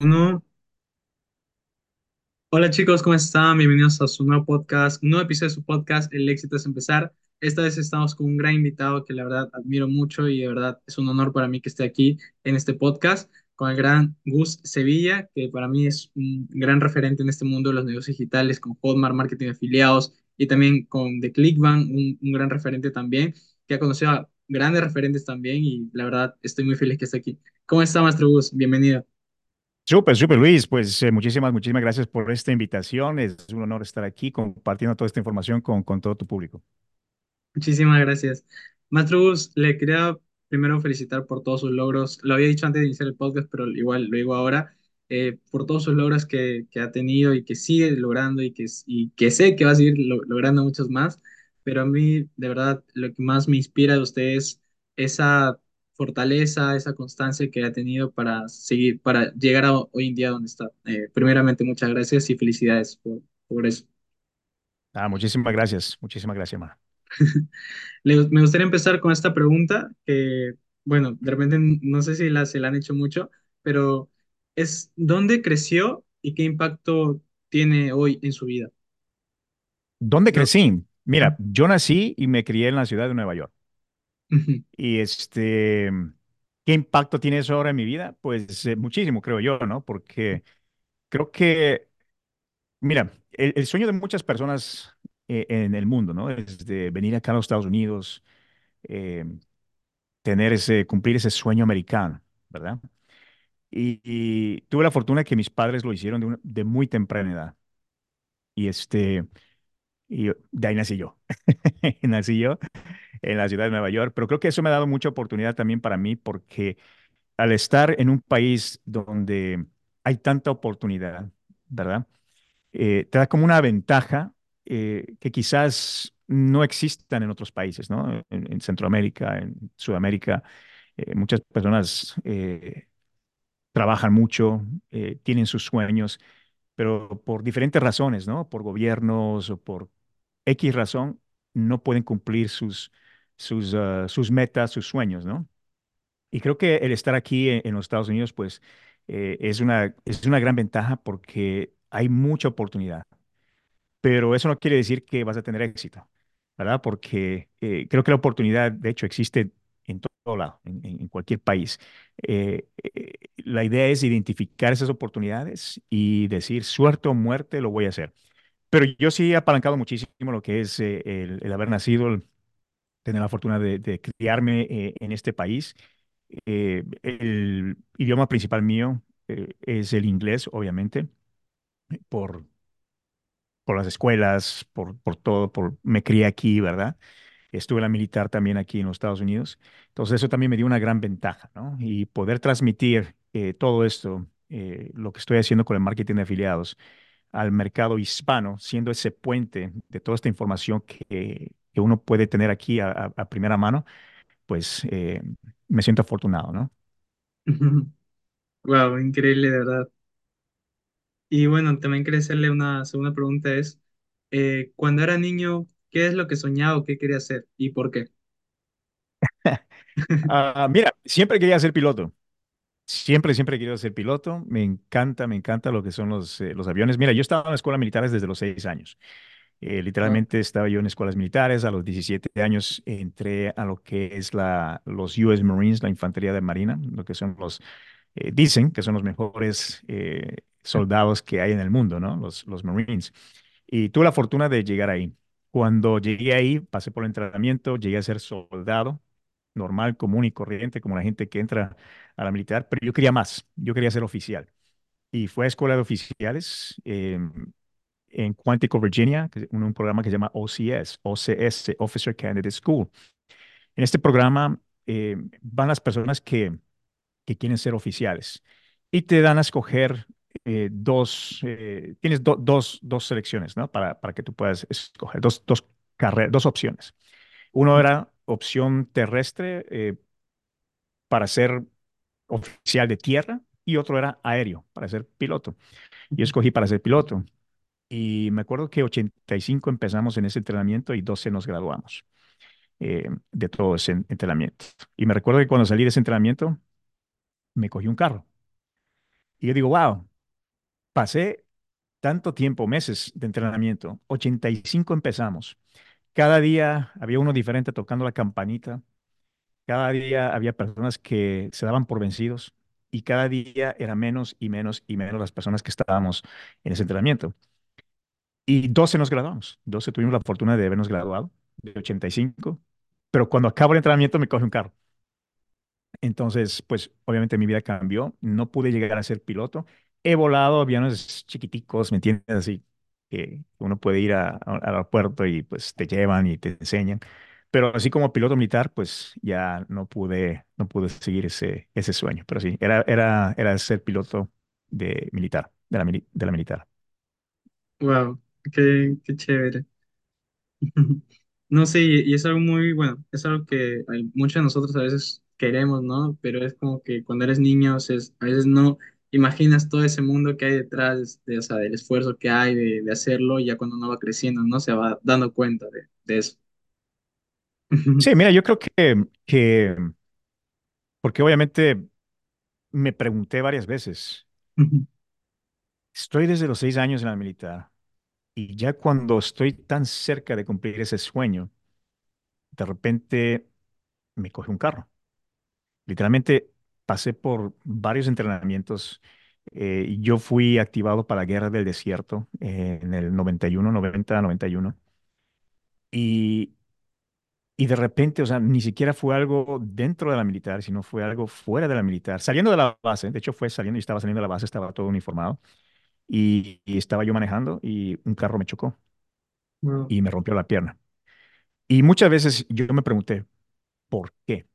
Uno. Hola chicos, ¿cómo están? Bienvenidos a su nuevo podcast, un nuevo episodio de su podcast, El éxito es empezar. Esta vez estamos con un gran invitado que la verdad admiro mucho y de verdad es un honor para mí que esté aquí en este podcast con el gran Gus Sevilla, que para mí es un gran referente en este mundo de los negocios digitales con Hotmart, marketing de afiliados y también con The Clickbank, un, un gran referente también, que ha conocido a grandes referentes también y la verdad estoy muy feliz que esté aquí. ¿Cómo está, Maestro Gus? Bienvenido. Súper, súper, Luis. Pues eh, muchísimas, muchísimas gracias por esta invitación. Es un honor estar aquí compartiendo toda esta información con, con todo tu público. Muchísimas gracias. Maestro Gus, le quería primero felicitar por todos sus logros. Lo había dicho antes de iniciar el podcast, pero igual lo digo ahora, eh, por todos sus logros que, que ha tenido y que sigue logrando y que, y que sé que va a seguir lo- logrando muchos más. Pero a mí, de verdad, lo que más me inspira de usted es esa fortaleza, esa constancia que ha tenido para seguir, para llegar a hoy en día donde está. Eh, primeramente, muchas gracias y felicidades por, por eso. Ah, muchísimas gracias, muchísimas gracias, ma. Le- me gustaría empezar con esta pregunta que, bueno, de repente no sé si la, se la han hecho mucho, pero es ¿dónde creció y qué impacto tiene hoy en su vida? ¿Dónde crecí? Mira, yo nací y me crié en la ciudad de Nueva York. Y este, ¿qué impacto tiene eso ahora en mi vida? Pues eh, muchísimo, creo yo, ¿no? Porque creo que, mira, el, sueño de muchas personas eh, en el mundo, ¿no? Es de venir acá a los Estados Unidos, eh, tener ese, cumplir ese sueño americano, ¿verdad? Y, tuve la fortuna que mis padres lo hicieron de, de muy temprana edad. Y este, y de ahí nací yo. Nací yo en la ciudad de Nueva York, pero creo que eso me ha dado mucha oportunidad también para mí, porque al estar en un país donde hay tanta oportunidad, ¿verdad? Eh, te da como una ventaja eh, que quizás no existan en otros países, ¿no? En, en Centroamérica, en Sudamérica, eh, muchas personas trabajan mucho, tienen sus sueños pero por diferentes razones, ¿no? Por gobiernos o por X razón, no pueden cumplir sus, sus, ah, sus metas, sus sueños, ¿no? Y creo que el estar aquí en, los Estados Unidos, pues, eh, es una, es una gran ventaja porque hay mucha oportunidad pero eso no quiere decir que vas a tener éxito, ¿verdad? Porque eh, creo que la oportunidad, de hecho, existe en todo lado, en, cualquier país. Eh, la idea es identificar esas oportunidades y decir, suerte o muerte, lo voy a hacer. Pero yo sí he apalancado muchísimo lo que es el, el haber nacido, el tener la fortuna de, de criarme eh, en este país. Eh, el idioma principal mío eh, es el inglés, obviamente, por por las escuelas, por, por todo, por, me crié aquí, ¿verdad? Estuve en la militar también aquí en los Estados Unidos. Entonces eso también me dio una gran ventaja, ¿no? Y poder transmitir eh, todo esto, eh, lo que estoy haciendo con el marketing de afiliados al mercado hispano, siendo ese puente de toda esta información que, que uno puede tener aquí a, a- a primera mano, pues eh, me siento afortunado, ¿no? Wow, increíble, de verdad. Y bueno, también quería hacerle una segunda pregunta es, eh, cuando era niño, ¿qué es lo que soñaba o qué quería hacer y por qué? Ah, mira, siempre quería ser piloto. Siempre, siempre he querido ser piloto. Me encanta, me encanta lo que son los, eh, los aviones. Mira, yo estaba en la escuela militar desde los seis años. Eh, literalmente estaba yo en escuelas militares. A los 17 años entré a lo que es la, los US Marines, la infantería de marina, lo que son los, eh, dicen que son los mejores eh, soldados que hay en el mundo, ¿no? Los, los Marines. Y tuve la fortuna de llegar ahí. Cuando llegué ahí, pasé por el entrenamiento, llegué a ser soldado normal, común y corriente, como la gente que entra a la militar, pero yo quería más, yo quería ser oficial. Y fue a escuela de oficiales eh, en Quantico, Virginia, un, un programa que se llama OCS, OCS, Officer Candidate School. En este programa eh, van las personas que, que quieren ser oficiales y te dan a escoger eh, dos, eh, tienes do- dos, dos selecciones, ¿no? Para, para que tú puedas escoger dos, dos carreras, dos opciones. Uno era opción terrestre eh, para ser oficial de tierra y otro era aéreo para ser piloto. Yo escogí para ser piloto y me acuerdo que 85 empezamos en ese entrenamiento y 12 nos graduamos eh, de todo ese entrenamiento. Y me recuerdo que cuando salí de ese entrenamiento me cogí un carro Y yo digo, wow, pasé tanto tiempo, meses de entrenamiento, 85 empezamos. Cada día había uno diferente tocando la campanita, cada día había personas que se daban por vencidos y cada día era menos y menos y menos las personas que estábamos en ese entrenamiento. Y 12 nos graduamos, 12 tuvimos la fortuna de habernos graduado de 85, pero cuando acabo el entrenamiento me coge un carro. Entonces, pues obviamente mi vida cambió, no pude llegar a ser piloto. He volado aviones chiquiticos, ¿me entiendes? Así que uno puede ir a- a- al aeropuerto y pues te llevan y te enseñan. Pero así como piloto militar, pues ya no pude, no pude seguir ese, ese sueño. Pero sí, era, era, era ser piloto de militar, de la, de la militar. Wow, qué, qué chévere. No sé, y, y es algo muy bueno, es algo que hay- muchos de nosotros a veces queremos, ¿no? Pero es como que cuando eres niño, o sea, es- a veces no imaginas todo ese mundo que hay detrás, de, o sea, del esfuerzo que hay de, de hacerlo, y ya cuando uno va creciendo, ¿no? Se va dando cuenta de, de eso. Sí, mira, yo creo que, que, porque obviamente me pregunté varias veces, estoy desde los seis años en la militar. Y ya cuando estoy tan cerca de cumplir ese sueño, de repente me coge un carro. Literalmente pasé por varios entrenamientos. eh, yo fui activado para la Guerra del Desierto eh, en el 91, 90, 91. Y, uno. y y de repente, o sea, ni siquiera fue algo dentro de la militar, sino fue algo fuera de la militar. Saliendo de la base, de hecho fue saliendo, y estaba saliendo de la base, estaba todo uniformado. Y, y estaba yo manejando y un carro me chocó Wow, y me rompió la pierna. Y muchas veces yo me pregunté, ¿por qué?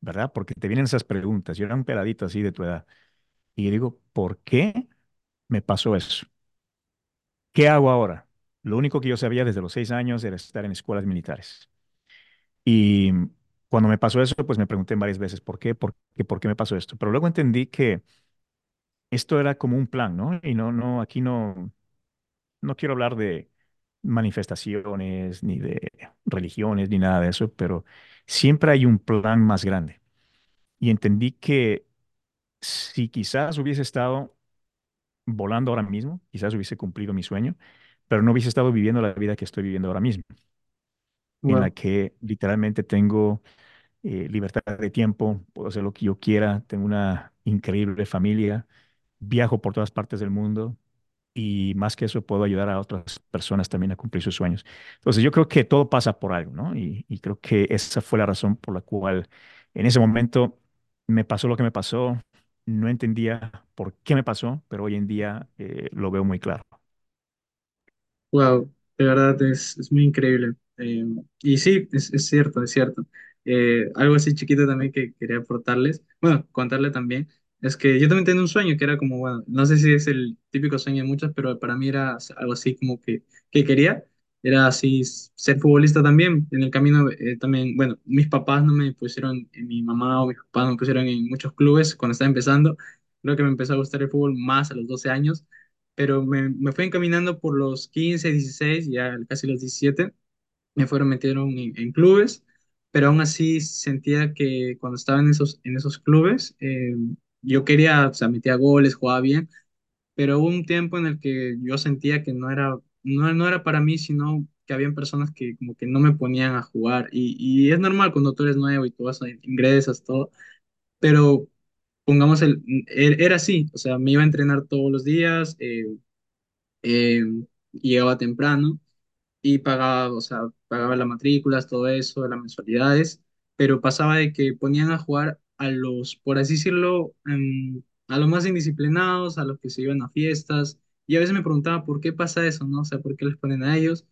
¿Verdad? Porque te vienen esas preguntas. Yo era un peladito así de tu edad. Y digo, ¿por qué me pasó eso? ¿Qué hago ahora? Lo único que yo sabía desde los seis años era estar en escuelas militares. Y cuando me pasó eso, pues me pregunté varias veces, ¿por qué? ¿Por qué? ¿Por qué me pasó esto? Pero luego entendí que esto era como un plan, ¿no? Y no, no, aquí no, no quiero hablar de manifestaciones, ni de religiones, ni nada de eso, pero siempre hay un plan más grande. Y entendí que si quizás hubiese estado volando ahora mismo, quizás hubiese cumplido mi sueño, pero no hubiese estado viviendo la vida que estoy viviendo ahora mismo, en la wow, que literalmente tengo eh, libertad de tiempo, puedo hacer lo que yo quiera, tengo una increíble familia, viajo por todas partes del mundo y más que eso puedo ayudar a otras personas también a cumplir sus sueños. Entonces yo creo que todo pasa por algo, ¿no? Y, y creo que esa fue la razón por la cual en ese momento me pasó lo que me pasó, no entendía por qué me pasó, pero hoy en día eh, lo veo muy claro. wow, de verdad es, es muy increíble. Eh, y sí, es, es cierto, es cierto. Eh, algo así chiquito también que quería aportarles, bueno, contarle también, es que yo también tenía un sueño que era como, bueno, no sé si es el típico sueño de muchos, pero para mí era algo así como que, que quería, era así ser futbolista también. En el camino eh, también, bueno, mis papás no me pusieron, eh, mi mamá o mis papás no me pusieron en muchos clubes cuando estaba empezando. Creo que me empezó a gustar el fútbol más a los 12 años pero me, me fue encaminando por los 15 16 ya casi los 17 me fueron metieron en, en clubes, pero aún así sentía que cuando estaba en esos, en esos clubes, eh, yo quería, o sea, metía goles, jugaba bien, pero hubo un tiempo en el que yo sentía que no era, no, no era para mí, sino que habían personas que como que no me ponían a jugar, y, y es normal cuando tú eres nuevo y tú vas a ingresas, todo, pero pongamos el, er- era así, o sea, me iba a entrenar todos los días, eh, eh, llegaba temprano y pagaba, o sea, pagaba las matrículas, todo eso, las mensualidades, pero pasaba de que ponían a jugar a los, por así decirlo, em, a los más indisciplinados, a los que se iban a fiestas, y a veces me preguntaba por qué pasa eso, ¿no? O sea, ¿por qué les ponen a ellos?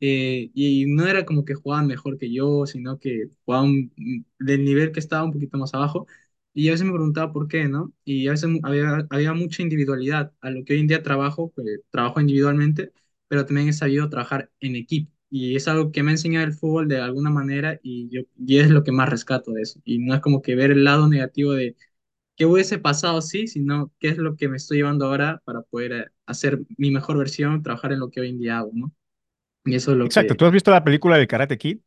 Eh, y no era como que jugaban mejor que yo, sino que jugaban del nivel que estaba un poquito más abajo. Y a veces me preguntaba por qué, ¿no? Y a veces había, había mucha individualidad. A lo que hoy en día trabajo, pues trabajo individualmente, pero también he sabido trabajar en equipo. Y es algo que me ha enseñado el fútbol de alguna manera y, yo, y es lo que más rescato de eso. Y no es como que ver el lado negativo de qué hubiese pasado, sí, sino qué es lo que me estoy llevando ahora para poder hacer mi mejor versión, trabajar en lo que hoy en día hago, ¿no? Y eso es lo Exacto, que, ¿tú has visto la película de Karate Kid?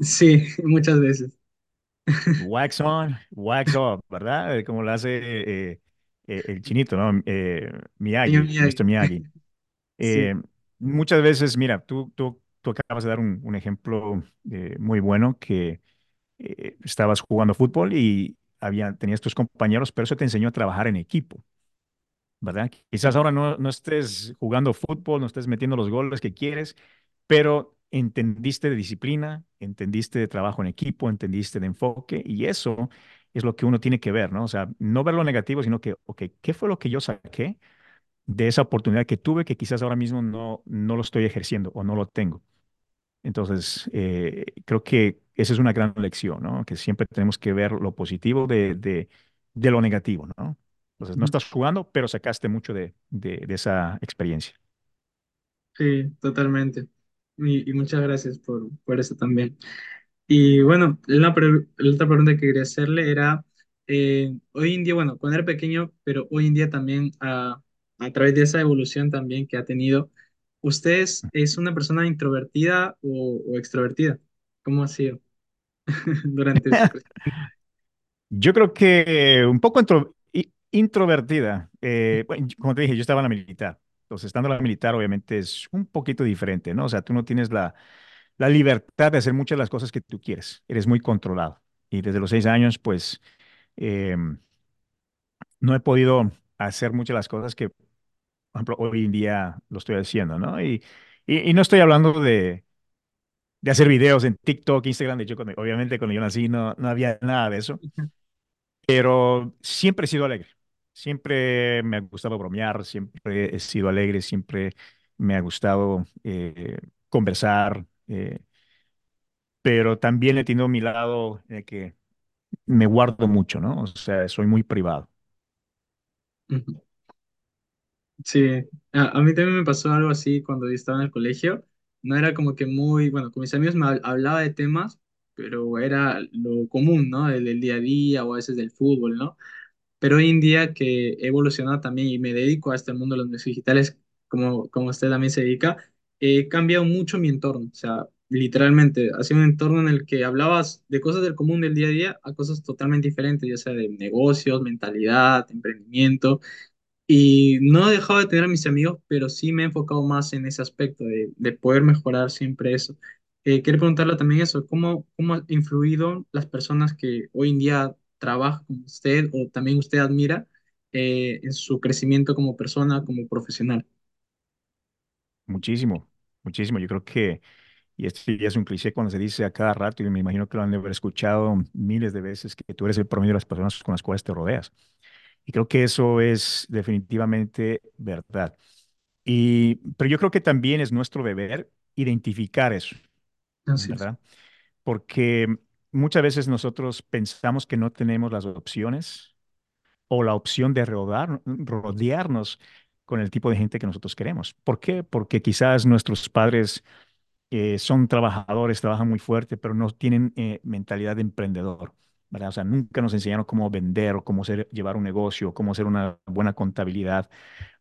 sí, muchas veces. Wax on, wax off, ¿verdad? Como lo hace eh, eh, el chinito, ¿no? Eh, Señor Miyagi, Mr. Miyagi. Miyagi. Sí. Eh, muchas veces, mira, tú, tú, tú acabas de dar un, ejemplo eh, muy bueno que eh, estabas jugando fútbol y había, tenías tus compañeros, pero eso te enseñó a trabajar en equipo, ¿verdad? Quizás ahora no, no estés jugando fútbol, no estés metiendo los goles que quieres, pero entendiste de disciplina, entendiste de trabajo en equipo, entendiste de enfoque y eso es lo que uno tiene que ver, ¿no? O sea, no ver lo negativo, sino que, ok, ¿qué fue lo que yo saqué de esa oportunidad que tuve que quizás ahora mismo no, no lo estoy ejerciendo o no lo tengo? Entonces, eh, creo que esa es una gran lección, ¿no? Que siempre tenemos que ver lo positivo de, de, de lo negativo, ¿no? Entonces, no estás jugando, pero sacaste mucho de, de, esa experiencia. Sí, totalmente. Y, y muchas gracias por, por eso también. Y bueno, la, pre- la otra pregunta que quería hacerle era, eh, hoy en día, bueno, cuando era pequeño, pero hoy en día también, a, a través de esa evolución también que ha tenido, ¿usted es, es una persona introvertida o, o extrovertida? ¿Cómo ha sido durante su crecimiento? Yo creo que un poco intro- introvertida. Eh, bueno, como te dije, yo estaba en la militar. Entonces, estando en la militar, obviamente es un poquito diferente, ¿no? O sea, tú no tienes la, la libertad de hacer muchas de las cosas que tú quieres. Eres muy controlado. Y desde los seis años, pues, em, no he podido hacer muchas de las cosas que, por ejemplo, hoy en día lo estoy haciendo, ¿no? Y, y, y no estoy hablando de, de hacer videos en TikTok, Instagram. De hecho, cuando- obviamente cuando yo nací no, no había nada de eso. pero siempre he sido alegre. Siempre me ha gustado bromear, siempre he sido alegre, siempre me ha gustado eh, conversar, eh, pero también he tenido mi lado que me guardo mucho, ¿no? O sea, soy muy privado. Ujú. Sí, a, mí también me pasó algo así cuando estaba en el colegio. No era como que muy, bueno, con mis amigos me hab- hablaba de temas, pero era lo común, ¿no? El del día a día o a veces del fútbol, ¿no? Pero hoy en día que he evolucionado también y me dedico a este mundo de los medios digitales, como, como usted también se dedica, he cambiado mucho mi entorno. O sea, literalmente, ha sido un entorno en el que hablabas de cosas del común del día a día a cosas totalmente diferentes, ya sea de negocios, mentalidad, emprendimiento. Y no he dejado de tener a mis amigos, pero sí me he enfocado más en ese aspecto de, de poder mejorar siempre eso. Eh, quiero preguntarle también eso, ¿cómo, cómo ha influido las personas que hoy en día trabajan con usted o también usted admira eh, en su crecimiento como persona, como profesional? Muchísimo, muchísimo. Yo creo que, y esto ya es un cliché cuando se dice a cada rato, y me imagino que lo han de haber escuchado miles de veces, que tú eres el promedio de las personas con las cuales te rodeas. Y creo que eso es definitivamente verdad. Y, pero yo creo que también es nuestro deber identificar eso, Así es. ¿verdad? Porque muchas veces nosotros pensamos que no tenemos las opciones o la opción de rodar- rodearnos con el tipo de gente que nosotros queremos. ¿Por qué? Porque quizás nuestros padres eh, son trabajadores, trabajan muy fuerte, pero no tienen eh, mentalidad de emprendedor. ¿Verdad? O sea, nunca nos enseñaron cómo vender o cómo ser- llevar un negocio, cómo hacer una buena contabilidad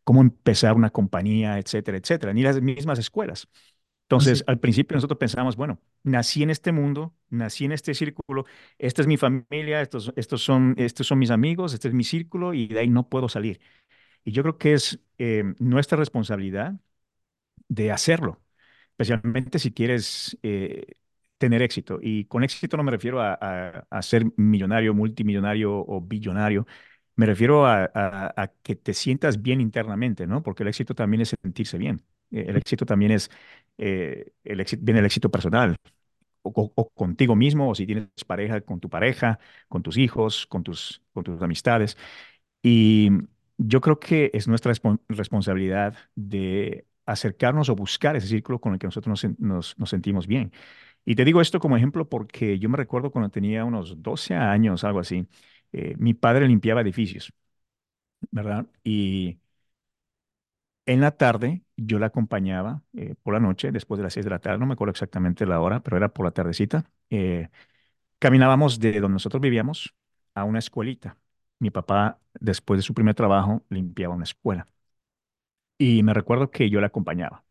cómo empezar una compañía, etcétera, etcétera, ni las mismas escuelas. Entonces, es. al principio nosotros pensábamos, bueno, nací en este mundo, nací en este círculo, esta es mi familia, estos, estos son, estos son mis amigos, este es mi círculo y de ahí no puedo salir. Y yo creo que es eh, nuestra responsabilidad de hacerlo, especialmente si quieres eh, tener éxito. Y con éxito no me refiero a, a- ser millonario, multimillonario o billonario. Me refiero a, a- que te sientas bien internamente, ¿no? Porque el éxito también es sentirse bien. Eh, El éxito también es, eh, el éxito, viene el éxito personal, o, o- contigo mismo, o si tienes pareja, con tu pareja, con tus hijos, con tus, con tus amistades. Y yo creo que es nuestra respon- responsabilidad de acercarnos o buscar ese círculo con el que nosotros nos- nos sentimos bien. Y te digo esto como ejemplo porque yo me recuerdo cuando tenía unos 12 años, algo así, eh, mi padre limpiaba edificios, ¿verdad? Y en la tarde yo la acompañaba eh, por la noche, después de las 6 de la tarde, no me acuerdo exactamente la hora, pero era por la tardecita. eh, Caminábamos de donde nosotros vivíamos a una escuelita. Mi papá, después de su primer trabajo, limpiaba una escuela. Y me recuerdo que yo le acompañaba.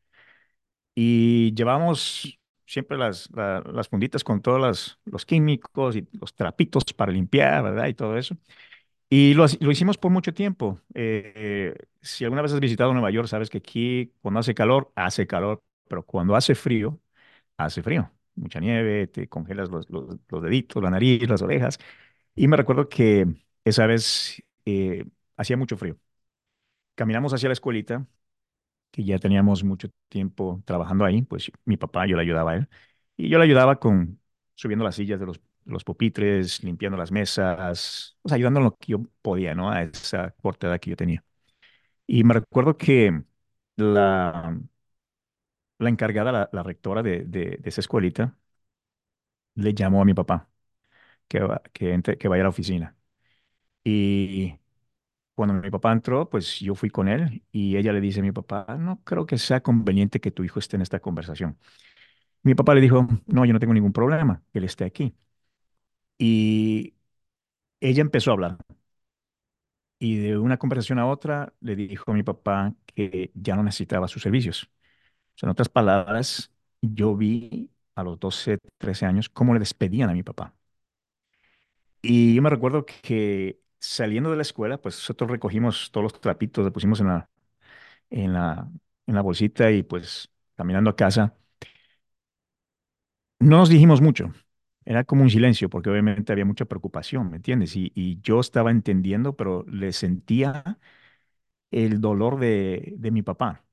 Y llevábamos siempre las, la- las funditas con todos las- los químicos y los trapitos para limpiar, ¿verdad? Y todo eso. Y lo, lo hicimos por mucho tiempo. Eh, si alguna vez has visitado Nueva York, sabes que aquí cuando hace calor, hace calor, pero cuando hace frío, hace frío. Mucha nieve, te congelas los, los, los deditos, la nariz, las orejas. Y me recuerdo que esa vez eh, hacía mucho frío. Caminamos hacia la escuelita, que ya teníamos mucho tiempo trabajando ahí, pues mi papá, yo le ayudaba a él. Y yo le ayudaba con subiendo las sillas de los, los pupitres, limpiando las mesas, ayudando en lo que yo podía, ¿no? A esa corta que yo tenía. Y me recuerdo que la, la encargada, la, rectora de, de, esa escuelita, le llamó a mi papá que, que, entre- que vaya a la oficina. Y cuando mi papá entró, pues yo fui con él y ella le dice a mi papá, no creo que sea conveniente que tu hijo esté en esta conversación. Mi papá le dijo, no, yo no tengo ningún problema, que él esté aquí. Y ella empezó a hablar y de una conversación a otra le dijo a mi papá que ya no necesitaba sus servicios. O sea, en otras palabras, yo vi a los 12, 13 años cómo le despedían a mi papá. Y yo me recuerdo que saliendo de la escuela, pues nosotros recogimos todos los trapitos, los pusimos en la, en la, en la bolsita y pues caminando a casa, no nos dijimos mucho. Era como un silencio, porque obviamente había mucha preocupación, ¿me entiendes? Y, yo estaba entendiendo, pero le sentía el dolor de, de mi papá.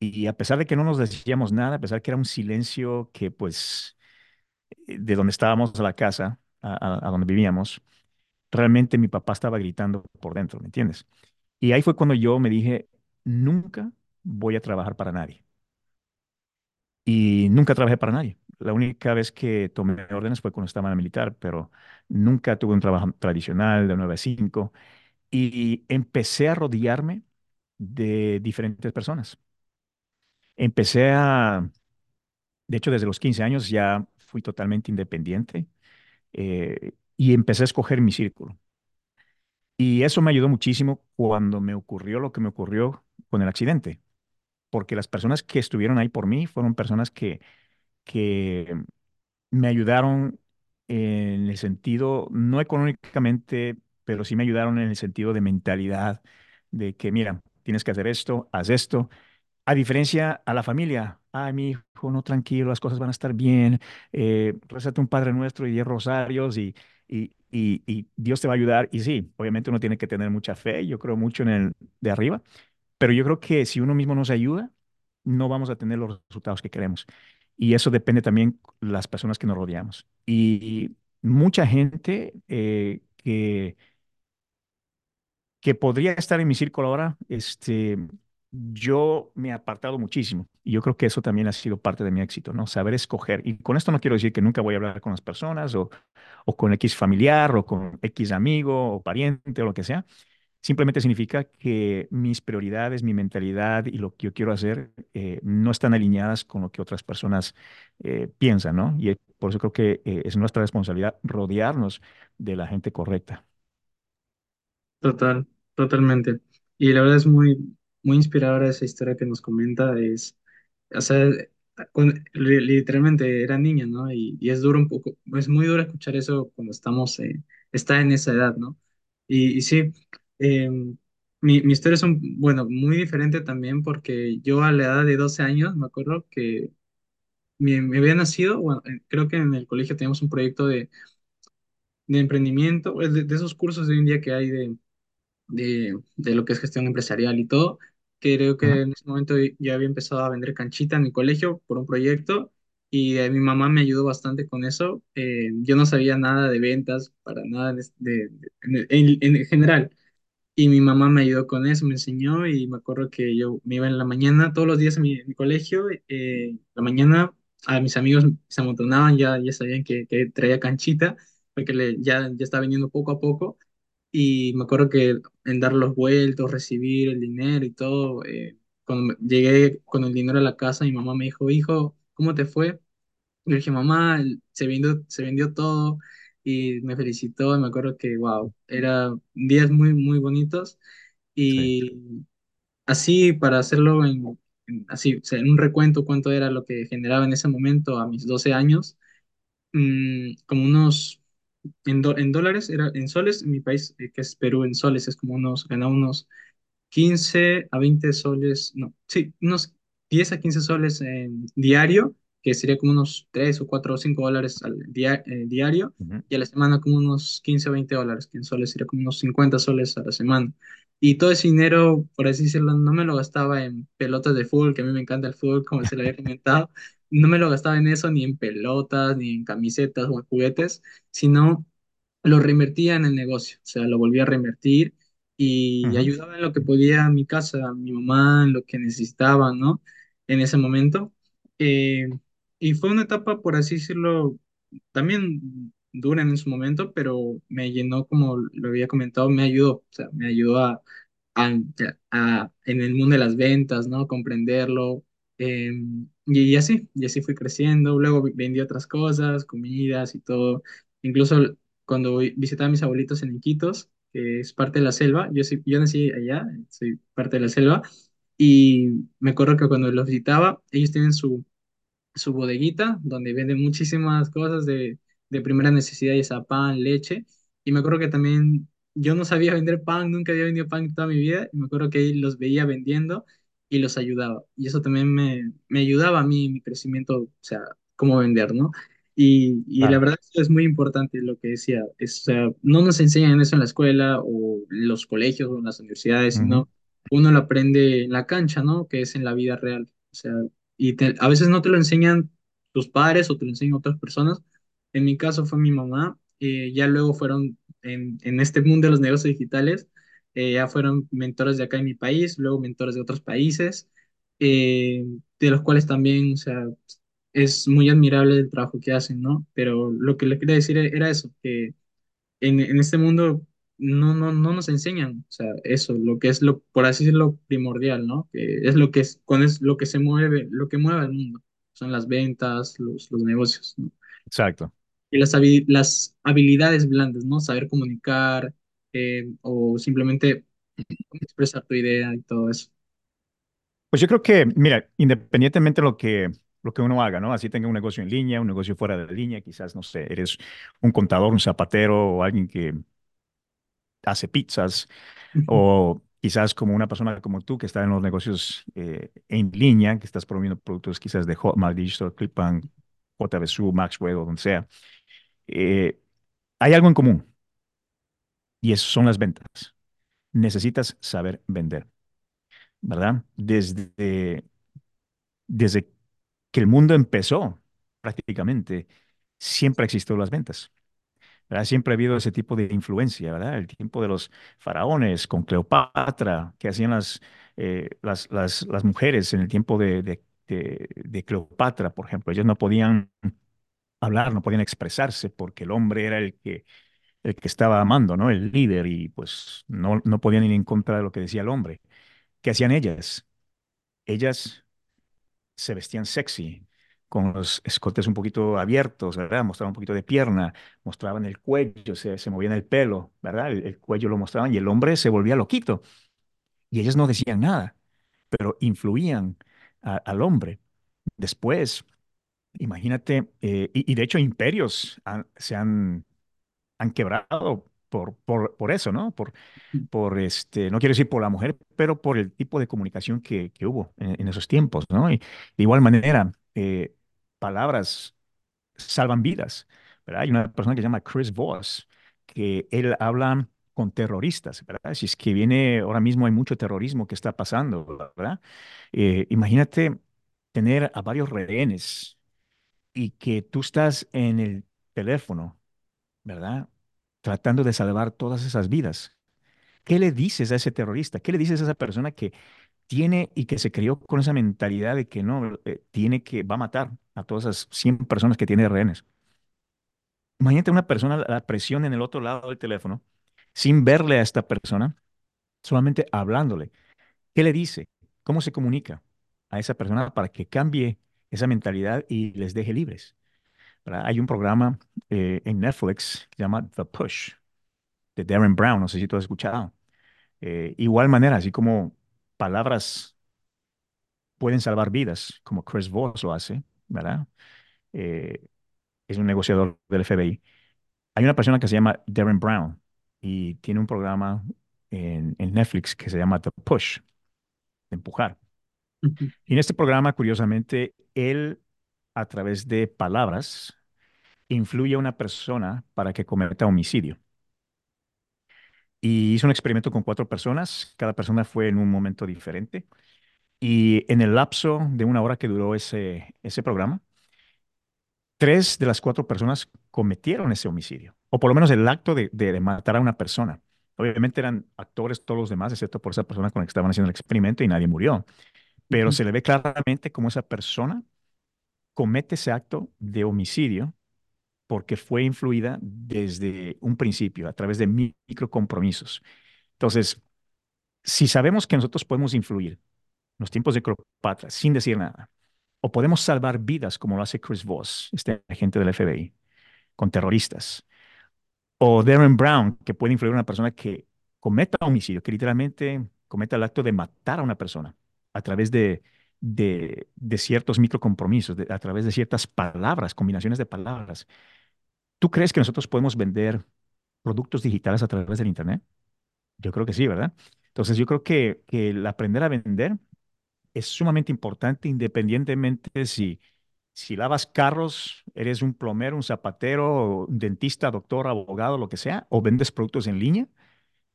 Y a pesar de que no nos decíamos nada, a pesar que era un silencio que pues eh, de donde estábamos a la casa, a donde vivíamos, realmente mi papá estaba gritando por dentro, ¿me entiendes? Y ahí fue cuando yo me dije, nunca voy a trabajar para nadie. Y nunca trabajé para nadie. La única vez que tomé órdenes fue cuando estaba en la militar, pero nunca tuve un trabajo tradicional de 9 a 5. Y empecé a rodearme de diferentes personas. Empecé a, de hecho, desde los 15 años ya fui totalmente independiente eh, y empecé a escoger mi círculo. Y eso me ayudó muchísimo cuando me ocurrió lo que me ocurrió con el accidente, porque las personas que estuvieron ahí por mí fueron personas que, que me ayudaron en el sentido, no económicamente, pero sí me ayudaron en el sentido de mentalidad, de que, mira, tienes que hacer esto, haz esto. A diferencia a la familia, ay, mi hijo, no, tranquilo, las cosas van a estar bien, eh, rézate un Padre Nuestro y diez rosarios y, y, Dios te va a ayudar. Y sí, obviamente uno tiene que tener mucha fe, yo creo mucho en el de arriba, pero yo creo que si uno mismo nos ayuda, no vamos a tener los resultados que queremos. Y eso depende también las personas que nos rodeamos. Y mucha gente eh, que, que podría estar en mi círculo ahora, este, yo me he apartado muchísimo. Y yo creo que eso también ha sido parte de mi éxito, ¿no? Saber escoger. Y con esto no quiero decir que nunca voy a hablar con las personas o, o con X familiar o con X amigo o pariente o lo que sea Simplemente significa que mis prioridades, mi mentalidad y lo que yo quiero hacer eh, no están alineadas con lo que otras personas eh, piensan, ¿no? Y por eso creo que eh, es nuestra responsabilidad rodearnos de la gente correcta. Total, totalmente. Y la verdad es muy, muy inspiradora esa historia que nos comenta. Es, o sea, literalmente era niña, ¿no? Y, y es duro un poco, es muy duro escuchar eso cuando estamos, eh, está en esa edad, ¿no? Y, y sí, eh, mi, mi historia es, un, bueno, muy diferente también porque yo a la edad de 12 años me acuerdo que me, me había nacido, bueno, creo que en el colegio teníamos un proyecto de, de emprendimiento, de, de esos cursos de hoy en día que hay de de, de lo que es gestión empresarial y todo. Creo que en ese momento ya había empezado a vender canchita en mi colegio por un proyecto y eh, mi mamá me ayudó bastante con eso. Eh, yo no sabía nada de ventas, para nada de, de- de- en, en general. Y mi mamá me ayudó con eso, me enseñó y me acuerdo que yo me iba en la mañana, todos los días a mi, mi colegio, eh, la mañana a mis amigos se amontonaban, ya, ya sabían que, que traía canchita, porque le, ya, ya estaba viniendo poco a poco. Y me acuerdo que en dar los vueltos, recibir el dinero y todo, eh, cuando llegué con el dinero a la casa, mi mamá me dijo, hijo, ¿cómo te fue? Y dije, mamá, se vendió, se vendió todo y me felicitó. Y me acuerdo que, wow, eran días muy, muy bonitos. Sí, Y así, para hacerlo en, en- así, o sea, en un recuento, cuánto era lo que generaba en ese momento a mis 12 años, mm, como unos en, do- en dólares, era en soles, en mi país, eh, que es Perú, en soles es como unos, ganaba unos 15 a 20 soles, no, sí, unos 10 a 15 soles en diario, que sería como unos 3 o 4 o 5 dólares al dia- eh, diario, y a la semana como unos 15 o 20 dólares, que en soles sería como unos 50 soles a la semana. Y todo ese dinero, por así decirlo, no me lo gastaba en pelotas de fútbol, que a mí me encanta el fútbol, como se lo había comentado, no me lo gastaba en eso, ni en pelotas, ni en camisetas o en juguetes, sino lo reinvertía en el negocio, o sea, lo volvía a reinvertir y ayudaba en lo que podía a mi casa, a mi mamá, en lo que necesitaba, ¿no? En ese momento. Eh, y fue una etapa, por así decirlo, también dura en su momento, pero me llenó, como lo había comentado, me ayudó, o sea, me ayudó a, a- a- en el mundo de las ventas, ¿no? Comprenderlo. eh, y, así, y así fui creciendo. Luego vendí otras cosas, comidas y todo. Incluso cuando vi- visitaba a mis abuelitos en Iquitos, que es parte de la selva, yo, soy- yo nací allá, soy parte de la selva, y me acuerdo que cuando los visitaba, ellos tienen su, su bodeguita donde venden muchísimas cosas de, de primera necesidad, ya sea pan, leche. Y me acuerdo que también yo no sabía vender pan, nunca había vendido pan toda mi vida. Y me acuerdo que ahí los veía vendiendo y los ayudaba. Y eso también me, me ayudaba a mí en mi crecimiento, o sea, cómo vender, ¿no? Y, y la verdad eso es muy importante lo que decía. Es, o sea, no nos enseñan eso en la escuela o en los colegios o en las universidades, Ujú, sino uno lo aprende en la cancha, ¿no? Que es en la vida real. O sea, y te- a veces no te lo enseñan tus padres o te lo enseñan otras personas. En mi caso fue mi mamá, eh, ya luego fueron en, en este mundo de los negocios digitales, eh, ya fueron mentores de acá en mi país, luego mentores de otros países, eh, de los cuales también, o sea, es muy admirable el trabajo que hacen, ¿no? Pero lo que le quería decir era eso, que en, en este mundo no, no, no nos enseñan, o sea, eso, lo que es lo, por así decirlo, primordial, ¿no? Que es lo que es, con es lo que se mueve, lo que mueve al mundo, son las ventas, los, los negocios, ¿no? Exacto. Y las, las habilidades blandas, ¿no? Saber comunicar eh, o simplemente expresar tu idea y todo eso. Pues yo creo que, mira, independientemente de lo que, lo que uno haga, ¿no? Así tenga un negocio en línea, un negocio fuera de línea, quizás, no sé, eres un contador, un zapatero o alguien que hace pizzas, o quizás como una persona como tú que está en los negocios eh, en línea, que estás promoviendo productos quizás de Hotmart Digital, Clipbank, JBSU, Maxwell o donde sea. Eh, hay algo en común y eso son las ventas. Necesitas saber vender, ¿verdad? Desde, desde que el mundo empezó, prácticamente, siempre existió las ventas. ¿verdad? Siempre ha habido ese tipo de influencia, ¿verdad? El tiempo de los faraones con Cleopatra, que hacían las, eh, las, las, mujeres en el tiempo de, de, Cleopatra, por ejemplo. Ellos no podían hablar, no podían expresarse porque el hombre era el que, el que estaba amando, ¿no? El líder y pues no, no podían ir en contra de lo que decía el hombre. ¿Qué hacían ellas? Ellas se vestían sexy, con los escotes un poquito abiertos, ¿verdad? Mostraban un poquito de pierna, mostraban el cuello, se, se movían el pelo, ¿verdad? El, el cuello lo mostraban y el hombre se volvía loquito. Y ellas no decían nada, pero influían al hombre. Después, imagínate, eh, y, y de hecho imperios han- se han, han quebrado por, por, por eso, ¿no? Por, por este, no quiero decir por la mujer, pero por el tipo de comunicación que, que hubo en, en esos tiempos, ¿no? Y de igual manera, eh, palabras salvan vidas, ¿verdad? Hay una persona que se llama Chris Voss, que él habla con terroristas, ¿verdad? Si es que viene, ahora mismo hay mucho terrorismo que está pasando, ¿verdad? Eh, imagínate tener a varios rehenes y que tú estás en el teléfono, ¿verdad? Tratando de salvar todas esas vidas. ¿Qué le dices a ese terrorista? ¿Qué le dices a esa persona que tiene y que se crió con esa mentalidad de que no, eh, tiene que, va a matar a todas esas 100 personas que tiene de rehenes? Imagínate una persona, la presión en el otro lado del teléfono, sin verle a esta persona, solamente hablándole. ¿Qué le dice? ¿Cómo se comunica a esa persona para que cambie esa mentalidad y les deje libres? ¿Verdad? Hay un programa eh, en Netflix que se llama The Push, de Darren Brown, no sé si tú has escuchado. Eh, igual manera, así como palabras pueden salvar vidas, como Chris Voss lo hace, ¿verdad? Eh, es un negociador del FBI. Hay una persona que se llama Darren Brown y tiene un programa en, en Netflix que se llama The Push, de empujar. Y en este programa, curiosamente, él, a través de palabras, influye a una persona para que cometa homicidio. Y hizo un experimento con cuatro personas, cada persona fue en un momento diferente. Y en el lapso de una hora que duró ese, ese programa, tres de las cuatro personas cometieron ese homicidio, o por lo menos el acto de, de- de matar a una persona. Obviamente eran actores todos los demás, excepto por esa persona con la que estaban haciendo el experimento y nadie murió. Pero ujú. se le ve claramente cómo esa persona comete ese acto de homicidio porque fue influida desde un principio, a través de mi- microcompromisos. Entonces, si sabemos que nosotros podemos influir en los tiempos de Cleopatra sin decir nada, o podemos salvar vidas como lo hace Chris Voss, este agente del FBI, con terroristas, o Darren Brown, que puede influir en una persona que cometa homicidio, que literalmente cometa el acto de matar a una persona a través de, de, ciertos microcompromisos, de- a través de ciertas palabras, combinaciones de palabras. ¿Tú crees que nosotros podemos vender productos digitales a través del Internet? Yo creo que sí, ¿verdad? Entonces yo creo que, que el aprender a vender es sumamente importante independientemente si, si lavas carros, eres un plomero, un zapatero, un dentista, doctor, abogado, lo que sea, o vendes productos en línea.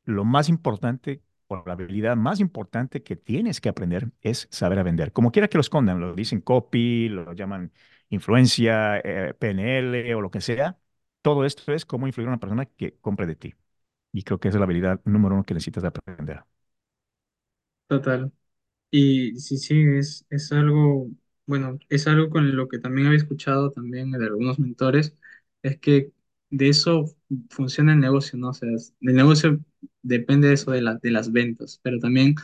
Lo más importante o la habilidad más importante que tienes que aprender es saber a vender. Como quiera que lo escondan, lo dicen copy, lo llaman influencia, eh, PNL o lo que sea. Todo esto es cómo influir a una persona que compre de ti. Y creo que es la habilidad número uno que necesitas de aprender. Total. Y sí, sí, es, es algo, bueno, es algo con lo que también había escuchado también de algunos mentores, es que de eso funciona el negocio, ¿no? O sea, el negocio depende de eso de, la, de las ventas, pero también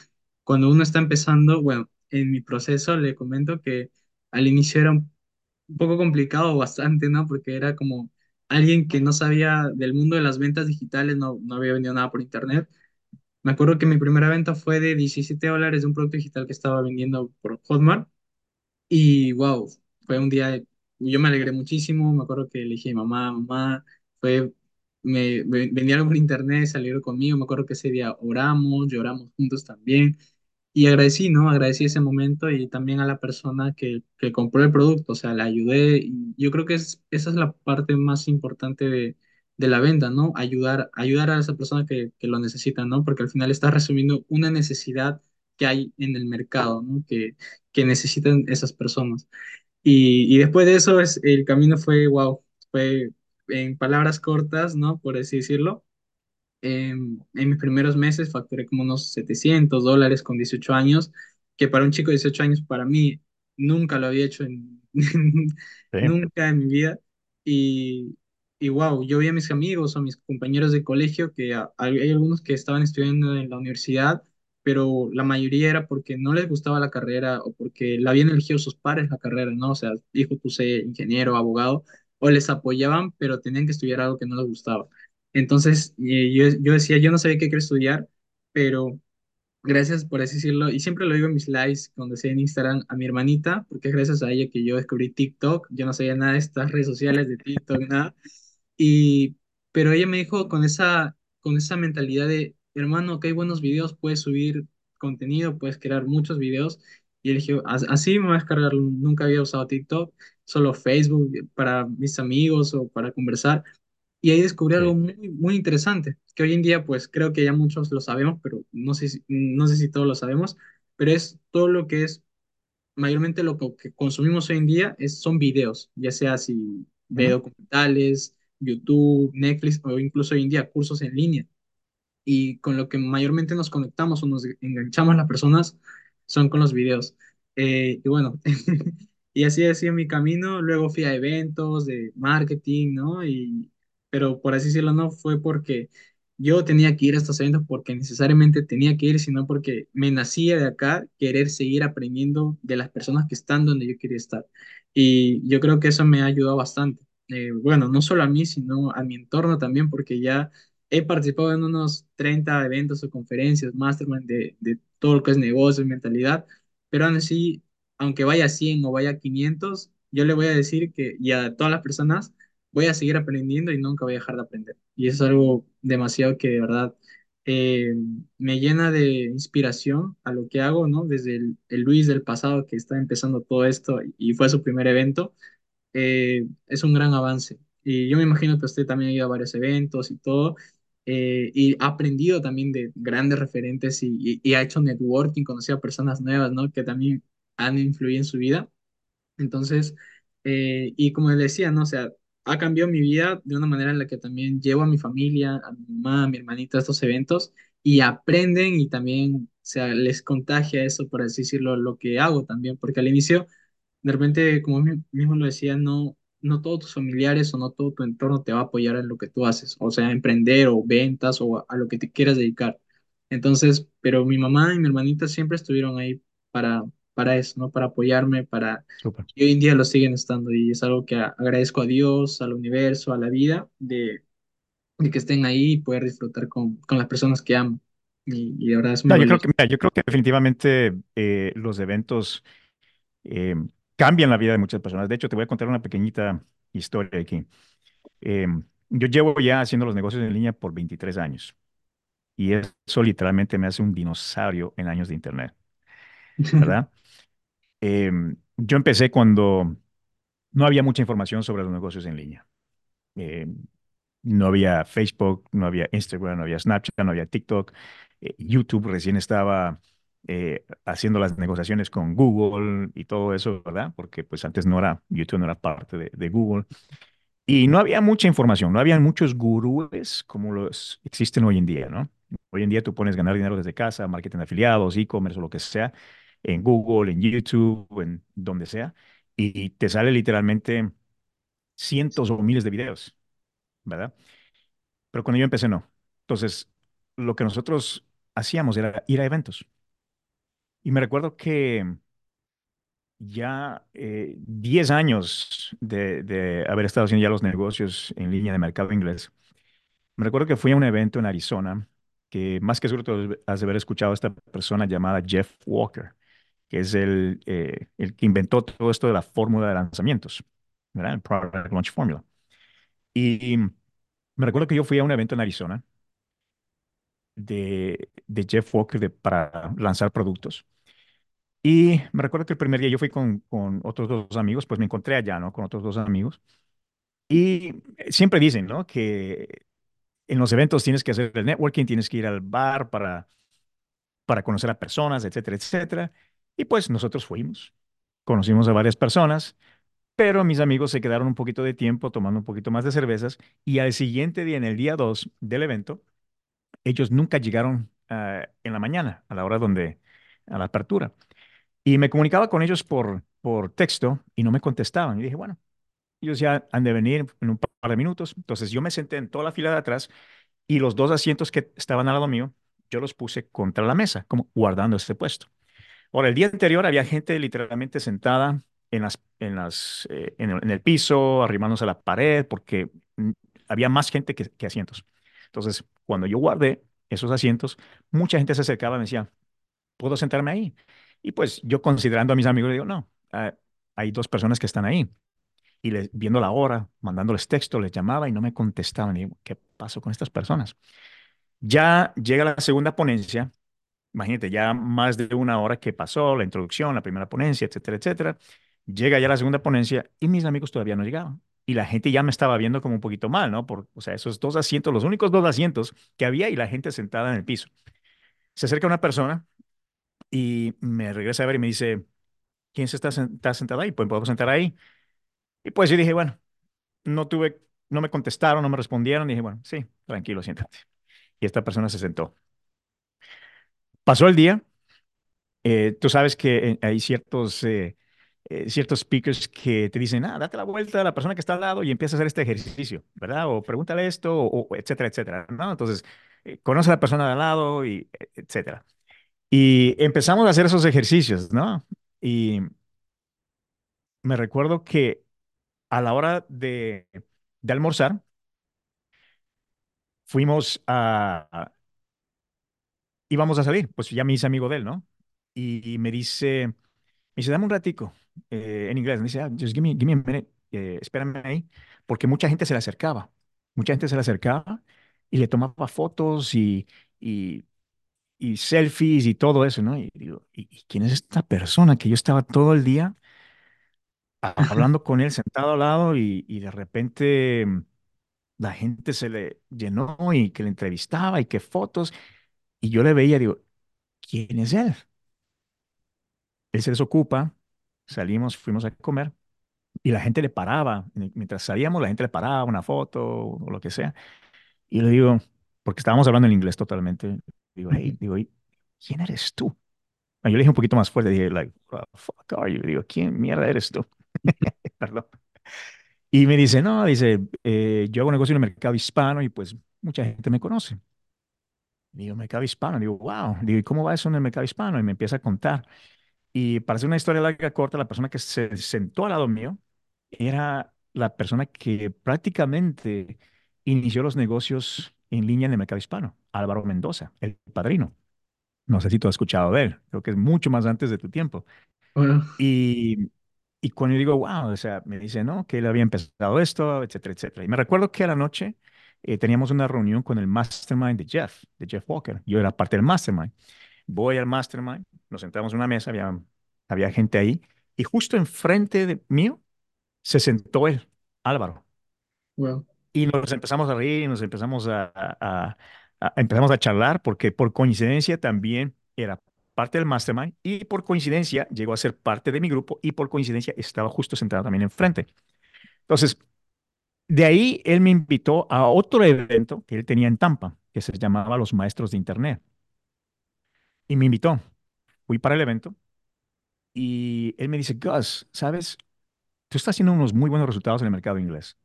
cuando uno está empezando, bueno, en mi proceso le comento que al inicio era un poco complicado, bastante, ¿no? Porque era como alguien que no sabía del mundo de las ventas digitales, no, no había vendido nada por internet me acuerdo que mi primera venta fue de 17 dólares de un producto digital que estaba vendiendo por Hotmart y wow, fue un día, yo me alegré muchísimo, me acuerdo que le dije mamá, mamá, fue, me, me por internet, salieron conmigo, me acuerdo que ese día oramos, lloramos juntos también y agradecí, ¿no? Agradecí ese momento y también a la persona que, que compró el producto, o sea, la ayudé. Y yo creo que es, esa es la parte más importante de, de la venta, ¿no? Ayudar, ayudar a esa persona que, que lo necesita, ¿no? Porque al final estás resumiendo una necesidad que hay en el mercado, ¿no? Que, que necesitan esas personas. Y, y después de eso, es, el camino fue, wow, fue en palabras cortas, ¿no? Por así decirlo en, en mis primeros meses facturé como unos 700 dólares con 18 años, que para un chico de 18 años, para mí, nunca lo había hecho en, Sí, nunca en mi vida. Y, y wow, yo vi a mis amigos o mis compañeros de colegio que a- hay hay algunos que estaban estudiando en la universidad, pero la mayoría era porque no les gustaba la carrera o porque la habían elegido sus padres la carrera, ¿no? O sea, hijo, tú sé ingeniero, abogado, o les apoyaban, pero tenían que estudiar algo que no les gustaba. Entonces, yo, yo decía, yo no sabía qué quería estudiar, pero gracias por así decirlo, y siempre lo digo en mis lives, cuando sea en Instagram, a mi hermanita, porque es gracias a ella que yo descubrí TikTok, yo no sabía nada de estas redes sociales, de TikTok, nada, y, pero ella me dijo con esa, con esa mentalidad de, hermano, que hay buenos videos, puedes subir contenido, puedes crear muchos videos, y dije, "As- así me voy a descargar, nunca había usado TikTok, solo Facebook para mis amigos o para conversar, y ahí descubrí algo muy, muy interesante, que hoy en día pues creo que ya muchos lo sabemos, pero no sé si, no sé si todos lo sabemos, pero es todo lo que es, mayormente lo que, consumimos hoy en día es, son videos, ya sea si Ujú. documentales, YouTube, Netflix o incluso hoy en día cursos en línea. Y con lo que mayormente nos conectamos o nos enganchamos las personas son con los videos. Eh, y bueno, y así ha sido mi camino. Luego fui a eventos de marketing, ¿no? Y, pero por así decirlo, no fue porque yo tenía que ir a estos eventos porque necesariamente tenía que ir, sino porque me nacía de acá querer seguir aprendiendo de las personas que están donde yo quería estar. Y yo creo que eso me ha ayudado bastante. Eh, bueno, no solo a mí, sino a mi entorno también, porque ya He participado en unos 30 eventos o conferencias, mastermind de, de todo lo que es negocio y mentalidad, pero aún así, aunque vaya a 100 o vaya a 500, yo le voy a decir que, y a todas las personas, voy a seguir aprendiendo y nunca voy a dejar de aprender. Y eso es algo demasiado que de verdad eh, me llena de inspiración a lo que hago, ¿no? Desde el, el Luis del pasado que está empezando todo esto y fue su primer evento, eh, es un gran avance. Y yo me imagino que usted también ha ido a varios eventos y todo, eh, y ha aprendido también de grandes referentes y, y- ha hecho networking, conocido a personas nuevas, ¿no? Que también han influido en su vida. Entonces, eh, y como le decía, ¿no? O sea, ha cambiado mi vida de una manera en la que también llevo a mi familia, a mi mamá, a mi hermanita a estos eventos y aprenden y también, o sea, les contagia eso, por decirlo, lo que hago también, porque al inicio, de repente, como mi- mismo lo decía, no, no todos tus familiares o no todo tu entorno te va a apoyar en lo que tú haces, o sea, emprender o ventas o a, a lo que te quieras dedicar. Entonces, pero mi mamá y mi hermanita siempre estuvieron ahí para, para eso, ¿no? Para apoyarme, para Súper. y hoy en día lo siguen estando y es algo que agradezco a Dios, al universo, a la vida, de, de que estén ahí y poder disfrutar con, con las personas que amo. Y, y de verdad es muy No, yo creo que, mira, yo creo que definitivamente eh, los eventos eh, cambian la vida de muchas personas. De hecho, te voy a contar una pequeñita historia aquí. Eh, yo llevo ya haciendo los negocios en línea por 23 años y eso literalmente me hace un dinosaurio en años de Internet, ¿verdad? Eh, yo empecé cuando no había mucha información sobre los negocios en línea. Eh, no había Facebook, no había Instagram, no había Snapchat, no había TikTok. Eh, YouTube recién estaba eh, haciendo las negociaciones con Google y todo eso, ¿verdad? Porque pues antes no era, YouTube no era parte de, Google. Y no había mucha información, no había muchos gurúes como los existen hoy en día, ¿no? Hoy en día tú pones ganar dinero desde casa, marketing de afiliados, e-commerce o lo que sea, en Google, en YouTube, en donde sea, y te sale literalmente cientos o miles de videos, ¿verdad? Pero cuando yo empecé, no. Entonces, lo que nosotros hacíamos era ir a eventos. Y me recuerdo que ya eh, 10 años de, haber estado haciendo ya los negocios en línea de mercado inglés, me recuerdo que fui a un evento en Arizona, que más que seguro has de haber escuchado a esta persona llamada Jeff Walker, que es el, eh, el que inventó todo esto de la fórmula de lanzamientos, ¿verdad? Product Launch Formula. Y me recuerdo que yo fui a un evento en Arizona de, Jeff Walker para lanzar productos. Y me recuerdo que el primer día yo fui con, con otros dos amigos, pues me encontré allá, ¿no? Con otros dos amigos. Y siempre dicen, ¿no? Que en los eventos tienes que hacer el networking, tienes que ir al bar para, para conocer a personas, etcétera, etcétera. Y pues nosotros fuimos, conocimos a varias personas, pero mis amigos se quedaron un poquito de tiempo tomando un poquito más de cervezas y al siguiente día, en el día 2 del evento, ellos nunca llegaron ah, en la mañana, a la hora donde, a la apertura. Y me comunicaba con ellos por, por texto y no me contestaban. Y dije, bueno, ellos ya han de venir en un par de minutos. Entonces yo me senté en toda la fila de atrás y los dos asientos que estaban al lado mío, yo los puse contra la mesa, como guardando ese puesto. Ahora, el día anterior había gente literalmente sentada en las, en las, eh, en el piso, arrimándose a la pared, porque mm, había más gente que, que asientos. Entonces, cuando yo guardé esos asientos, mucha gente se acercaba y me decía, ¿puedo sentarme ahí? Y pues yo considerando a mis amigos, le digo, no, ah, hay dos personas que están ahí. Y viendo la hora, mandándoles texto, les llamaba y no me contestaban. Digo, ¿qué pasó con estas personas? Ya llega la segunda ponencia Imagínate, ya más de una hora que pasó, la introducción, la primera ponencia, etcétera, etcétera. Llega ya la segunda ponencia y mis amigos todavía no llegaban. Y la gente ya me estaba viendo como un poquito mal, ¿no? Por, o sea, esos dos asientos, los únicos dos asientos que había y la gente sentada en el piso. Se acerca una persona y me regresa a ver y me dice, ¿quién se está, está sentado ahí? Pues podemos sentar ahí. Y pues yo dije, bueno, no tuve, no me contestaron, no me respondieron. dije, bueno, sí, tranquilo, siéntate. Y esta persona se sentó. Pasó el día Eh, tú sabes que eh, hay ciertos, eh, eh, ciertos speakers que te dicen, ah, date la vuelta a la persona que está al lado y empieza a hacer este ejercicio, ¿verdad? O pregúntale esto, o, o etcétera, etcétera, ¿no? Entonces, eh, conoce a la persona de al lado y e- etcétera. Y empezamos a hacer esos ejercicios, ¿no? Y me recuerdo que a la hora de, de almorzar, fuimos a, íbamos a salir, pues ya me hice amigo de él, ¿no? Y, y me dice, me dice, dame un ratico, eh, en inglés, me dice, ah, just give me, give me a minute. eh, espérame ahí, porque mucha gente se le acercaba, mucha gente se le acercaba y le tomaba fotos y, y, y selfies y todo eso, ¿no? Y digo, ¿y, y quién es esta persona que yo estaba todo el día hablando con él sentado al lado y, y de repente la gente se le llenó y que le entrevistaba y que fotos y yo le veía, digo, ¿quién es él? Él se desocupa, salimos, fuimos a comer y la gente le paraba, mientras salíamos la gente le paraba una foto o lo que sea y le digo, porque estábamos hablando en inglés totalmente, digo, hey, digo, "¿Y ¿quién eres tú? Yo le dije un poquito más fuerte, dije, like, "What the fuck are you? Digo, ¿quién mierda eres tú? Perdón. Y me dice, no, dice, eh, yo hago negocio en el mercado hispano y pues mucha gente me conoce. Digo, mercado hispano. Digo, wow. Digo, ¿y cómo va eso en el mercado hispano? Y me empieza a contar. Y para hacer una historia larga, corta, la persona que se sentó al lado mío era la persona que prácticamente inició los negocios en línea en el mercado hispano, Álvaro Mendoza, el padrino. No sé si tú has escuchado de él, creo que es mucho más antes de tu tiempo. Bueno, Y, y cuando yo digo, wow, o sea, me dice, no, que él había empezado esto, etcétera, etcétera. Y me recuerdo que a la noche eh, teníamos una reunión con el mastermind de Jeff, de Jeff Walker. Yo era parte del mastermind. Voy al mastermind, nos sentamos en una mesa, había, había gente ahí, y justo enfrente de mío se sentó él, Álvaro. wow, Y nos empezamos a reír, nos empezamos a, a- a- empezamos a charlar, porque por coincidencia también era parte del mastermind y por coincidencia llegó a ser parte de mi grupo y por coincidencia estaba justo sentado también enfrente. Entonces, de ahí él me invitó a otro evento que él tenía en Tampa, que se llamaba Los Maestros de Internet. Y me invitó. Fui para el evento y él me dice, Gus, ¿sabes? Tú estás haciendo unos muy buenos resultados en el mercado inglés.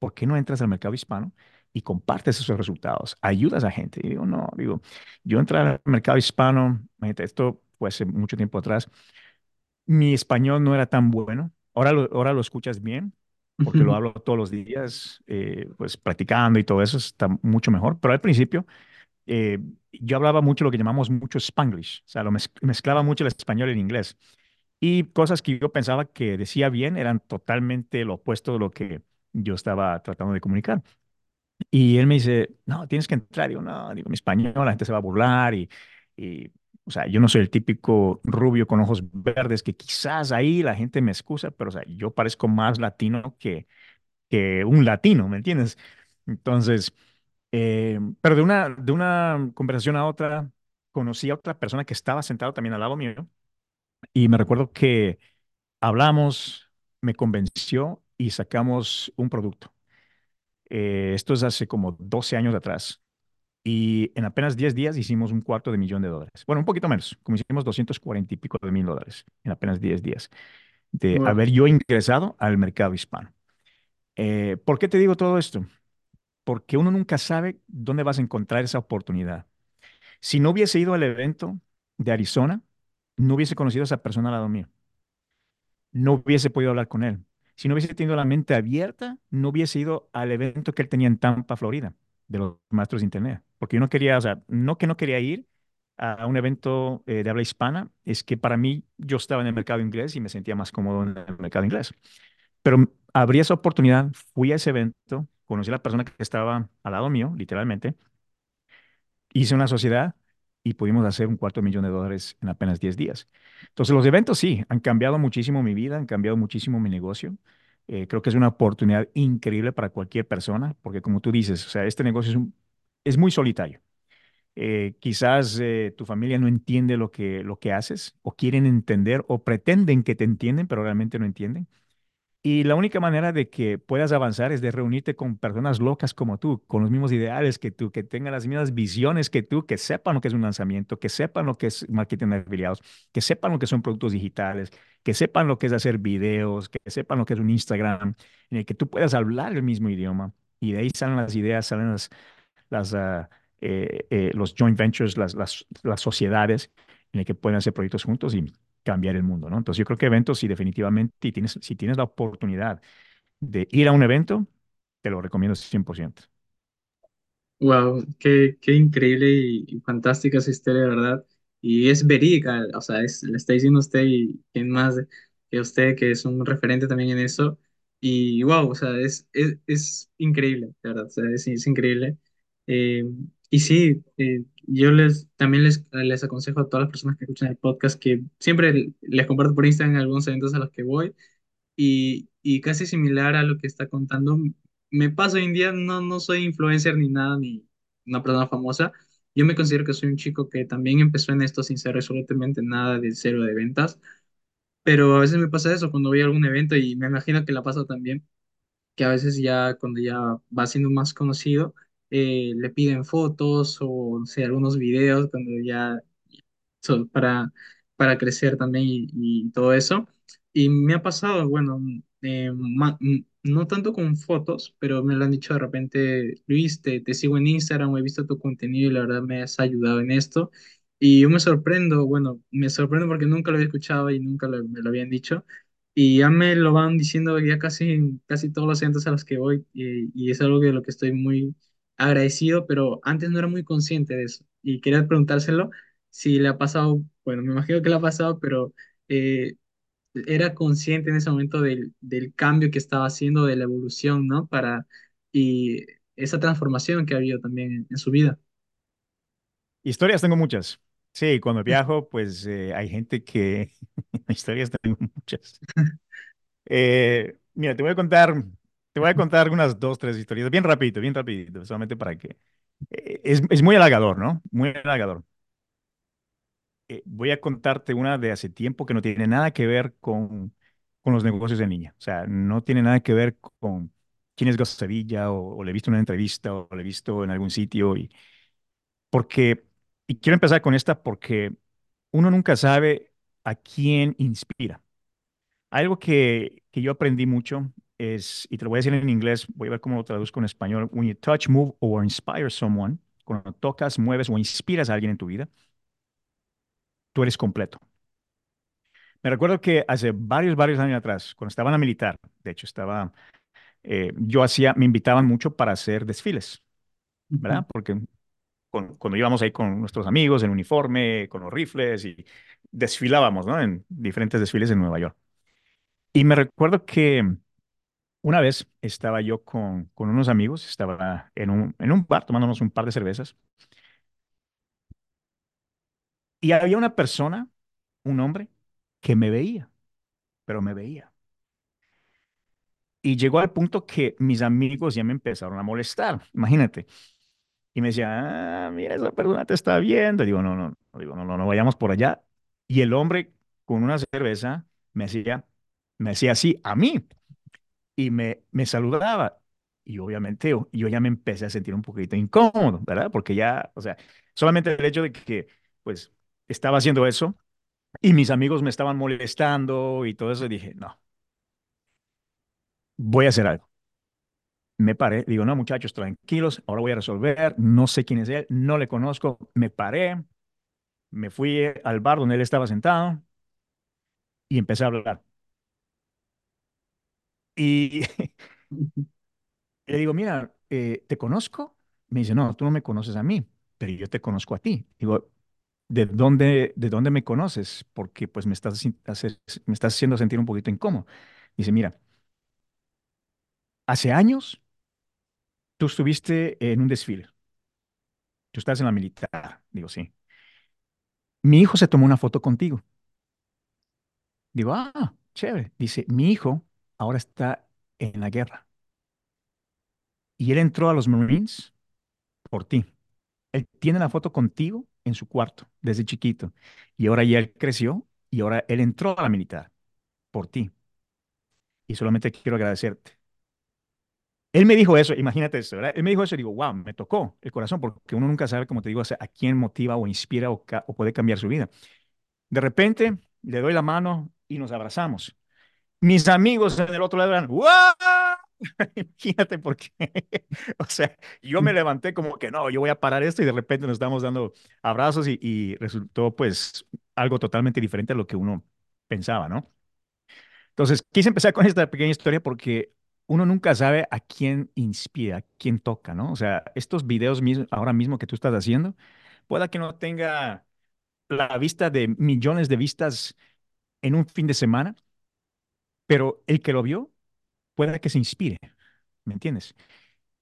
¿por qué no entras al mercado hispano y compartes esos resultados? Ayudas a gente. Y digo, no, digo, yo entré al mercado hispano, esto fue hace mucho tiempo atrás, mi español no era tan bueno. Ahora lo, ahora lo escuchas bien, porque lo hablo todos los días, eh, pues practicando y todo eso está mucho mejor. Pero al principio eh, yo hablaba mucho lo que llamamos mucho Spanglish, o sea, lo mez- mezclaba mucho el español y el inglés. Y cosas que yo pensaba que decía bien eran totalmente lo opuesto de lo que yo estaba tratando de comunicar. Y él me dice, no, tienes que entrar. Digo, no, digo, mi español, la gente se va a burlar y, y, o sea, yo no soy el típico rubio con ojos verdes que quizás ahí la gente me excusa, pero, o sea, yo parezco más latino que, que un latino, ¿me entiendes? Entonces, eh, pero de una, de una conversación a otra, conocí a otra persona que estaba sentado también al lado mío y me recuerdo que hablamos, me convenció y sacamos un producto. Eh, esto es hace como 12 años atrás. Y en apenas 10 días hicimos un cuarto de millón de dólares. Bueno, un poquito menos, como hicimos 240 y pico de mil dólares en apenas 10 días de wow, haber yo ingresado al mercado hispano. Eh, ¿por qué te digo todo esto? Porque uno nunca sabe dónde vas a encontrar esa oportunidad. Si no hubiese ido al evento de Arizona, no hubiese conocido a esa persona al lado mío. no hubiese podido hablar con él. Si no hubiese tenido la mente abierta, no hubiese ido al evento que él tenía en Tampa, Florida, de los maestros de Internet. Porque yo no quería, o sea, no que no quería ir a un evento eh, de habla hispana, es que para mí yo estaba en el mercado inglés y me sentía más cómodo en el mercado inglés. Pero abrí esa oportunidad, fui a ese evento, conocí a la persona que estaba al lado mío, literalmente, hice una sociedad y pudimos hacer un cuarto millón de dólares en apenas 10 días. Entonces, los eventos sí, han cambiado muchísimo mi vida, han cambiado muchísimo mi negocio. Eh, creo que es una oportunidad increíble para cualquier persona, porque como tú dices, o sea, este negocio es, un- es muy solitario. Eh, quizás eh, tu familia no entiende lo que, lo que haces, o quieren entender, o pretenden que te entienden, pero realmente no entienden. Y la única manera de que puedas avanzar es de reunirte con personas locas como tú, con los mismos ideales que tú, que tengan las mismas visiones que tú, que sepan lo que es un lanzamiento, que sepan lo que es marketing de afiliados, que sepan lo que son productos digitales, que sepan lo que es hacer videos, que sepan lo que es un Instagram, en el que tú puedas hablar el mismo idioma. Y de ahí salen las ideas, salen las, ah, eh, eh, los joint ventures, las, las, las sociedades en el que pueden hacer proyectos juntos y cambiar el mundo, ¿no? Entonces yo creo que eventos, sí, definitivamente, y tienes, si tienes la oportunidad de ir a un evento, te lo recomiendo 100%. wow, qué, qué increíble y, y fantástica esa historia, de verdad. Y es verídica, o sea, es, le está diciendo usted y quién más que usted, que es un referente también en eso. Y wow, o sea, es, es, es increíble, de verdad, o sea, es, es increíble. Eh, y sí, eh, yo les, también les, les aconsejo a todas las personas que escuchan el podcast que siempre les comparto por Instagram algunos eventos a los que voy y, y casi similar a lo que está contando. Me pasa hoy en día, no, no soy influencer ni nada, ni una persona famosa. Yo me considero que soy un chico que también empezó en esto sin ser absolutamente nada de cero de ventas, pero a veces me pasa eso cuando voy a algún evento y me imagino que la pasa también, que a veces ya cuando ya va siendo más conocido, eh, le piden fotos o no sé, algunos videos cuando ya so- para, para crecer también y, y todo eso. Y me ha pasado, bueno, eh, ma- no tanto con fotos, pero me lo han dicho de repente, Luis, te, te sigo en Instagram, o he visto tu contenido y la verdad me has ayudado en esto. Y yo me sorprendo, bueno, me sorprendo porque nunca lo había escuchado y nunca lo- me lo habían dicho. Y ya me lo van diciendo ya casi casi todos los eventos a los que voy y, y es algo de lo que estoy muy agradecido, pero antes no era muy consciente de eso. Y quería preguntárselo si le ha pasado, bueno, me imagino que le ha pasado, pero eh, era consciente en ese momento del, del cambio que estaba haciendo, de la evolución, ¿no? Para, y esa transformación que ha habido también en, en su vida. Historias tengo muchas. Sí, cuando viajo, pues eh, hay gente que... Historias tengo muchas. Eh, mira, te voy a contar, te voy a contar unas dos, tres historias, bien rapidito, bien rapidito, solamente para que... eh, es, es muy halagador, ¿no? Muy halagador. Eh, voy a contarte una de hace tiempo que no tiene nada que ver con, con los negocios en línea. O sea, no tiene nada que ver con quién es Gus Sevilla o, o le he visto en una entrevista o le he visto en algún sitio. Y, porque, y quiero empezar con esta porque uno nunca sabe a quién inspira. Algo que, que yo aprendí mucho es, y te lo voy a decir en inglés, voy a ver cómo lo traduzco en español. When you touch, move or inspire someone, cuando tocas, mueves o inspiras a alguien en tu vida, tú eres completo. Me recuerdo que hace varios, varios años atrás, cuando estaba en la militar, de hecho, estaba, eh, yo hacía, me invitaban mucho para hacer desfiles, ¿verdad? Porque con- cuando íbamos ahí con nuestros amigos en uniforme, con los rifles y desfilábamos, ¿no? En diferentes desfiles en Nueva York. Y me recuerdo que Una vez estaba yo con, con unos amigos, estaba en un, en un bar tomándonos un par de cervezas y había una persona, un hombre, que me veía, pero me veía. Y llegó al punto que mis amigos ya me empezaron a molestar, imagínate. Y me decía, ah, mira, esa persona te está viendo. Y digo, no, no, no, digo, no, no, no vayamos por allá. Y el hombre con una cerveza me hacía, me hacía así a mí. Y me, me saludaba. Y obviamente yo, yo ya me empecé a sentir un poquito incómodo, ¿verdad? Porque ya, o sea, solamente el hecho de que, pues, estaba haciendo eso y mis amigos me estaban molestando y todo eso, dije, no, voy a hacer algo. Me paré, digo, no, muchachos, tranquilos, ahora voy a resolver, no sé quién es él, no le conozco, me paré, me fui al bar donde él estaba sentado y empecé a hablar. Y le digo, mira, eh, ¿te conozco? Me dice, no, tú no me conoces a mí, pero yo te conozco a ti. Digo, ¿de dónde, de dónde me conoces? Porque pues me estás, hacer- me estás haciendo sentir un poquito incómodo. Dice, mira, hace años tú estuviste en un desfile, tú estás en la militar. Digo, sí. Mi hijo se tomó una foto contigo. Digo, ah, chévere. Dice, mi hijo ahora está en la guerra y él entró a los Marines por ti. Él tiene la foto contigo en su cuarto desde chiquito y ahora ya él creció y ahora él entró a la militar por ti y solamente quiero agradecerte. Él me dijo eso, imagínate eso. Él me dijo eso y digo, wow, me tocó el corazón porque uno nunca sabe, como te digo, a quién motiva o inspira o puede cambiar su vida. De repente le doy la mano y nos abrazamos. Mis amigos en el otro lado eran, ¡wow! Imagínate por qué. O sea, yo me levanté como que no, yo voy a parar esto y de repente nos estamos dando abrazos y, y resultó pues algo totalmente diferente a lo que uno pensaba, ¿no? Entonces, quise empezar con esta pequeña historia porque uno nunca sabe a quién inspira, a quién toca, ¿no? O sea, estos videos mis- ahora mismo que tú estás haciendo, pueda que no tenga la vista de millones de vistas en un fin de semana, pero el que lo vio pueda que se inspire, ¿me entiendes?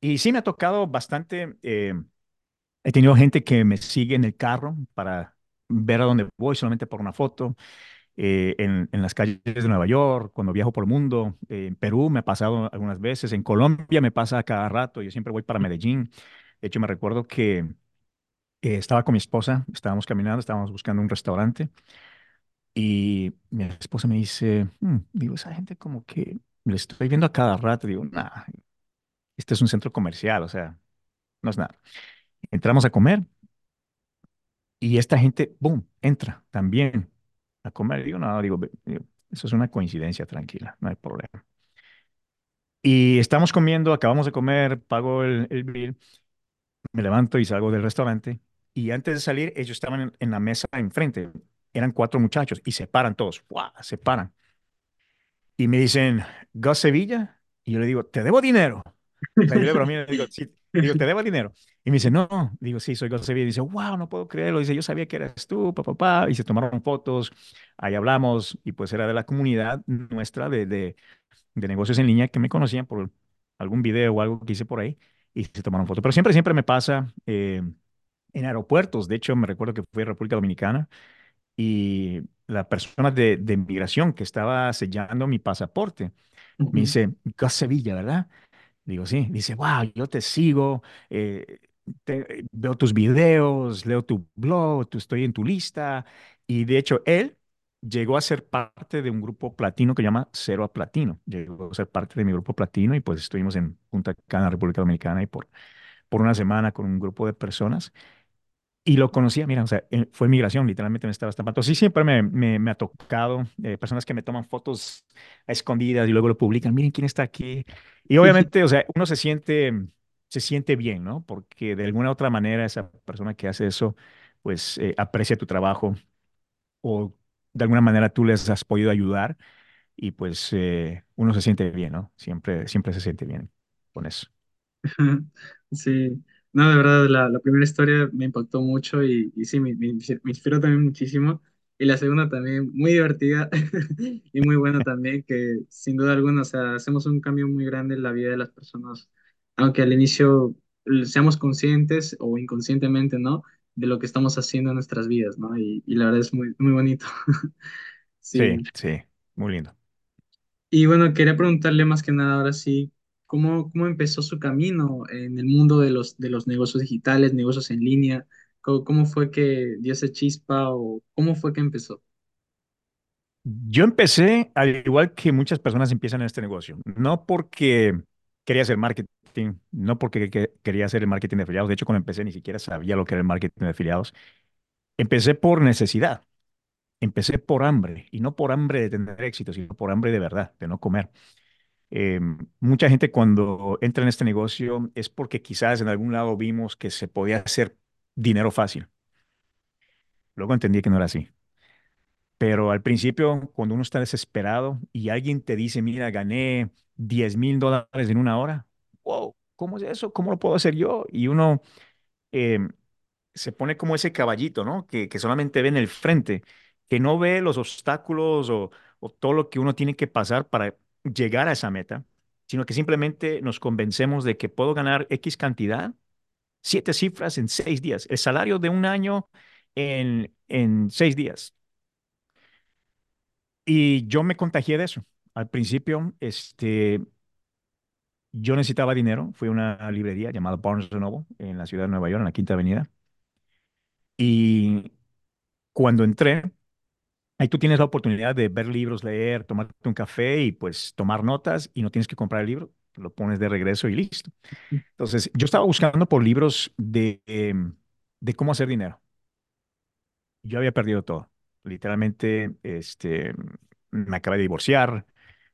Y sí me ha tocado bastante, eh, he tenido gente que me sigue en el carro para ver a dónde voy solamente por una foto, eh, en, las calles de Nueva York, cuando viajo por el mundo, eh, en Perú me ha pasado algunas veces, en Colombia me pasa cada rato, yo siempre voy para Medellín. De hecho, me recuerdo que estaba con mi esposa, estábamos caminando, estábamos buscando un restaurante y mi esposa me dice, "Hmm", digo, esa gente como que le estoy viendo a cada rato, digo, nah, este es un centro comercial, o sea, no es nada. Entramos a comer y esta gente, boom, entra también a comer. Digo, no, digo, "Ve- digo, eso es una coincidencia, tranquila, no hay problema. Y estamos comiendo, acabamos de comer, pago el, el bill, me levanto y salgo del restaurante. Y antes de salir, ellos estaban en, en la mesa enfrente. Eran cuatro muchachos y se paran todos. ¡Fua! Se paran. Y me dicen, Gus Sevilla. Y yo le digo, te debo dinero. O sea, yo le digo, sí, digo, te debo dinero. Y me dice, no. Digo, sí, soy Gus Sevilla. Y dice, wow, no puedo creerlo. Dice, yo sabía que eras tú, papá, papá. Y se tomaron fotos. Ahí hablamos. Y pues era de la comunidad nuestra de, de, de negocios en línea que me conocían por algún video o algo que hice por ahí y se tomaron fotos. Pero siempre, siempre me pasa eh, en aeropuertos. De hecho, me recuerdo que fui a República Dominicana y la persona de, de migración que estaba sellando mi pasaporte me Ujú. dice, Gus Sevilla, ¿verdad? Digo, sí. Dice, wow, yo te sigo, eh, te- veo tus videos, leo tu blog, tú estoy en tu lista. Y de hecho, él llegó a ser parte de un grupo platino que se llama Cero a Platino. Llegó a ser parte de mi grupo platino y pues estuvimos en Punta Cana, República Dominicana, y por, por una semana con un grupo de personas. Y lo conocía, mira, o sea, eh, fue migración, literalmente me estaba estampando. Sí, siempre me, me, me ha tocado eh, personas que me toman fotos a escondidas y luego lo publican, miren quién está aquí. Y obviamente, o sea, uno se siente, se siente bien, ¿no? Porque de alguna otra manera esa persona que hace eso, pues eh, aprecia tu trabajo o de alguna manera tú les has podido ayudar y pues eh, uno se siente bien, ¿no? Siempre, siempre se siente bien con eso. Sí, no, de verdad, la, la primera historia me impactó mucho y, y sí, me, me, me inspiró también muchísimo. Y la segunda también, muy divertida y muy buena también, que sin duda alguna, o sea, hacemos un cambio muy grande en la vida de las personas, aunque al inicio eh, seamos conscientes o inconscientemente, ¿no? De lo que estamos haciendo en nuestras vidas, ¿no? Y, y la verdad es muy, muy bonito. Sí, Sí. sí, muy lindo. Y bueno, quería preguntarle más que nada ahora sí, ¿cómo, cómo empezó su camino en el mundo de los, de los negocios digitales, negocios en línea? ¿Cómo, cómo fue que dio esa chispa o cómo fue que empezó? Yo empecé, al igual que muchas personas empiezan en este negocio, no porque quería hacer marketing, no porque que- quería hacer el marketing de afiliados. De hecho, cuando empecé ni siquiera sabía lo que era el marketing de afiliados. Empecé por necesidad, empecé por hambre, y no por hambre de tener éxito, sino por hambre de verdad, de no comer. Eh, mucha gente cuando entra en este negocio es porque quizás en algún lado vimos que se podía hacer dinero fácil. Luego entendí que no era así. Pero al principio, cuando uno está desesperado y alguien te dice, mira, gané diez mil dólares en una hora, wow, ¿cómo es eso? ¿Cómo lo puedo hacer yo? Y uno eh, se pone como ese caballito, ¿no? Que, solamente ve en el frente, que no ve los obstáculos o todo lo que uno tiene que pasar para llegar a esa meta, sino que simplemente nos convencemos de que puedo ganar X cantidad, siete cifras en seis días, el salario de un año en, en seis días. Y yo me contagié de eso. Al principio, este, yo necesitaba dinero. Fui a una librería llamada Barnes Noble en la ciudad de Nueva York, en la Quinta Avenida. Y cuando entré, ahí tú tienes la oportunidad de ver libros, leer, tomarte un café y pues tomar notas y no tienes que comprar el libro, lo pones de regreso y listo. Entonces, yo estaba buscando por libros de, em, de cómo hacer dinero. Yo había perdido todo. Literalmente, este, me acabé de divorciar,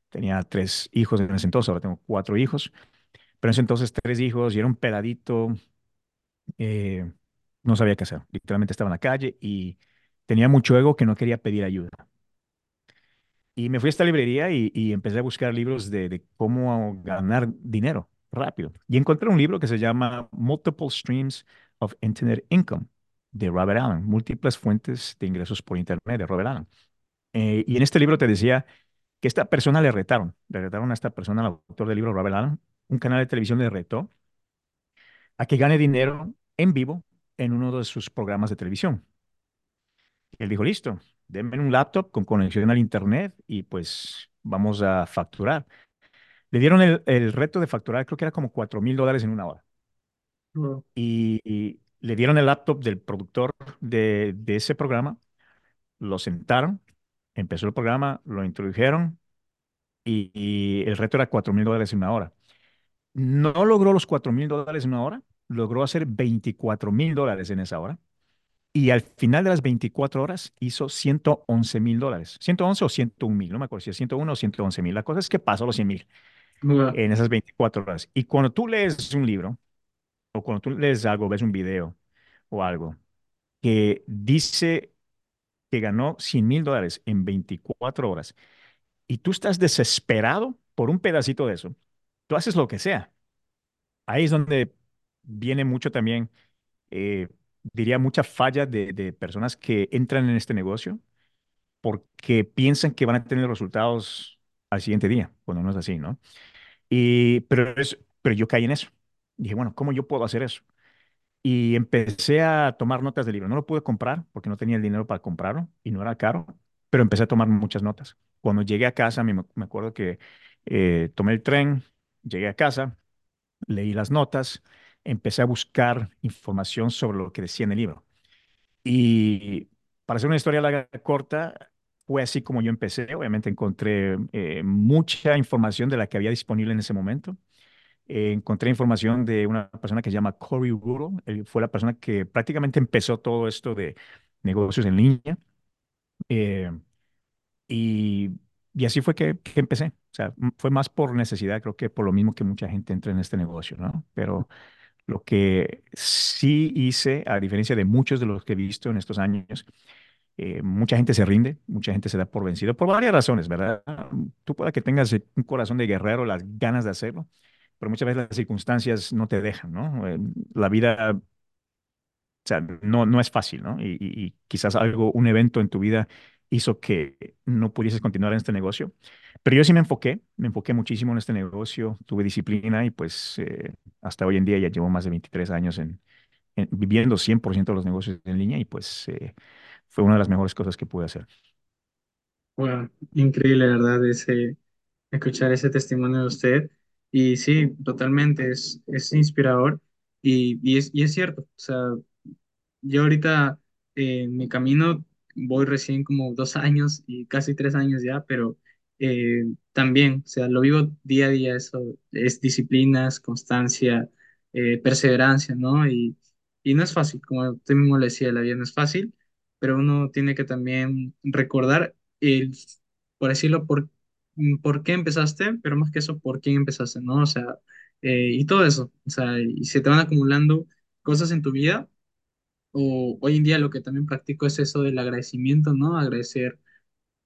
tenía tres hijos en ese entonces, ahora tengo cuatro hijos. Pero en ese entonces tres hijos y era un peladito, eh, no sabía qué hacer. Literalmente estaba en la calle y tenía mucho ego que no quería pedir ayuda. Y me fui a esta librería y, empecé a buscar libros de, de cómo ganar dinero rápido. Y encontré un libro que se llama Multiple Streams of Internet Income de Robert Allen, múltiples fuentes de ingresos por Internet de Robert Allen. Eh, y en este libro te decía, que esta persona le retaron, le retaron a esta persona, al autor del libro Robert Allen, un canal de televisión le retó a que gane dinero en vivo en uno de sus programas de televisión. Él dijo, listo, denme un laptop con conexión al internet y pues vamos a facturar. Le dieron el, el reto de facturar, creo que era como cuatro mil dólares en una hora. Wow. Y, y le dieron el laptop del productor de, de ese programa, lo sentaron, empezó el programa, lo introdujeron y, y el reto era cuatro mil dólares en una hora. No logró los cuatro mil dólares en una hora, logró hacer veinticuatro mil dólares en esa hora. Y al final de las 24 horas hizo ciento once mil dólares. ciento once o ciento un mil, no me acuerdo si es 101 o ciento once mil. La cosa es que pasó los cien mil Wow. en esas 24 horas. Y cuando tú lees un libro o cuando tú lees algo, ves un video o algo que dice que ganó cien mil dólares en 24 horas y tú estás desesperado por un pedacito de eso, tú haces lo que sea. Ahí es donde viene mucho también, eh, diría, mucha falla de, de personas que entran en este negocio porque piensan que van a tener resultados al siguiente día, cuando no es así, ¿no? Y, pero, es, pero yo caí en eso. Dije, bueno, ¿cómo yo puedo hacer eso? Y empecé a tomar notas del libro. No lo pude comprar porque no tenía el dinero para comprarlo y no era caro, pero empecé a tomar muchas notas. Cuando llegué a casa, me, me acuerdo que eh, tomé el tren, llegué a casa, leí las notas, empecé a buscar información sobre lo que decía en el libro. Y para hacer una historia larga corta, fue así como yo empecé. Obviamente encontré eh, mucha información de la que había disponible en ese momento. Eh, encontré información de una persona que se llama Cory Rudol. Él fue la persona que prácticamente empezó todo esto de negocios en línea. Eh, y, y así fue que, que empecé. O sea, fue más por necesidad, creo que por lo mismo que mucha gente entra en este negocio, ¿no? Pero lo que sí hice, a diferencia de muchos de los que he visto en estos años, eh, mucha gente se rinde, mucha gente se da por vencido por varias razones, ¿verdad? Tú puede que tengas un corazón de guerrero, las ganas de hacerlo, pero muchas veces las circunstancias no te dejan, ¿no? Eh, la vida, o sea, no, no es fácil, ¿no? Y, y- y quizás algo, un evento en tu vida hizo que no pudieses continuar en este negocio. Pero yo sí me enfoqué, me enfoqué muchísimo en este negocio, tuve disciplina y pues eh, hasta hoy en día ya llevo más de 23 años en, en- viviendo 100% de los negocios en línea y pues eh, fue una de las mejores cosas que pude hacer. Wow. Increíble, ¿verdad? Ese, escuchar ese testimonio de usted. Y sí, totalmente, es, es inspirador y, y es, y es cierto. O sea, Yo ahorita eh, en mi camino voy recién como dos años y casi tres años ya, pero eh, también, o sea, lo vivo día a día, eso es disciplinas, constancia, eh, perseverancia, ¿no? Y, y no es fácil, como usted mismo le decía, la vida no es fácil, pero uno tiene que también recordar el, por decirlo, por, por qué empezaste, pero más que eso, por quién empezaste, ¿no? O sea, eh, y todo eso, o sea, y se te van acumulando cosas en tu vida o hoy en día lo que también practico es eso del agradecimiento, ¿no? Agradecer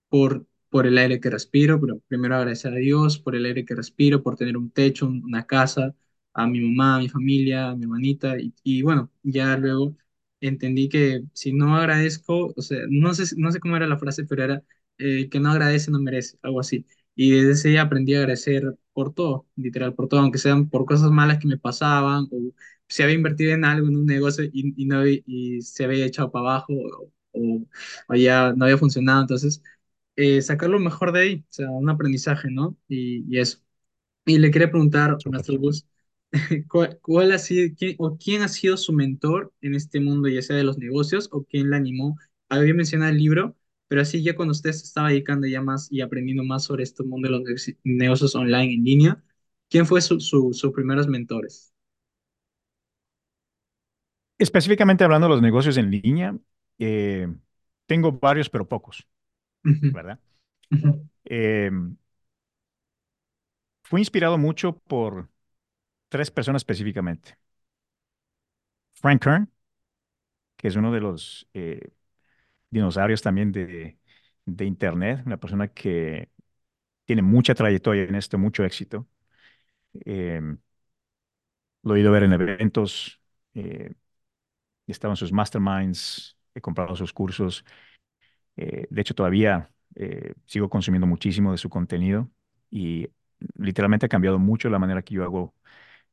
por, por el aire que respiro, pero primero agradecer a Dios por el aire que respiro, por tener un techo, un- una casa, a mi mamá, a mi familia, a mi hermanita, y, y bueno, ya luego entendí que si no agradezco, o sea, no sé, no sé cómo era la frase, pero era eh, que no agradece no merece, algo así. Y desde ese día aprendí a agradecer por todo, literal, por todo, aunque sean por cosas malas que me pasaban, o si había invertido en algo, en un negocio, y, y, no, y se había echado para abajo, o, o o ya no había funcionado, entonces eh, sacar lo mejor de ahí, o sea, un aprendizaje, ¿no? Y, y eso. Y le quería preguntar. Maestro Gus, ¿cuál, cuál ha sido, quién, o quién ha sido su mentor en este mundo, ya sea de los negocios, o quién la animó? Había mencionado el libro, pero así ya cuando usted se estaba dedicando ya más y aprendiendo más sobre este mundo de los negoci- negocios online en línea, ¿quién fue su, su- sus primeros mentores? Específicamente hablando de los negocios en línea, eh, tengo varios, pero pocos, ¿verdad? Eh, fui inspirado mucho por tres personas específicamente. Frank Kern, que es uno de los eh, dinosaurios también de, Internet, una persona que tiene mucha trayectoria en esto, mucho éxito. Eh, lo he ido a ver en eventos, eh, he estado en sus masterminds, he comprado sus cursos. Eh, de hecho, todavía eh, sigo consumiendo muchísimo de su contenido y literalmente ha cambiado mucho la manera que yo hago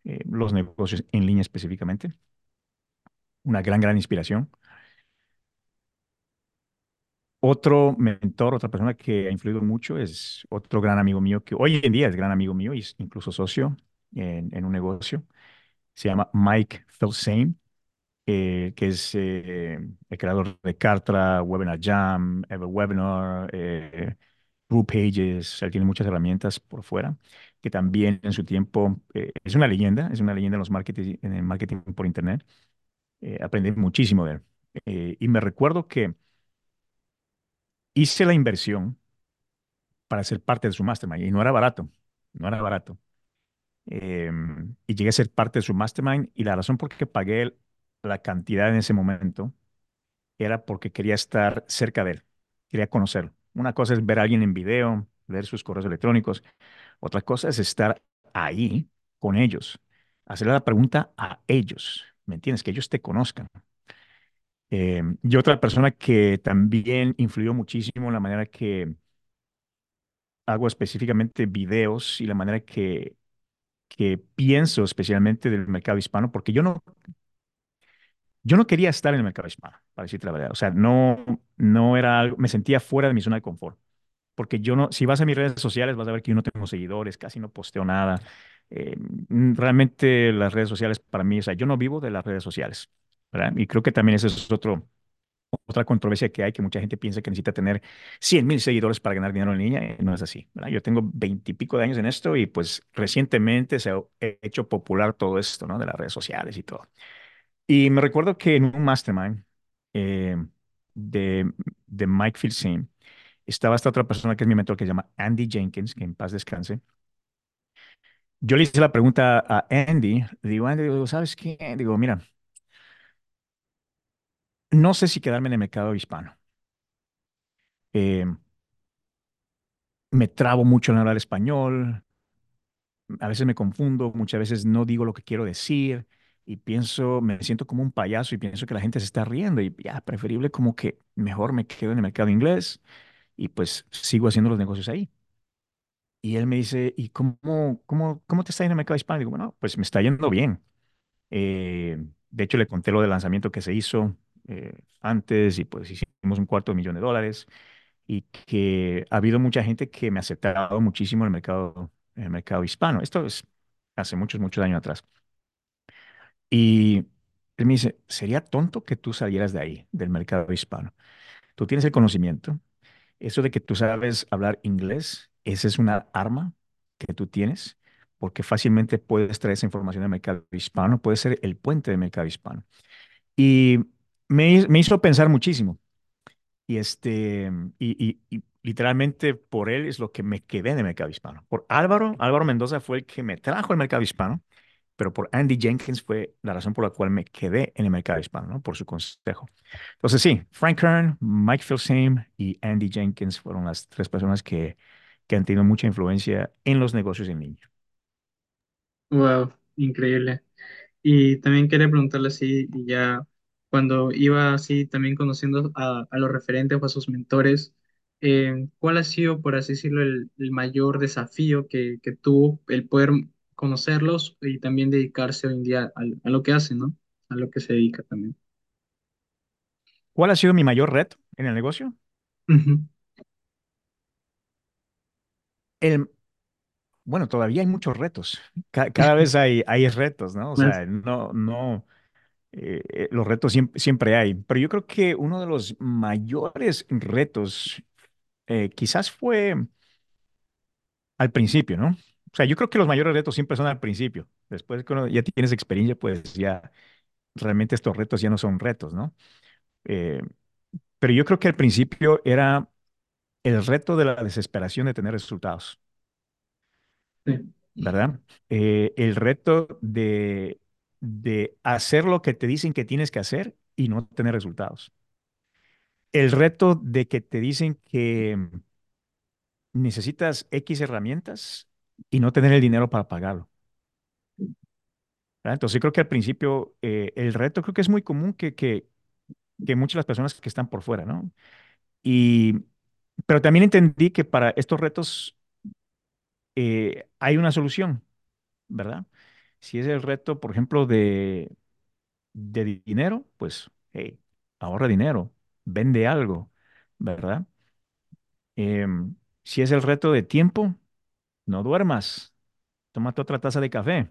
eh, los negocios en línea específicamente. Una gran, gran inspiración. Otro mentor, otra persona que ha influido mucho es otro gran amigo mío que hoy en día es gran amigo mío incluso socio en, en un negocio. Se llama Mike Filsaime, eh, que es eh, el creador de Kartra, Webinar Jam, EverWebinar, eh, Pages. Él tiene muchas herramientas por fuera, que también en su tiempo eh, es una leyenda, es una leyenda en los marketing, en el marketing por Internet. Eh, aprendí muchísimo de él. Eh, y me recuerdo que hice la inversión para ser parte de su mastermind y no era barato, no era barato. Em, y llegué a ser parte de su mastermind y la razón por qué pagué la cantidad en ese momento era porque quería estar cerca de él, quería conocerlo. Una cosa es ver a alguien en video, leer sus correos electrónicos, otra cosa es estar ahí con ellos, hacerle la pregunta a ellos, ¿me entiendes? Que ellos te conozcan. Em, y otra persona que también influyó muchísimo en la manera que hago específicamente videos y la manera que, que pienso especialmente del mercado hispano, porque yo no, yo no quería estar en el mercado hispano, para decirte la verdad. O sea, no, no era algo, me sentía fuera de mi zona de confort. Porque yo no, si vas a mis redes sociales, vas a ver que yo no tengo seguidores, casi no posteo nada. Eh, mm, realmente las redes sociales para mí, o sea, yo no vivo de las redes sociales, ¿verdad? Y creo que también ese es otro, otra controversia que hay, que mucha gente piensa que necesita tener 100 mil seguidores para ganar dinero en línea. no es así, ¿verdad? Yo tengo 20 y pico de años en esto y pues recientemente se ha hecho popular todo esto, ¿no? De las redes sociales y todo. Y me recuerdo que en un mastermind eh, de, de Mike Filsaime estaba esta otra persona que es mi mentor que se llama Andy Jenkins, que en paz descanse. Yo le hice la pregunta a Andy, digo, Andy, digo, ¿sabes qué? Digo, mira, no sé si quedarme en el mercado hispano. Eh, me trabo mucho en hablar español, a veces me confundo, muchas veces no digo lo que quiero decir y pienso, me siento como un payaso y pienso que la gente se está riendo y ya, preferible como que mejor me quedo en el mercado inglés y pues sigo haciendo los negocios ahí. Y él me dice, ¿y cómo, cómo, cómo te está yendo en el mercado hispano? digo, bueno, pues me está yendo bien. Eh, de hecho, le conté lo del lanzamiento que se hizo eh, antes y pues hicimos un cuarto de millón de dólares y que ha habido mucha gente que me ha aceptado muchísimo en el mercado, en el mercado hispano. Esto es hace muchos, muchos años atrás. Y él me dice, sería tonto que tú salieras de ahí, del mercado hispano. Tú tienes el conocimiento, eso de que tú sabes hablar inglés, esa es una arma que tú tienes, porque fácilmente puedes traer esa información del mercado hispano, puede ser el puente del mercado hispano. Y me, me hizo pensar muchísimo. Y, este, y, y, literalmente por él es lo que me quedé en el mercado hispano. Por Álvaro, Álvaro Mendoza fue el que me trajo al mercado hispano pero por Andy Jenkins fue la razón por la cual me quedé en el mercado hispano, ¿no? Por su consejo. Entonces sí, Frank Kern, Mike Filsaime y Andy Jenkins fueron las tres personas que, que han tenido mucha influencia en los negocios en línea. Wow, increíble. Y también quería preguntarle y ya cuando iba así también conociendo a, a los referentes o a sus mentores, eh, ¿cuál ha sido, por así decirlo, el, el mayor desafío que, que tuvo el poder conocerlos y también dedicarse hoy en día a, a lo que hace, ¿no? A lo que se dedica también. ¿Cuál ha sido mi mayor reto en el negocio? El, bueno, todavía hay muchos retos. Ca- cada vez hay, hay retos, ¿no? O sea, no, no, eh, eh, los retos siempre, siempre hay. Pero yo creo que uno de los mayores retos eh, quizás fue al principio, ¿no? O sea, yo creo que los mayores retos siempre son al principio. Después que uno ya tienes experiencia, pues ya realmente estos retos ya no son retos, ¿no? Eh, pero yo creo que al principio era el reto de la desesperación de tener resultados, Sí. ¿verdad? Eh, el reto de, de hacer lo que te dicen que tienes que hacer y no tener resultados. El reto de que te dicen que necesitas X herramientas y no tener el dinero para pagarlo. Entonces, yo creo que al principio eh, el reto creo que es muy común que, que, que muchas de las personas que están por fuera, ¿no? Y Pero también entendí que para estos retos eh, hay una solución, ¿verdad? Si es el reto, por ejemplo, de, de di- dinero, pues, hey, ahorra dinero, vende algo, ¿verdad? Em, si es el reto de tiempo, no duermas, tómate otra taza de café,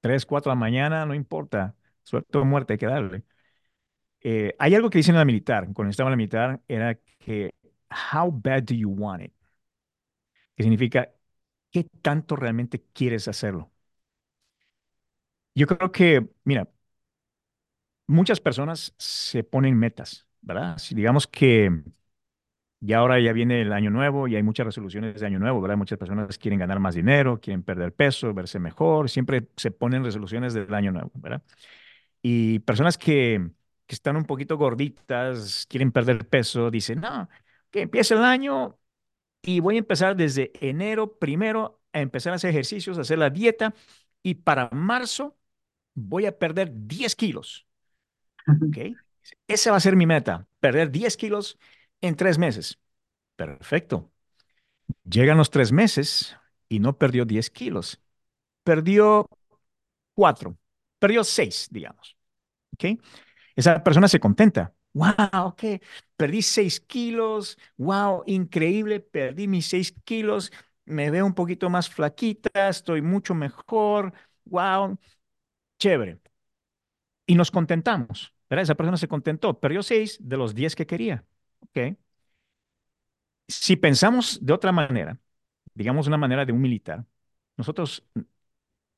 tres, cuatro de la mañana, no importa, suerte o muerte, hay que darle. Eh, hay algo que dicen en la militar, cuando estaba en la militar, era que, how bad do you want it? Que significa, ¿qué tanto realmente quieres hacerlo? Yo creo que, mira, muchas personas se ponen metas, ¿verdad? Si digamos que ya ahora ya viene el año nuevo y hay muchas resoluciones de año nuevo, ¿verdad? Muchas personas quieren ganar más dinero, quieren perder peso, verse mejor, siempre se ponen resoluciones del año nuevo, ¿verdad? Y personas que, que están un poquito gorditas, quieren perder peso, dicen, no, que empiece el año y voy a empezar desde enero primero a empezar a hacer ejercicios, a hacer la dieta y para marzo voy a perder 10 kilos. ¿ok? Esa va a ser mi meta, perder 10 kilos en tres meses. Perfecto. Llegan los tres meses y no perdió 10 kilos, perdió 4, perdió 6, digamos. ¿ok? Esa persona se contenta. Wow, ok, perdí 6 kilos. Wow, increíble, perdí mis 6 kilos. Me veo un poquito más flaquita, estoy mucho mejor. Wow, chévere. Y nos contentamos, ¿verdad? Esa persona se contentó, perdió 6 de los 10 que quería. Ok. Si pensamos de otra manera, digamos una manera de un militar, nosotros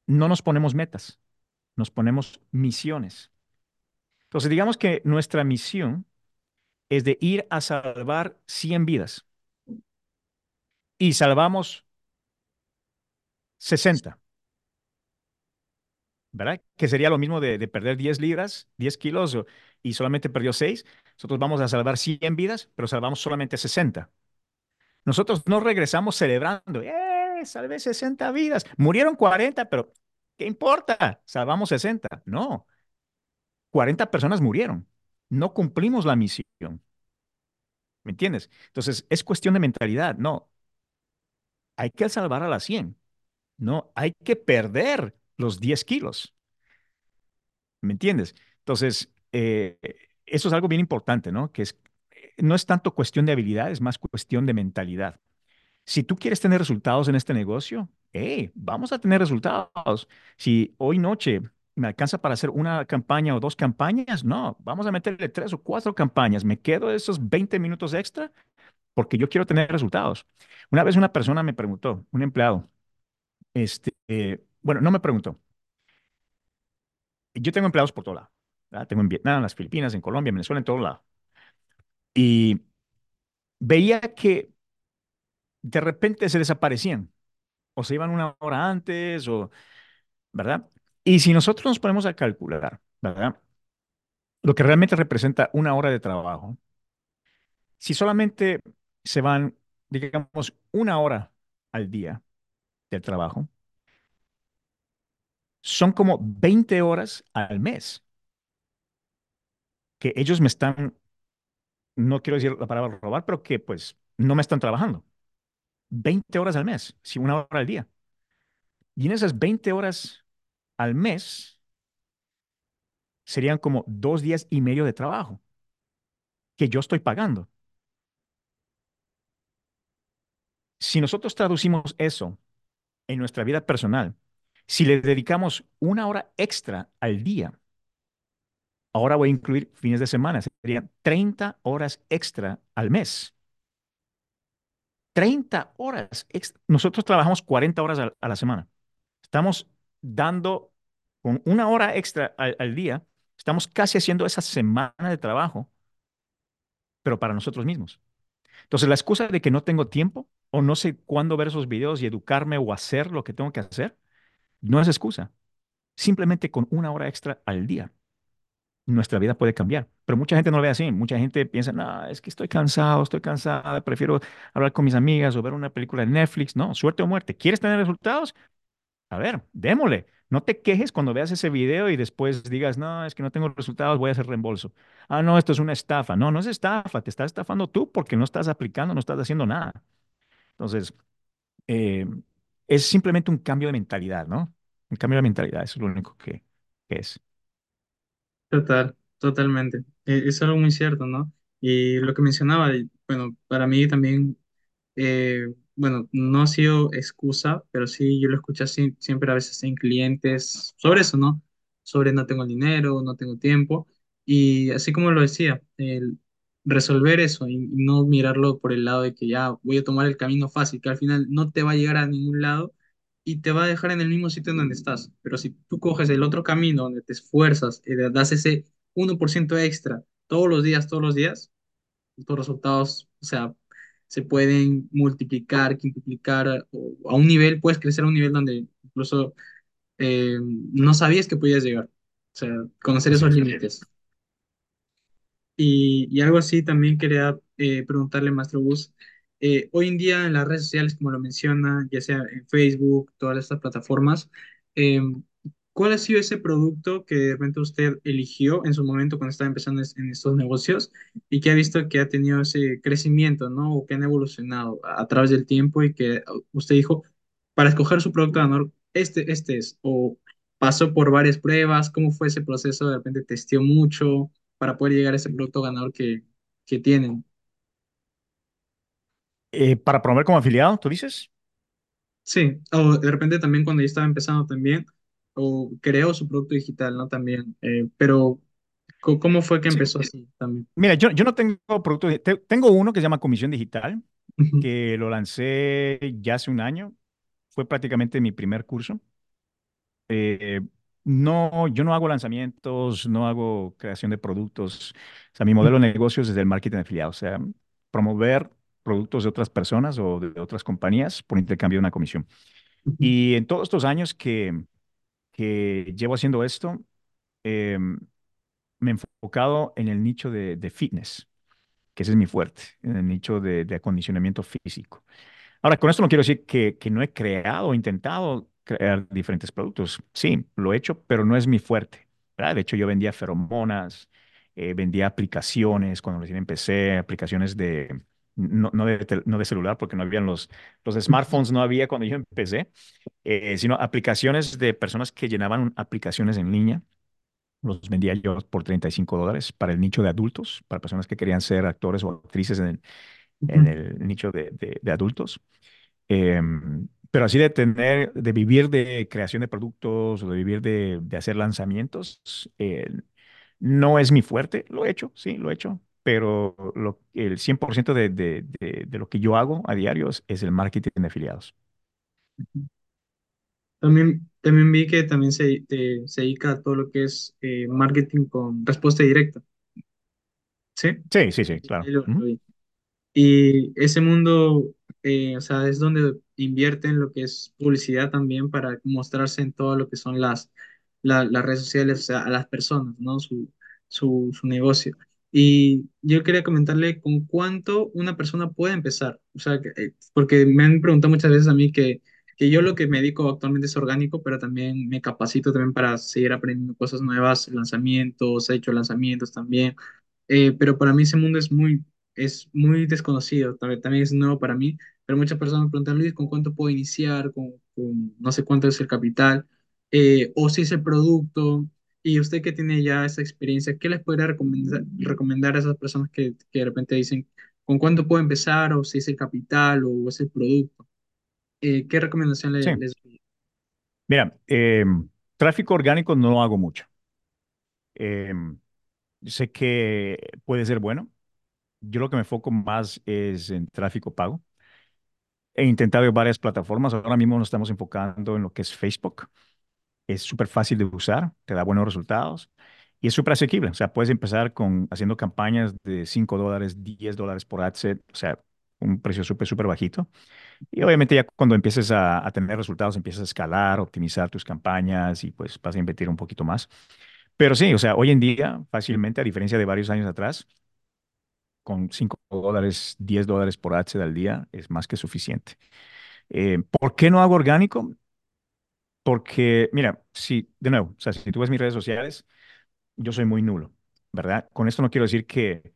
no nos ponemos metas, nos ponemos misiones. Entonces, digamos que nuestra misión es de ir a salvar 100 vidas y salvamos 60, ¿verdad? Que sería lo mismo de, de perder 10 libras, 10 kilos y solamente perdió 6. Nosotros vamos a salvar 100 vidas, pero salvamos solamente 60. Nosotros no regresamos celebrando, ¡eh! Salvé 60 vidas. Murieron 40, pero ¿qué importa? Salvamos 60. No, 40 personas murieron. No cumplimos la misión. ¿Me entiendes? Entonces, es cuestión de mentalidad. No, hay que salvar a las 100. No, hay que perder los 10 kilos. ¿Me entiendes? Entonces, eh, eso es algo bien importante, ¿no? Que es, eh, no es tanto cuestión de habilidad, es más cuestión de mentalidad. Si tú quieres tener resultados en este negocio, hey, vamos a tener resultados. Si hoy noche me alcanza para hacer una campaña o dos campañas, no, vamos a meterle tres o cuatro campañas. Me quedo esos 20 minutos extra porque yo quiero tener resultados. Una vez una persona me preguntó, un empleado, este, eh, bueno, no me preguntó. Yo tengo empleados por todo lado. ¿verdad? Tengo en Vietnam, en las Filipinas, en Colombia, en Venezuela, en todo lado. Y veía que de repente se desaparecían o se iban una hora antes o ¿verdad? Y si nosotros nos ponemos a calcular, ¿verdad? Lo que realmente representa una hora de trabajo, si solamente se van, digamos, una hora al día del trabajo, son como 20 horas al mes que ellos me están, no quiero decir la palabra robar, pero que pues no me están trabajando. 20 horas al mes, si una hora al día. Y en esas 20 horas al mes serían como dos días y medio de trabajo que yo estoy pagando. Si nosotros traducimos eso en nuestra vida personal, si le dedicamos una hora extra al día, ahora voy a incluir fines de semana, serían 30 horas extra al mes. 30 horas. extra. Nosotros trabajamos 40 horas a, la semana. Estamos dando con una hora extra al, al día, estamos casi haciendo esa semana de trabajo, pero para nosotros mismos. Entonces, la excusa de que no tengo tiempo o no sé cuándo ver esos videos y educarme o hacer lo que tengo que hacer, no es excusa. Simplemente con una hora extra al día, nuestra vida puede cambiar. Pero mucha gente no lo ve así. Mucha gente piensa, no, es que estoy cansado, estoy cansada, prefiero hablar con mis amigas o ver una película de Netflix. No, suerte o muerte. ¿Quieres tener resultados? A ver, démosle. No te quejes cuando veas ese video y después digas, no, es que no tengo resultados, voy a hacer reembolso. Ah, no, esto es una estafa. No, no es estafa, te estás estafando tú porque no estás aplicando, no estás haciendo nada. Entonces, eh, es simplemente un cambio de mentalidad, ¿no? Un cambio de mentalidad, eso es lo único que, que es. Total, totalmente. Eh, Es algo muy cierto, ¿no? Y lo que mencionaba, bueno, para mí también eh, bueno, no ha sido excusa, pero sí yo lo escucho así, siempre a veces en clientes sobre eso, ¿no? Sobre no tengo dinero, no tengo tiempo. Y así como lo decía, el resolver eso y, no mirarlo por el lado de que ya voy a tomar el camino fácil, que al final no te va a llegar a ningún lado y te va a dejar en el mismo sitio en donde estás. Pero si tú coges el otro camino donde te esfuerzas y le das ese uno por ciento extra todos los días, todos los días, tus resultados, o sea, se pueden multiplicar, quintuplicar, o a un nivel, puedes crecer a un nivel donde incluso eh, no sabías que podías llegar. O sea, conocer esos es. límites. Y, y algo así también quería eh, preguntarle, Maestro Gus, eh, hoy en día en las redes sociales, como lo menciona, ya sea en Facebook, todas estas plataformas, eh, ¿cuál ha sido ese producto que de repente usted eligió en su momento cuando estaba empezando en estos negocios y que ha visto que ha tenido ese crecimiento, ¿no? O que han evolucionado a, través del tiempo y que usted dijo, para escoger su producto ganador, este, este es, o pasó por varias pruebas, ¿cómo fue ese proceso? De repente testeó mucho para poder llegar a ese producto ganador que, que tienen. Eh, para promover como afiliado, ¿tú dices? Sí, o de repente también cuando yo estaba empezando también, o creó su producto digital, ¿no? También, eh, pero ¿cómo fue que Sí. empezó así también? Mira, yo, yo no tengo producto, te- tengo uno que se llama Comisión Digital, que lo lancé ya hace un año. Fue prácticamente mi primer curso. Eh, no, yo no hago lanzamientos, no hago creación de productos. O sea, mi modelo de negocio es desde el marketing afiliado, o sea, promover productos de otras personas o de otras compañías por intercambio de una comisión. Y en todos estos años que, que llevo haciendo esto, em, me he enfocado en el nicho de, de fitness, que ese es mi fuerte, en el nicho de, de acondicionamiento físico. Ahora, con esto no quiero decir que, que no he creado o intentado crear diferentes productos. Sí, lo he hecho, pero no es mi fuerte. ¿verdad? De hecho, yo vendía feromonas, eh, vendía aplicaciones cuando recién empecé, aplicaciones de, no, no de, no de celular, porque no habían los, los smartphones, no había cuando yo empecé, eh, sino aplicaciones de personas que llenaban aplicaciones en línea. Los vendía yo por 35 dólares para el nicho de adultos, para personas que querían ser actores o actrices en el, en el nicho de de- de adultos. Em, pero así de tener, de vivir de creación de productos o de vivir de, de hacer lanzamientos, eh, no es mi fuerte. Lo he hecho, sí, lo he hecho, pero lo, el 100% de, de, de, de lo que yo hago a diario es, es el marketing de afiliados. También, también vi que también se, se dedica a todo lo que es eh, marketing con respuesta directa, ¿sí? Sí, sí, sí, claro. lo- lo Ujú. vi. Y ese mundo, eh, o sea, es donde invierten lo que es publicidad también para mostrarse en todo lo que son las, la- las redes sociales, o sea, a las personas, ¿no? Su, su, su negocio. Y yo quería comentarle con cuánto una persona puede empezar. O sea, que, eh, porque me han preguntado muchas veces a mí que, que yo lo que me dedico actualmente es orgánico, pero también me capacito también para seguir aprendiendo cosas nuevas, lanzamientos, he hecho lanzamientos también. Eh, pero para mí ese mundo es muy es muy desconocido, también, también es nuevo para mí, pero muchas personas me preguntan, Luis, ¿con cuánto puedo iniciar? ¿Con, con no sé cuánto es el capital? Eh, o si es el producto. Y usted que tiene ya esa experiencia, ¿qué les podría recomendar, recomendar a esas personas que, que de repente dicen, ¿con cuánto puedo empezar? O si es el capital o es el producto. Eh, ¿qué recomendación Sí, le- les doy? mira, em, tráfico orgánico no lo hago mucho. Em, yo sé que puede ser bueno. Yo lo que me enfoco más es en tráfico pago. He intentado varias plataformas. Ahora mismo nos estamos enfocando en lo que es Facebook. Es súper fácil de usar, te da buenos resultados y es súper asequible. O sea, puedes empezar con haciendo campañas de 5 dólares, 10 dólares por ad set, o sea, un precio súper, súper bajito. Y obviamente ya cuando empieces a, a tener resultados, empiezas a escalar, optimizar tus campañas y pues vas a invertir un poquito más. Pero sí, o sea, hoy en día, fácilmente, a diferencia de varios años atrás, con 5 dólares, 10 dólares por ad al día es más que suficiente. Eh, ¿por qué no hago orgánico? Porque, mira, si, de nuevo, o sea, si tú ves mis redes sociales, yo soy muy nulo, ¿verdad? Con esto no quiero decir que,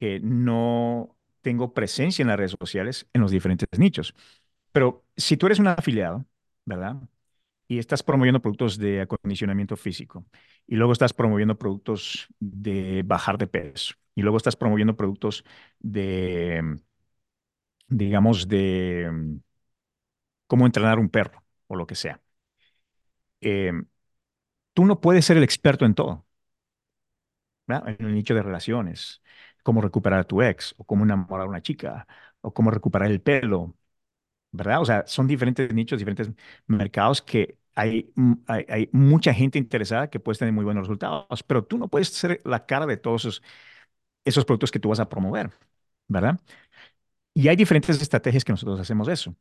que no tengo presencia en las redes sociales en los diferentes nichos. Pero si tú eres un afiliado, ¿verdad? Y estás promoviendo productos de acondicionamiento físico, y luego estás promoviendo productos de bajar de peso, y luego estás promoviendo productos de, digamos, de mm, cómo entrenar un perro o lo que sea. Eh, tú no puedes ser el experto en todo. En el nicho de relaciones, cómo recuperar a tu ex, o cómo enamorar a una chica, o cómo recuperar el pelo, ¿verdad? O sea, son diferentes nichos, diferentes mercados que hay, mm, hay, hay mucha gente interesada que puede tener muy buenos resultados, pero tú no puedes ser la cara de todos esos, esos productos que tú vas a promover, ¿verdad? Y hay diferentes estrategias que nosotros hacemos eso.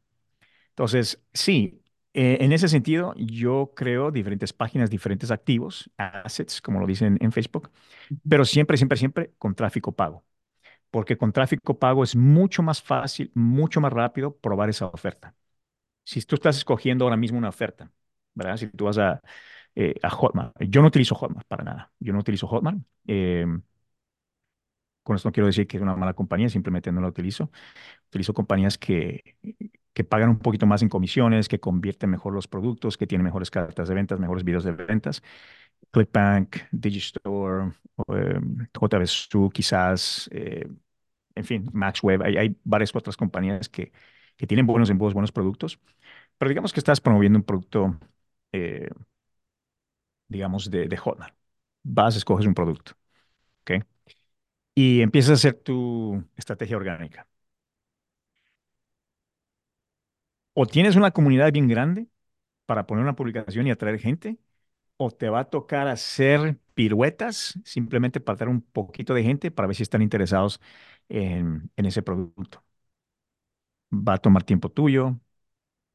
Entonces, sí, eh, en ese sentido, yo creo diferentes páginas, diferentes activos, assets, como lo dicen en Facebook, pero siempre, siempre, siempre con tráfico pago, porque con tráfico pago es mucho más fácil, mucho más rápido probar esa oferta. Si tú estás escogiendo ahora mismo una oferta, ¿verdad? Si tú vas a, eh, a Hotmart, yo no utilizo Hotmart para nada, yo no utilizo Hotmart. eh, con esto no quiero decir que es una mala compañía, simplemente no la utilizo. Utilizo compañías que, que pagan un poquito más en comisiones, que convierten mejor los productos, que tienen mejores cartas de ventas, mejores videos de ventas. ClickBank, Digistore, eh, JVSU, quizás, eh, en fin, MaxWeb. Hay, varias otras compañías que, que tienen buenos embudos, buenos productos. Pero digamos que estás promoviendo un producto, eh, digamos, de, de Hotmart. Vas, escoges un producto, ¿ok? Y empiezas a hacer tu estrategia orgánica. O tienes una comunidad bien grande para poner una publicación y atraer gente, o te va a tocar hacer piruetas simplemente para atraer un poquito de gente para ver si están interesados en, en ese producto. Va a tomar tiempo tuyo,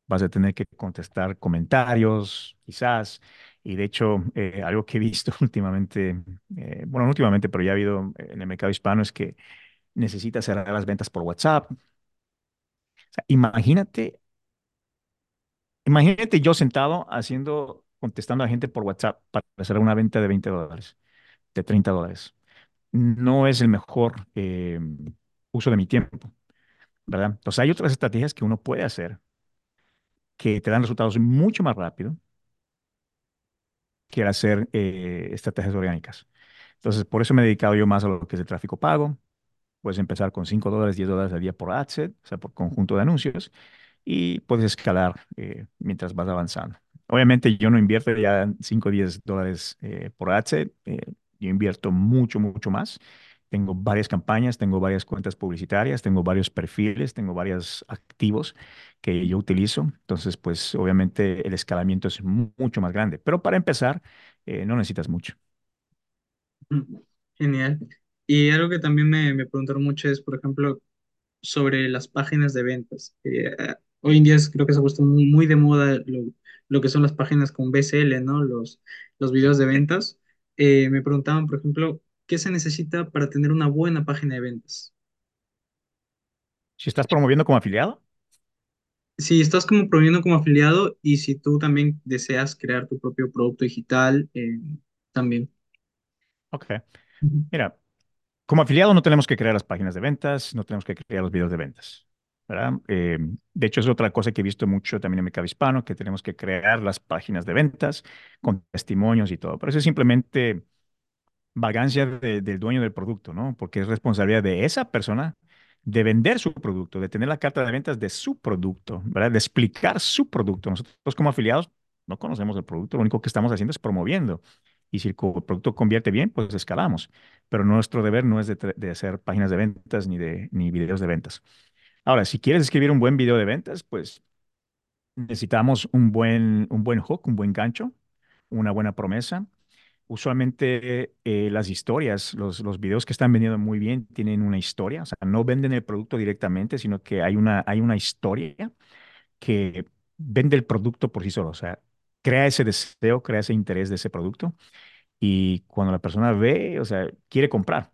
vas a tener que contestar comentarios, quizás. Y de hecho, eh, algo que he visto últimamente, eh, bueno, no últimamente, pero ya ha habido en el mercado hispano es que necesitas cerrar las ventas por WhatsApp. O sea, imagínate, imagínate yo sentado haciendo, contestando a gente por WhatsApp para hacer una venta de 20 dólares, de 30 dólares. No es el mejor eh, uso de mi tiempo, ¿verdad? Entonces hay otras estrategias que uno puede hacer que te dan resultados mucho más rápido que hacer eh, estrategias orgánicas. Entonces, por eso me he dedicado yo más a lo que es el tráfico pago. Puedes empezar con 5 dólares, 10 dólares al día por adset, o sea, por conjunto de anuncios, y puedes escalar eh, mientras vas avanzando. Obviamente yo no invierto ya 5 o 10 dólares eh, por adset, yo invierto mucho, mucho más. Tengo varias campañas, tengo varias cuentas publicitarias, tengo varios perfiles, tengo varios activos que yo utilizo. Entonces, pues obviamente el escalamiento es mu- mucho más grande. Pero para empezar, eh, no necesitas mucho. Genial. Y algo que también me, me preguntaron mucho es, por ejemplo, sobre las páginas de ventas. Eh, hoy en día es- creo que se ha puesto muy, muy de moda lo, lo que son las páginas con BCL, ¿no? Los, los videos de ventas. Eh, me preguntaban, por ejemplo, ¿qué se necesita para tener una buena página de ventas? Si estás promoviendo como afiliado, Si estás como promoviendo como afiliado y si tú también deseas crear tu propio producto digital, eh, también. ok. Mira, Como afiliado no tenemos que crear las páginas de ventas, no tenemos que crear los videos de ventas, ¿verdad? Eh, de hecho, es otra cosa que he visto mucho también en Mercado Hispano, que tenemos que crear las páginas de ventas con testimonios y todo. Pero eso es simplemente vagancia de- del dueño del producto, ¿no? Porque es responsabilidad de esa persona de vender su producto, de tener la carta de ventas de su producto, ¿verdad? De explicar su producto. Nosotros como afiliados no conocemos el producto, lo único que estamos haciendo es promoviendo. Y si el producto convierte bien, pues escalamos. Pero nuestro deber no es de, de hacer páginas de ventas ni de ni videos de ventas. Ahora, si quieres escribir un buen video de ventas, pues necesitamos un buen, un buen hook, un buen gancho, una buena promesa Usualmente eh, las historias, los, los videos que están vendiendo muy bien tienen una historia, o sea, no venden el producto directamente, sino que hay una, hay una historia que vende el producto por sí solo, o sea, crea ese deseo, crea ese interés de ese producto y cuando la persona ve, o sea, quiere comprar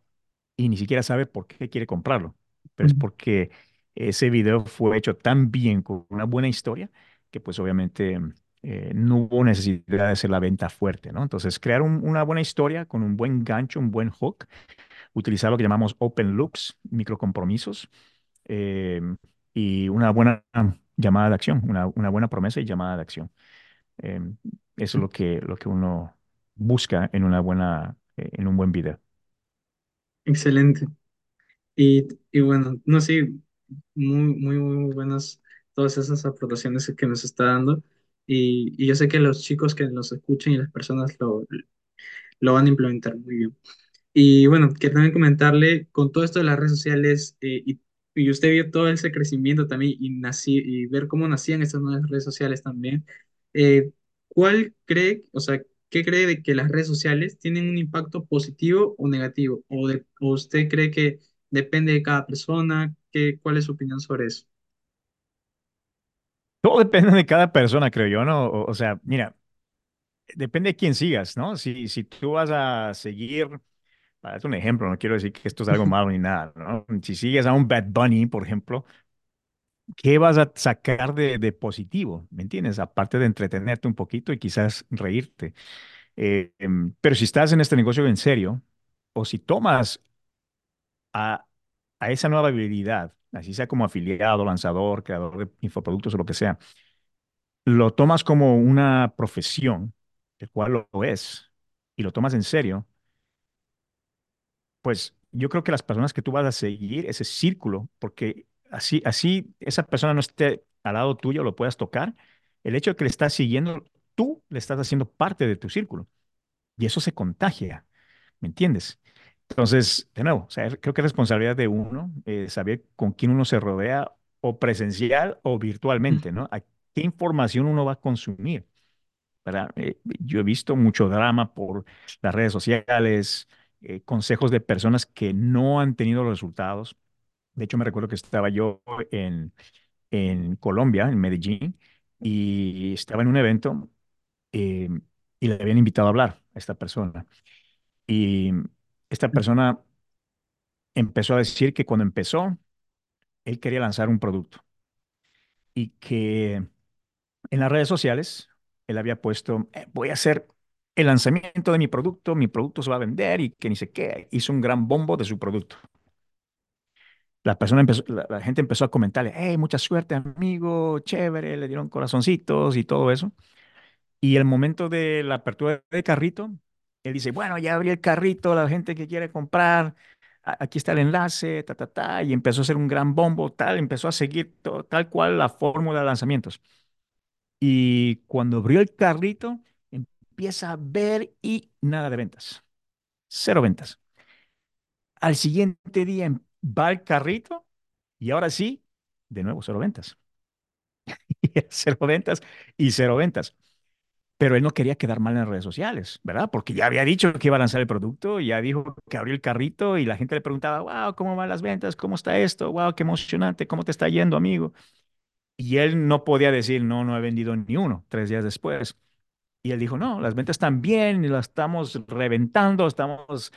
y ni siquiera sabe por qué quiere comprarlo, pero es porque ese video fue hecho tan bien, con una buena historia, que pues obviamente eh, no hubo necesidad de hacer la venta fuerte, ¿no? Entonces, crear un- una buena historia con un buen gancho, un buen hook, utilizar lo que llamamos open loops, microcompromisos, eh, y una buena llamada de acción, una, buena promesa y llamada de acción. Eh, eso es lo que, lo que uno busca en una buena, eh, en un buen video. Excelente. Y, bueno, no sé, muy, muy, muy buenas todas esas aportaciones que nos está dando. Y, y yo sé que los chicos que nos escuchen y las personas lo, lo van a implementar muy bien. Y bueno, que también comentarle con todo esto de las redes sociales eh, y, y usted vio todo ese crecimiento también y, nací, y ver cómo nacían estas nuevas redes sociales también. eh, ¿cuál cree, o sea, qué cree de que las redes sociales tienen un impacto positivo o negativo? ¿O, de- o usted cree que depende de cada persona? ¿Qué, cuál es su opinión sobre eso? Todo depende de cada persona, creo yo, ¿no? O, o sea, mira, depende de quién sigas, ¿no? Si, si tú vas a seguir, para darte un ejemplo, no quiero decir que esto es algo malo ni nada, ¿no? Si sigues a un Bad Bunny, por ejemplo, ¿qué vas a sacar de, de positivo? ¿Me entiendes? Aparte de entretenerte un poquito y quizás reírte. Eh, em, pero si estás en este negocio en serio, o si tomas a, a esa nueva habilidad, así sea como afiliado, lanzador, creador de infoproductos o lo que sea, lo tomas como una profesión, el cual lo es, y lo tomas en serio, pues yo creo que las personas que tú vas a seguir, ese círculo, porque así, así esa persona no esté al lado tuyo, lo puedas tocar, el hecho de que le estás siguiendo, tú le estás haciendo parte de tu círculo, y eso se contagia, ¿me entiendes? Entonces, de nuevo, o sea, creo que es responsabilidad de uno eh, saber con quién uno se rodea, o presencial o virtualmente, ¿no? A qué información uno va a consumir. ¿verdad? Eh, yo he visto mucho drama por las redes sociales, eh, consejos de personas que no han tenido los resultados. De hecho, me recuerdo que estaba yo en, en Colombia, en Medellín, y estaba en un evento eh, y le habían invitado a hablar a esta persona. Y esta persona empezó a decir que cuando empezó, él quería lanzar un producto y que en las redes sociales él había puesto, "Eh, voy a hacer el lanzamiento de mi producto, mi producto se va a vender y que ni sé qué. Hizo un gran bombo de su producto. La persona empezó, la, la gente empezó a comentarle, hey, mucha suerte, amigo, chévere, le dieron corazoncitos y todo eso. Y el momento de la apertura del carrito, él dice, bueno, ya abrí el carrito, la gente que quiere comprar, aquí está el enlace, ta, ta, ta, y empezó a hacer un gran bombo, tal, empezó a seguir to- tal cual la fórmula de lanzamientos. Y cuando abrió el carrito, empieza a ver y nada de ventas. Cero ventas. Al siguiente día em- va el carrito y ahora sí, de nuevo, cero ventas. Cero ventas y cero ventas. Pero él no quería quedar mal en las redes sociales, ¿verdad? Porque ya había dicho que iba a lanzar el producto, ya dijo que abrió el carrito y la gente le preguntaba, wow, ¿cómo van las ventas? ¿Cómo está esto? Wow, qué emocionante, ¿cómo te está yendo, amigo? Y él no podía decir, no, no he vendido ni uno, tres días después. Y él dijo, no, las ventas están bien y las estamos reventando, estamos,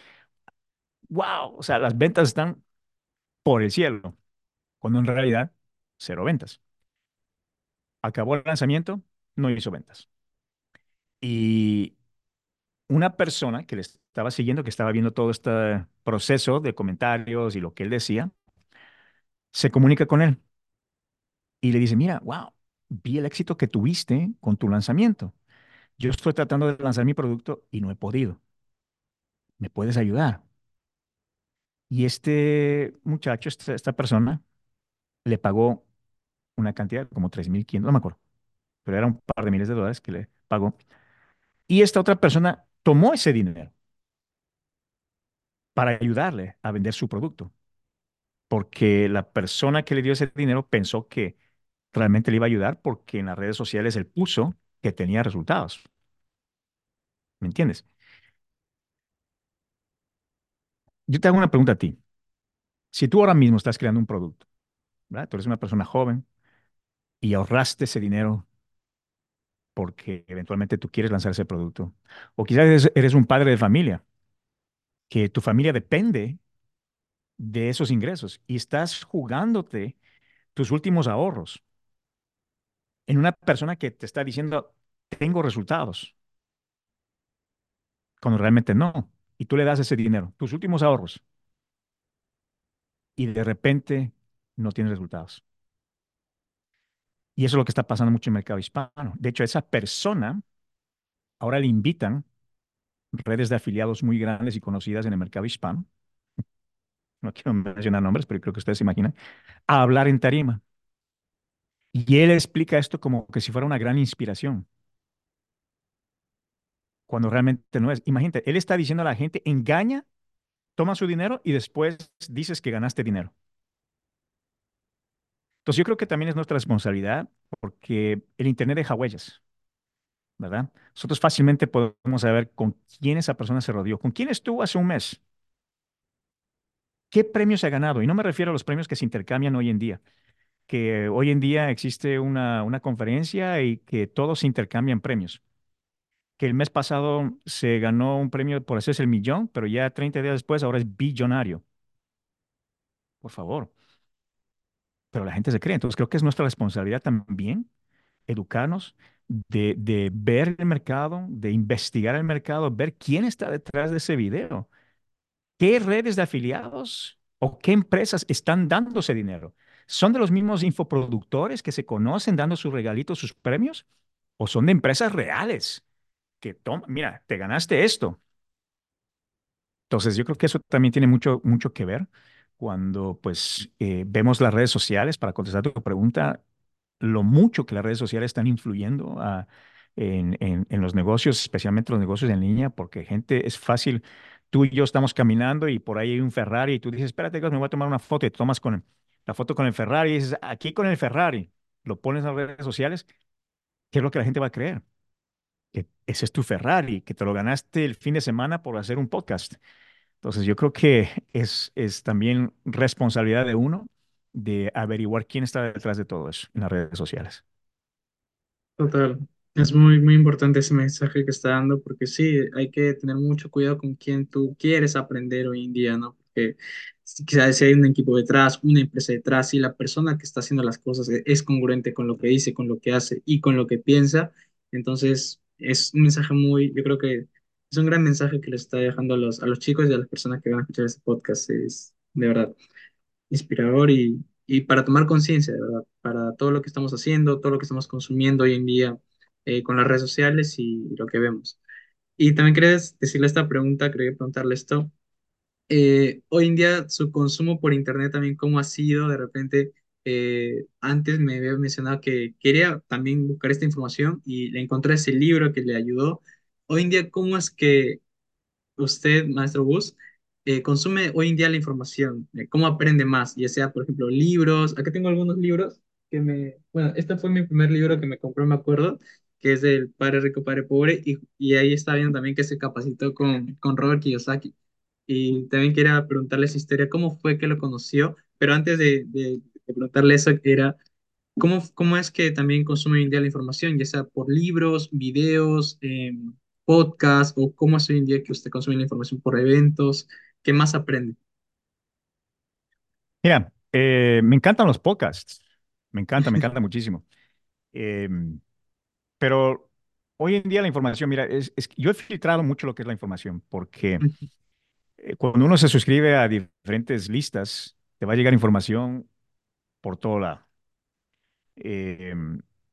wow, o sea, las ventas están por el cielo, cuando en realidad cero ventas. Acabó el lanzamiento, no hizo ventas. Y una persona que le estaba siguiendo, que estaba viendo todo este proceso de comentarios y lo que él decía, se comunica con él y le dice, mira, wow, vi el éxito que tuviste con tu lanzamiento. Yo estoy tratando de lanzar mi producto y no he podido. ¿Me puedes ayudar? Y este muchacho, esta, esta persona, le pagó una cantidad como 3.500, no me acuerdo, pero era un par de miles de dólares que le pagó. Y esta otra persona tomó ese dinero para ayudarle a vender su producto, porque la persona que le dio ese dinero pensó que realmente le iba a ayudar porque en las redes sociales él puso que tenía resultados. ¿Me entiendes? Yo te hago una pregunta a ti. Si tú ahora mismo estás creando un producto, ¿verdad? Tú eres una persona joven y ahorraste ese dinero porque eventualmente tú quieres lanzar ese producto. O quizás eres, un padre de familia, que tu familia depende de esos ingresos y estás jugándote tus últimos ahorros en una persona que te está diciendo, tengo resultados, cuando realmente no. Y tú le das ese dinero, tus últimos ahorros, y de repente no tienes resultados. Y eso es lo que está pasando mucho en el mercado hispano. De hecho, a esa persona ahora le invitan redes de afiliados muy grandes y conocidas en el mercado hispano. No quiero mencionar nombres, pero creo que ustedes se imaginan, a hablar en tarima. Y él explica esto como que si fuera una gran inspiración, cuando realmente no es. Imagínate, él está diciendo a la gente, engaña, toma su dinero y después dices que ganaste dinero. Entonces yo creo que también es nuestra responsabilidad porque el Internet deja huellas, ¿verdad? Nosotros fácilmente podemos saber con quién esa persona se rodeó, con quién estuvo hace un mes, qué premios ha ganado. Y no me refiero a los premios que se intercambian hoy en día, que hoy en día existe una, una conferencia y que todos intercambian premios. Que el mes pasado se ganó un premio por hacerse el millón, pero ya 30 días después ahora es billonario. Por favor pero la gente se cree. Entonces creo que es nuestra responsabilidad también educarnos, de, de, ver el mercado, de investigar el mercado, ver quién está detrás de ese video, qué redes de afiliados o qué empresas están dando ese dinero. ¿Son de los mismos infoproductores que se conocen dando sus regalitos, sus premios? ¿O son de empresas reales que toman, mira, te ganaste esto? Entonces yo creo que eso también tiene mucho, mucho que ver cuando pues eh, vemos las redes sociales, para contestar tu pregunta, lo mucho que las redes sociales están influyendo en, en, los negocios, especialmente los negocios en línea, porque gente es fácil, tú y yo estamos caminando y por ahí hay un Ferrari y tú dices, espérate, me voy a tomar una foto y te tomas con la foto con el Ferrari y dices, aquí con el Ferrari, lo pones en las redes sociales, ¿qué es lo que la gente va a creer? Que ese es tu Ferrari, que te lo ganaste el fin de semana por hacer un podcast. Entonces, yo creo que es, es también responsabilidad de uno de averiguar quién está detrás de todo eso en las redes sociales. Total. Es muy, muy importante ese mensaje que está dando, porque sí, hay que tener mucho cuidado con quién tú quieres aprender hoy en día, ¿no? Porque quizás si hay un equipo detrás, una empresa detrás, y la persona que está haciendo las cosas es congruente con lo que dice, con lo que hace y con lo que piensa, entonces es un mensaje muy, yo creo que es un gran mensaje que le está dejando a los, a los chicos y a las personas que van a escuchar este podcast. Es de verdad inspirador y, y para tomar conciencia, de verdad, para todo lo que estamos haciendo, todo lo que estamos consumiendo hoy en día eh, con las redes sociales y, lo que vemos. Y también quería decirle esta pregunta, quería preguntarle esto. Eh, hoy en día su consumo por internet también, ¿cómo ha sido? De repente, eh, antes me había mencionado que quería también buscar esta información y le encontré ese libro que le ayudó. Hoy en día, ¿cómo es que usted, maestro Bus, eh, consume hoy en día la información? Eh, ¿Cómo aprende más? Ya sea, por ejemplo, libros. Acá tengo algunos libros que me... Bueno, este fue mi primer libro que me compró, me acuerdo, que es del Padre Rico, Padre Pobre, y, y ahí está viendo también que se capacitó con, con Robert Kiyosaki. Y también quería preguntarle esa historia, ¿cómo fue que lo conoció? Pero antes de, de, de preguntarle eso, era... ¿Cómo, ¿Cómo es que también consume hoy en día la información, ya sea por libros, videos, eh, podcast o cómo es hoy en día que usted consume la información por eventos? ¿Qué más aprende? Mira, eh, me encantan los podcasts, me encanta, me encanta muchísimo. Eh, pero hoy en día la información, mira, es, es, yo he filtrado mucho lo que es la información, porque eh, cuando uno se suscribe a diferentes listas, te va a llegar información por todo lado. Eh,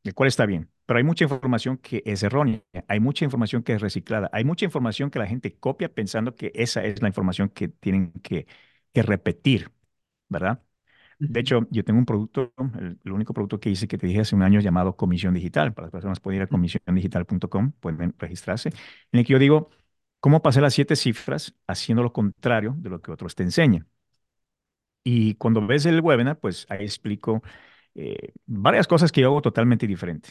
el cual está bien, pero hay mucha información que es errónea, hay mucha información que es reciclada, hay mucha información que la gente copia pensando que esa es la información que tienen que, que repetir, ¿verdad? De hecho, yo tengo un producto, el, el, único producto que hice que te dije hace un año llamado Comisión Digital. Para las personas pueden ir a comisiondigital.com, pueden registrarse, en el que yo digo cómo pasar las siete cifras haciendo lo contrario de lo que otros te enseñan. Y cuando ves el webinar, pues ahí explico eh, varias cosas que yo hago totalmente diferente,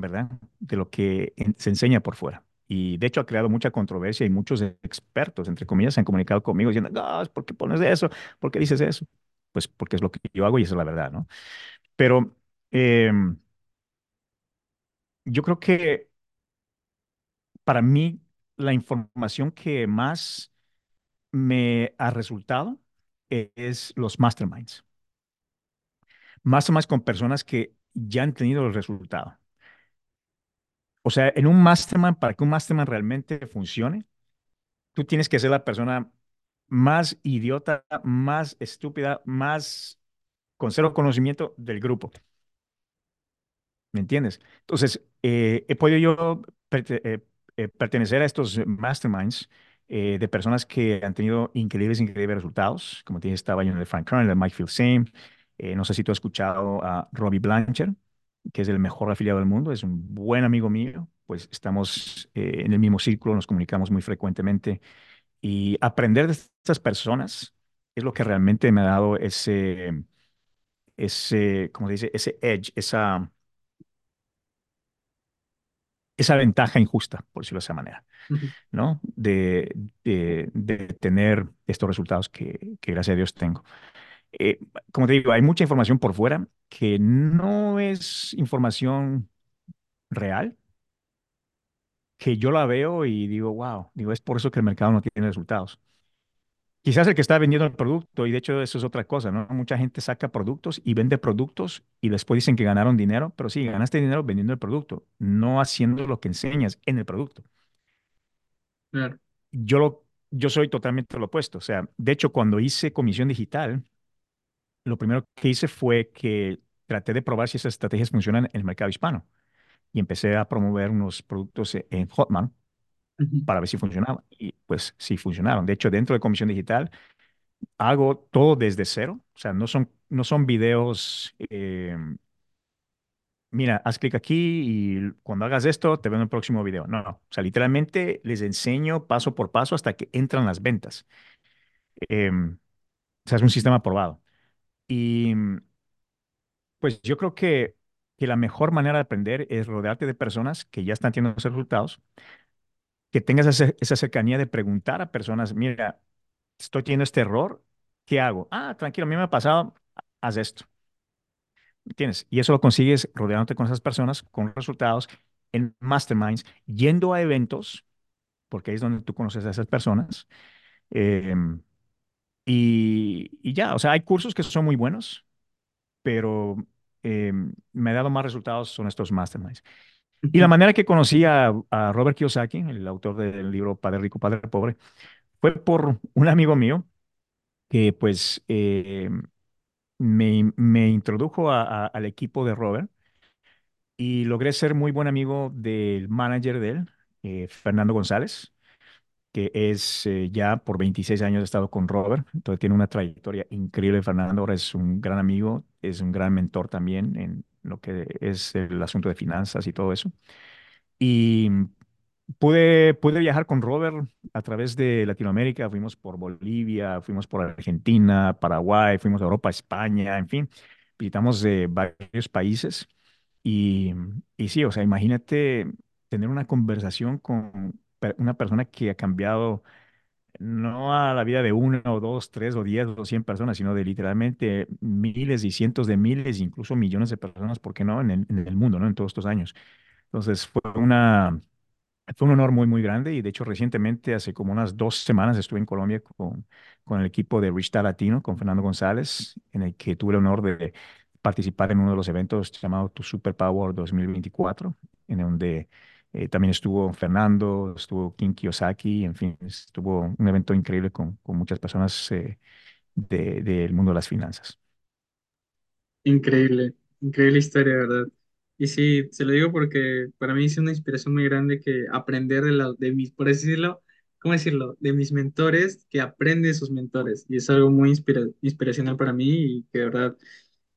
¿verdad? De lo que se enseña por fuera. Y de hecho ha creado mucha controversia y muchos expertos, entre comillas, se han comunicado conmigo diciendo, ¿por qué pones eso? ¿Por qué dices eso? Pues porque es lo que yo hago y esa es la verdad, ¿no? Pero eh, yo creo que para mí la información que más me ha resultado es los masterminds más con personas que ya han tenido el resultado. O sea, en un mastermind, para que un mastermind realmente funcione, tú tienes que ser la persona más idiota, más estúpida, más con cero conocimiento del grupo. ¿Me entiendes? Entonces, eh, he podido yo perte- eh, eh, pertenecer a estos masterminds eh, de personas que han tenido increíbles, increíbles resultados. Como te dije, estaba yo en el Frank Kern, el Mike Same. no sé si tú has escuchado a Robbie Blanchard, que es el mejor afiliado del mundo, es un buen amigo mío. Pues estamos eh, en el mismo círculo, nos comunicamos muy frecuentemente. Y aprender de estas personas es lo que realmente me ha dado ese, ese, ¿cómo se dice? Ese edge, esa esa ventaja injusta, por decirlo de esa manera, ¿no? De, de, de tener estos resultados que, que gracias a Dios tengo. Eh, como te digo, hay mucha información por fuera que no es información real, que yo la veo y digo, wow, digo, es por eso que el mercado no tiene resultados. Quizás el que está vendiendo el producto, y de hecho eso es otra cosa, ¿no? Mucha gente saca productos y vende productos y después dicen que ganaron dinero, pero sí, ganaste dinero vendiendo el producto, no haciendo lo que enseñas en el producto. Claro. Yo, lo, yo soy totalmente lo opuesto. O sea, de hecho, cuando hice comisión digital, lo primero que hice fue que traté de probar si esas estrategias funcionan en el mercado hispano. Y empecé a promover unos productos e- en Hotmart Ujú, para ver si funcionaban. Y pues sí funcionaron. De hecho, dentro de comisión digital, hago todo desde cero. O sea, no son, no son videos. eh, Mira, haz clic aquí y cuando hagas esto te veo en el próximo video. No, no. O sea, literalmente les enseño paso por paso hasta que entran las ventas. Em, O sea, es un sistema probado. Y pues yo creo que, que la mejor manera de aprender es rodearte de personas que ya están teniendo esos resultados, que tengas esa, esa cercanía de preguntar a personas, mira, estoy teniendo este error, ¿qué hago? Ah, tranquilo, a mí me ha pasado, haz esto. ¿Entiendes? Y eso lo consigues rodeándote con esas personas, con resultados, en masterminds, yendo a eventos, porque ahí es donde tú conoces a esas personas. em, y, y ya, o sea, hay cursos que son muy buenos pero eh, me ha dado más resultados son estos masterminds. Y la manera que conocí a, a Robert Kiyosaki, el autor del libro Padre Rico, Padre Pobre, fue por un amigo mío que pues eh, me, me introdujo a- a- al equipo de Robert y logré ser muy buen amigo del manager de él, eh, Fernando González. Que es eh, ya por 26 años he estado con Robert, entonces tiene una trayectoria increíble. Fernando ahora es un gran amigo, es un gran mentor también en lo que es el asunto de finanzas y todo eso. Y pude, pude viajar con Robert a través de Latinoamérica, fuimos por Bolivia, fuimos por Argentina, Paraguay, fuimos a Europa, España, en fin, visitamos eh, varios países. Y, y sí, o sea, imagínate tener una conversación con una persona que ha cambiado no a la vida de una o dos, tres o diez o cien personas, sino de literalmente miles y cientos de miles, incluso millones de personas, ¿por qué no? En el, mundo, ¿no? En todos estos años. Entonces fue una, fue un honor muy, muy grande y de hecho recientemente, hace como unas dos semanas, estuve en Colombia con, con el equipo de Rich Latino, con Fernando González, en el que tuve el honor de participar en uno de los eventos llamado Tu Superpower 2024, en donde eh, también estuvo Fernando, estuvo Kim Kiyosaki, en fin, estuvo un evento increíble con, con muchas personas eh, de- del mundo de las finanzas. Increíble, increíble historia, ¿verdad? Y sí, se lo digo porque para mí es una inspiración muy grande que aprender de, la, de mis, por decirlo, ¿cómo decirlo? De mis mentores, que aprende de sus mentores. Y es algo muy inspira- inspiracional para mí y que de verdad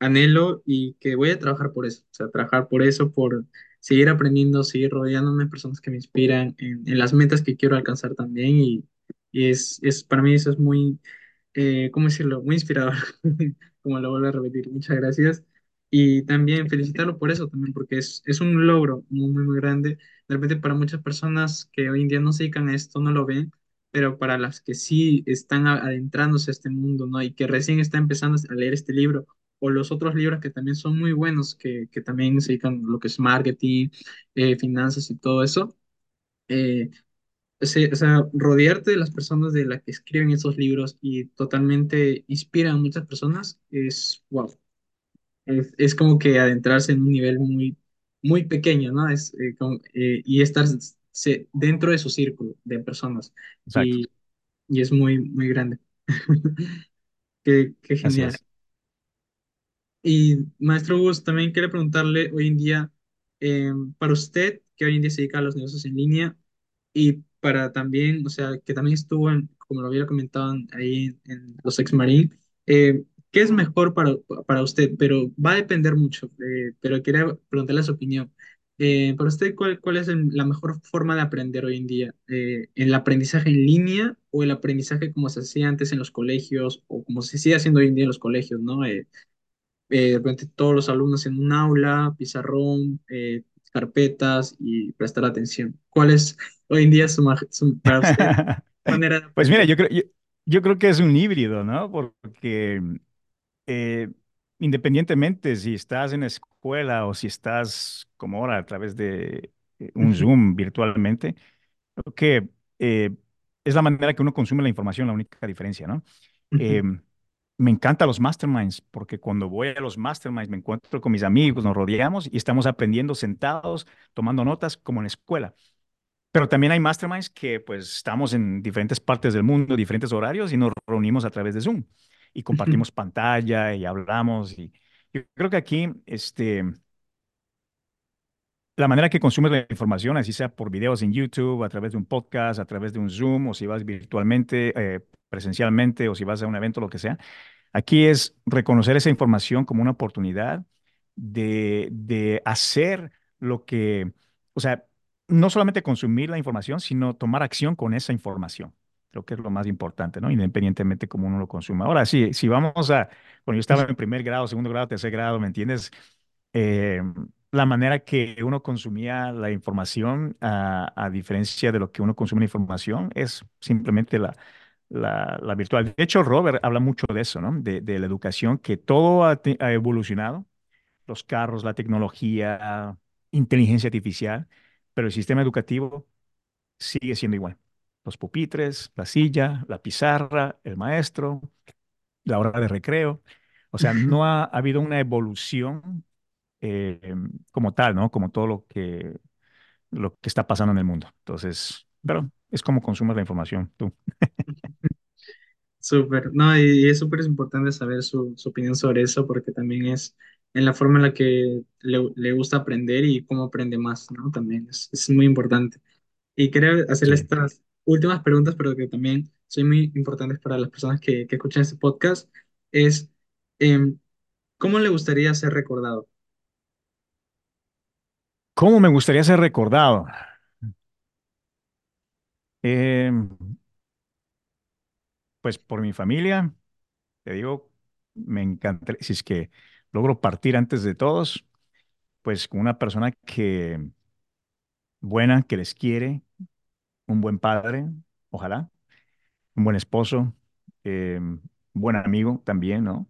anhelo y que voy a trabajar por eso. O sea, trabajar por eso, por seguir aprendiendo, seguir rodeándome de personas que me inspiran en, en las metas que quiero alcanzar también. Y, y es, es, para mí eso es muy, eh, ¿cómo decirlo? Muy inspirador. como lo vuelvo a repetir. Muchas gracias. Y también felicitarlo por eso también, porque es, es un logro muy, muy, muy grande. De repente para muchas personas que hoy en día no se dedican a esto, no lo ven, pero para las que sí están adentrándose a este mundo, ¿no? Y que recién están empezando a leer este libro, o los otros libros que también son muy buenos, que, que también se dedican a lo que es marketing, eh, finanzas y todo eso. eh, o sea, rodearte de las personas de las que escriben esos libros y totalmente inspiran a muchas personas es wow. Es, es como que adentrarse en un nivel muy, muy pequeño, ¿no? Es, eh, como- eh, y estar se- dentro de su círculo de personas Exacto, y, y es muy, muy grande. Qué, qué genial. Y maestro Gus, también quiero preguntarle hoy en día, eh, para usted, que hoy en día se dedica a los negocios en línea, y para también, o sea, que también estuvo, en, como lo había comentado en- ahí en, los ex Marín, eh, ¿qué es mejor para, para usted? Pero va a depender mucho, eh, pero quería preguntarle su opinión. Eh, para usted, ¿cuál, cuál es el- la mejor forma de aprender hoy en día? Eh, ¿el aprendizaje en línea o el aprendizaje como se hacía antes en los colegios o como se sigue haciendo hoy en día en los colegios, ¿no? Eh, de repente todos los alumnos en un aula, pizarrón, eh, carpetas y prestar atención. ¿Cuál es hoy en día su, su- para usted manera de Pues mira, yo creo, yo, yo creo que es un híbrido, ¿no? Porque eh, independientemente si estás en la escuela o si estás como ahora a través de eh, un Zoom virtualmente, creo que eh, es la manera que uno consume la información, la única diferencia, ¿no? Eh, me encantan los masterminds porque cuando voy a los masterminds me encuentro con mis amigos, nos rodeamos y estamos aprendiendo sentados, tomando notas como en la escuela. Pero también hay masterminds que pues estamos en diferentes partes del mundo, diferentes horarios y nos reunimos a través de Zoom y compartimos pantalla y hablamos. Y yo creo que aquí, este, la manera que consumes la información, así sea por videos en YouTube, a través de un podcast, a través de un Zoom, o si vas virtualmente, eh, presencialmente, o si vas a un evento, lo que sea, Aquí es reconocer esa información como una oportunidad de, de hacer lo que, o sea, no solamente consumir la información, sino tomar acción con esa información. Creo que es lo más importante, ¿no? Independientemente cómo uno lo consuma. Ahora sí, si vamos a, cuando yo estaba en primer grado, segundo grado, tercer grado, ¿me entiendes? Eh, la manera que uno consumía la información, a, a diferencia de lo que uno consume la información, es simplemente la, la, la virtual. De hecho, Robert habla mucho de eso, ¿no? De, de la educación, que todo ha, evolucionado, los carros, la tecnología, inteligencia artificial, pero el sistema educativo sigue siendo igual. Los pupitres, la silla, la pizarra, el maestro, la hora de recreo. O sea, no ha, ha habido una evolución eh, como tal, ¿no? Como todo lo que, lo que está pasando en el mundo. Entonces, pero es como consumes la información, tú. Súper, no, y es súper importante saber su, su opinión sobre eso porque también es en la forma en la que le, le gusta aprender y cómo aprende más, ¿no? También es, es muy importante. Y quería hacerle Sí. estas últimas preguntas, pero que también son muy importantes para las personas que, que escuchan este podcast, es, em, ¿cómo le gustaría ser recordado? ¿Cómo me gustaría ser recordado? Eh, pues por mi familia, te digo, me encantaría, si es que logro partir antes de todos, pues con una persona que buena, que les quiere, un buen padre, ojalá, un buen esposo, eh, buen amigo también, ¿no?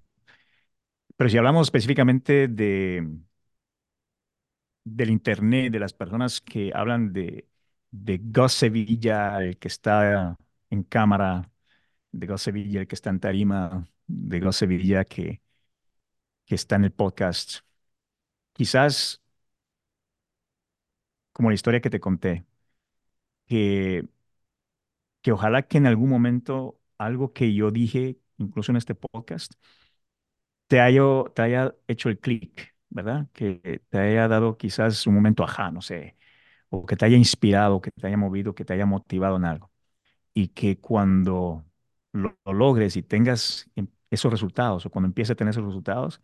Pero si hablamos específicamente de, del internet, de las personas que hablan de, de Gus Sevilla, el que está en cámara, de Gus Sevilla, el que está en tarima, de Gus Sevilla, que que está en el podcast. Quizás como la historia que te conté, que, que ojalá que en algún momento algo que yo dije, incluso en este podcast, te haya, te haya hecho el clic, ¿verdad? Que te haya dado quizás un momento ajá, no sé, o que te haya inspirado, que te haya movido, que te haya motivado en algo. Y que cuando lo, lo logres y tengas em- esos resultados, o cuando empieces a tener esos resultados,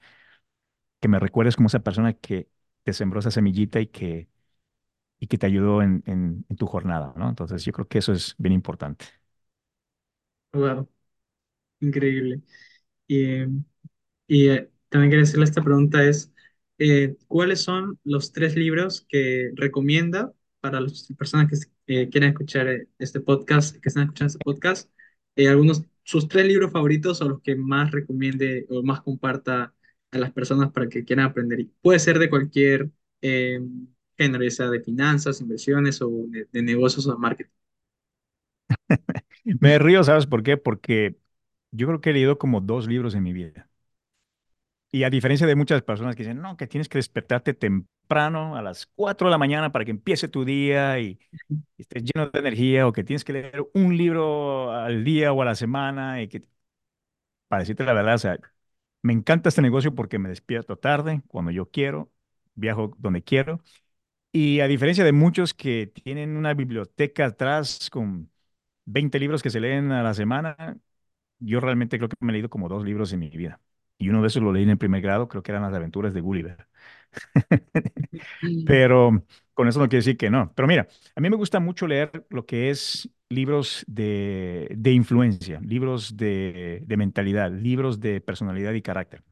que me recuerdes como esa persona que te sembró esa semillita y que y que te ayudó en, en, en tu jornada, ¿no? Entonces yo creo que eso es bien importante. Wow, increíble. Y, Y eh, también quería hacerle esta pregunta es, eh, ¿cuáles son los tres libros que recomienda para las personas que eh, quieran escuchar eh, este podcast, que están escuchando este podcast? Eh, algunos, sus tres libros favoritos o los que más recomiende o más comparta a las personas para que quieran aprender. Puede ser de cualquier eh, género, ya sea de finanzas, inversiones o de, de negocios o de marketing. Me río, ¿sabes por qué? Porque yo creo que he leído como dos libros en mi vida. Y a diferencia de muchas personas que dicen, no, que tienes que despertarte temprano a las 4 de la mañana para que empiece tu día y, y estés lleno de energía, o que tienes que leer un libro al día o a la semana, y que, para decirte la verdad, o sea, me encanta este negocio porque me despierto tarde, cuando yo quiero, viajo donde quiero, y a diferencia de muchos que tienen una biblioteca atrás con 20 libros que se leen a la semana, yo realmente creo que me he leído como dos libros en mi vida. Y uno de esos lo leí en el primer grado, creo que eran las aventuras de Gulliver. Pero con eso no quiere decir que no. Pero mira, a mí me gusta mucho leer lo que es libros de, de influencia, libros de, de mentalidad, libros de personalidad y carácter.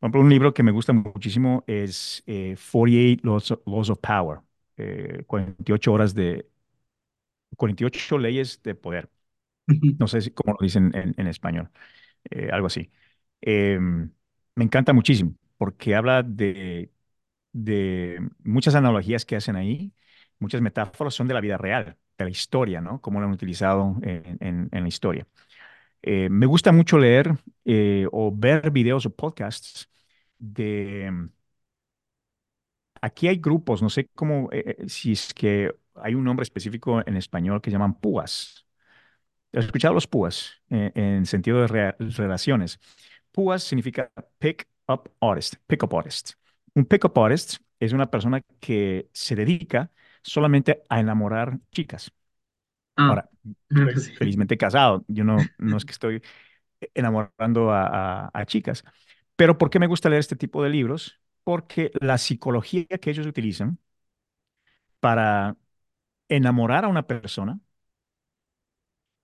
Por ejemplo, un libro que me gusta muchísimo es eh, 48 Laws of, Laws of Power, eh, 48 horas de, 48 leyes de poder. No sé si, cómo lo dicen en, en español, eh, algo así. Em, me encanta muchísimo porque habla de de muchas analogías que hacen ahí, muchas metáforas son de la vida real, de la historia, ¿no? Cómo lo han utilizado en, en- la historia. Eh, me gusta mucho leer eh, o ver videos o podcasts de... Aquí hay grupos, no sé cómo, eh, si es que hay un nombre específico en español que llaman púas. ¿Has escuchado los púas en sentido de relaciones? Púas significa pick up artist, pick up artist. Un pick up artist es una persona que se dedica solamente a enamorar chicas. Ah, Ahora, sí. felizmente casado, yo no, no es que estoy enamorando a, a- a chicas, pero ¿por qué me gusta leer este tipo de libros? Porque la psicología que ellos utilizan para enamorar a una persona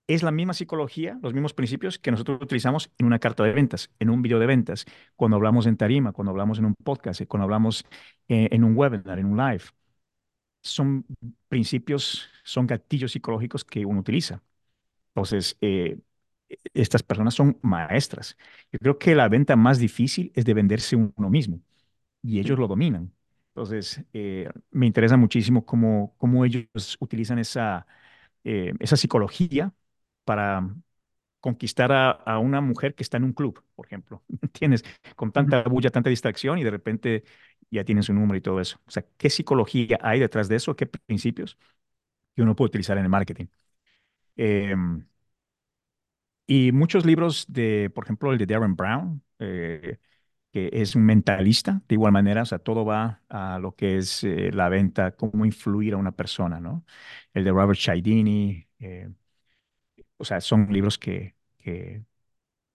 es la misma psicología, los mismos principios que nosotros utilizamos en una carta de ventas, en un video de ventas, cuando hablamos en tarima, cuando hablamos en un podcast, cuando hablamos eh, en un webinar, en un live. Son principios, son gatillos psicológicos que uno utiliza. Entonces, eh, estas personas son maestras. Yo creo que la venta más difícil es de venderse uno mismo y ellos lo dominan. Entonces, eh, me interesa muchísimo cómo, cómo ellos utilizan esa, eh, esa psicología para conquistar a, a una mujer que está en un club, por ejemplo. Tienes con tanta bulla, tanta distracción y de repente ya tienes su número y todo eso. O sea, ¿qué psicología hay detrás de eso? ¿Qué principios que uno puede utilizar en el marketing? Em, y muchos libros de, por ejemplo, el de Darren Brown, eh, que es un mentalista, de igual manera, o sea, todo va a lo que es eh, la venta, cómo influir a una persona, ¿no? El de Robert Cialdini, eh, o sea, son libros que, que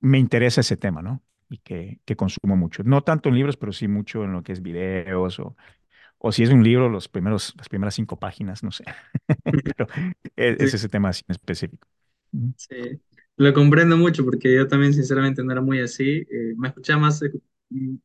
me interesa ese tema, ¿no? Y que, que consumo mucho. No tanto en libros, pero sí mucho en lo que es videos o, o si es un libro, los primeros, las primeras cinco páginas, no sé. Pero e- es ese tema así en específico. Sí, lo comprendo mucho porque yo también sinceramente no era muy así. eh, me escuchaba más, eh,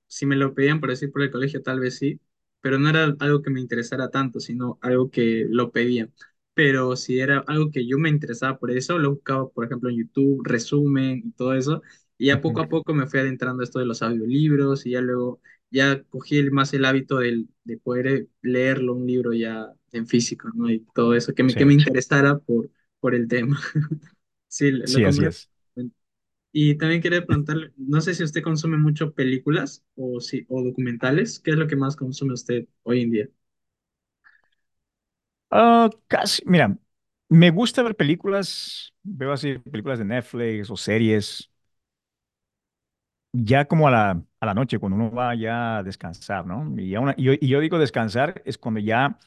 si me lo pedían por decir por el colegio, tal vez sí, pero no era algo que me interesara tanto, sino algo que lo pedían. Pero si era algo que yo me interesaba por eso, lo buscaba, por ejemplo, en YouTube, resumen y todo eso. Y ya poco a poco me fui adentrando a esto de los audiolibros y ya luego ya cogí el- más el hábito del- de poder eh, leerlo, un libro ya en físico, ¿no? Y todo eso, que me, que me Sí, interesara por, por el tema. Sí, lo sí, así es. Y también quería preguntarle, no sé si usted consume mucho películas o, si, o documentales, ¿qué es lo que más consume usted hoy en día? Ah, casi, mira, me gusta ver películas, veo así películas de Netflix o series, ya como a la, a la noche, cuando uno va ya a descansar, ¿no? Y, una- y yo, y yo digo descansar es cuando ya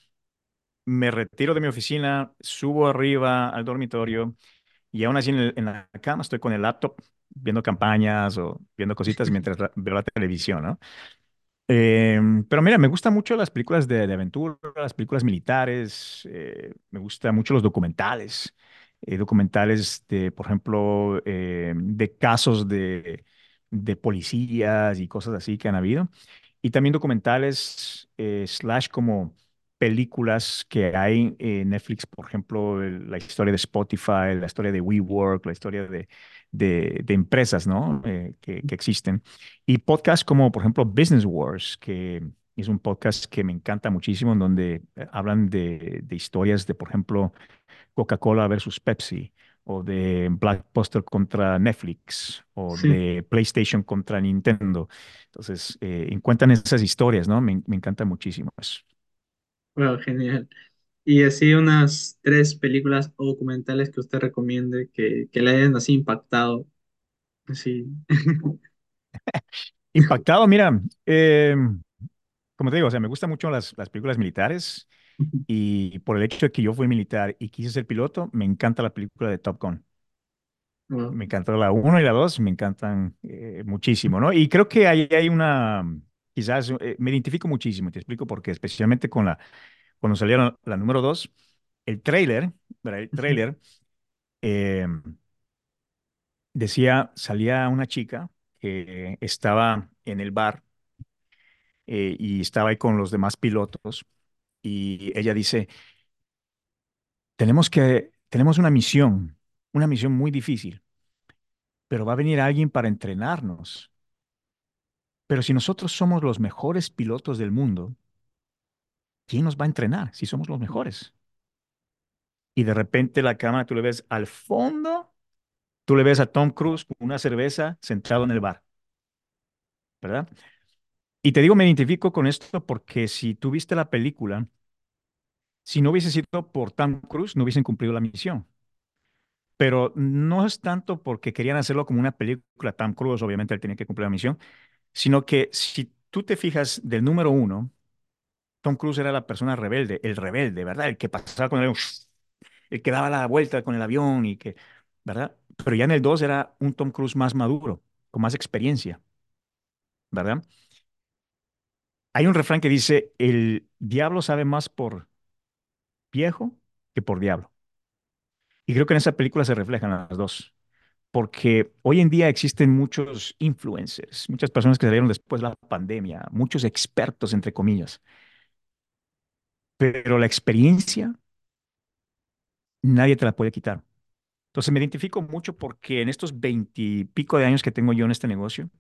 me retiro de mi oficina, subo arriba al dormitorio y aún así en, en la cama estoy con el laptop viendo campañas o viendo cositas mientras veo la televisión, ¿no? Eh, pero mira, me gustan mucho las películas de, de aventura, las películas militares, eh, me gustan mucho los documentales, eh, documentales de, por ejemplo, eh, de casos de, de policías y cosas así que han habido. Y también documentales eh, slash como películas que hay en Netflix, por ejemplo, la historia de Spotify, la historia de WeWork, la historia de, de, de empresas, ¿no? Eh, que, que existen. Y podcasts como, por ejemplo, Business Wars, que es un podcast que me encanta muchísimo, en donde eh, hablan de, de historias de, por ejemplo, Coca-Cola versus Pepsi, o de Blockbuster contra Netflix, o Sí, de PlayStation contra Nintendo. Entonces, eh, encuentran esas historias, ¿no? Me, me encanta muchísimo eso. wow, genial. Y así unas tres películas o documentales que usted recomiende que, que le hayan así impactado. Así. Impactado, mira, eh, como te digo, o sea, me gustan mucho las, las películas militares y por el hecho de que yo fui militar y quise ser piloto, me encanta la película de Top Gun. Wow. Me encantó la uno y la 2, me encantan eh, muchísimo, ¿no? Y creo que ahí hay una, quizás eh, me identifico muchísimo, te explico por qué, especialmente con la, cuando salieron la número 2, el ¿verdad? El tráiler eh, decía, salía una chica que estaba en el bar eh, y estaba ahí con los demás pilotos y ella dice, tenemos que, tenemos una misión, una misión muy difícil, pero va a venir alguien para entrenarnos. Pero si nosotros somos los mejores pilotos del mundo, ¿quién nos va a entrenar si somos los mejores? Y de repente la cámara tú le ves al fondo, tú le ves a Tom Cruise con una cerveza sentado en el bar, ¿verdad? Y te digo, me identifico con esto porque si tú viste la película, si no hubiese sido por Tom Cruise, no hubiesen cumplido la misión. Pero no es tanto porque querían hacerlo como una película, Tom Cruise, obviamente él tenía que cumplir la misión, sino que si tú te fijas del número uno, Tom Cruise era la persona rebelde, el rebelde, ¿verdad? El que pasaba con el avión, el que daba la vuelta con el avión y que, ¿verdad? Pero ya en el 2 era un Tom Cruise más maduro, con más experiencia, ¿verdad? Hay un refrán que dice, el diablo sabe más por viejo que por diablo. Y creo que en esa película se reflejan las dos. Porque hoy en día existen muchos influencers, muchas personas que salieron después de la pandemia, muchos expertos, entre comillas, pero la experiencia nadie te la puede quitar. Entonces me identifico mucho porque en estos veintipico de años que tengo yo en este negocio,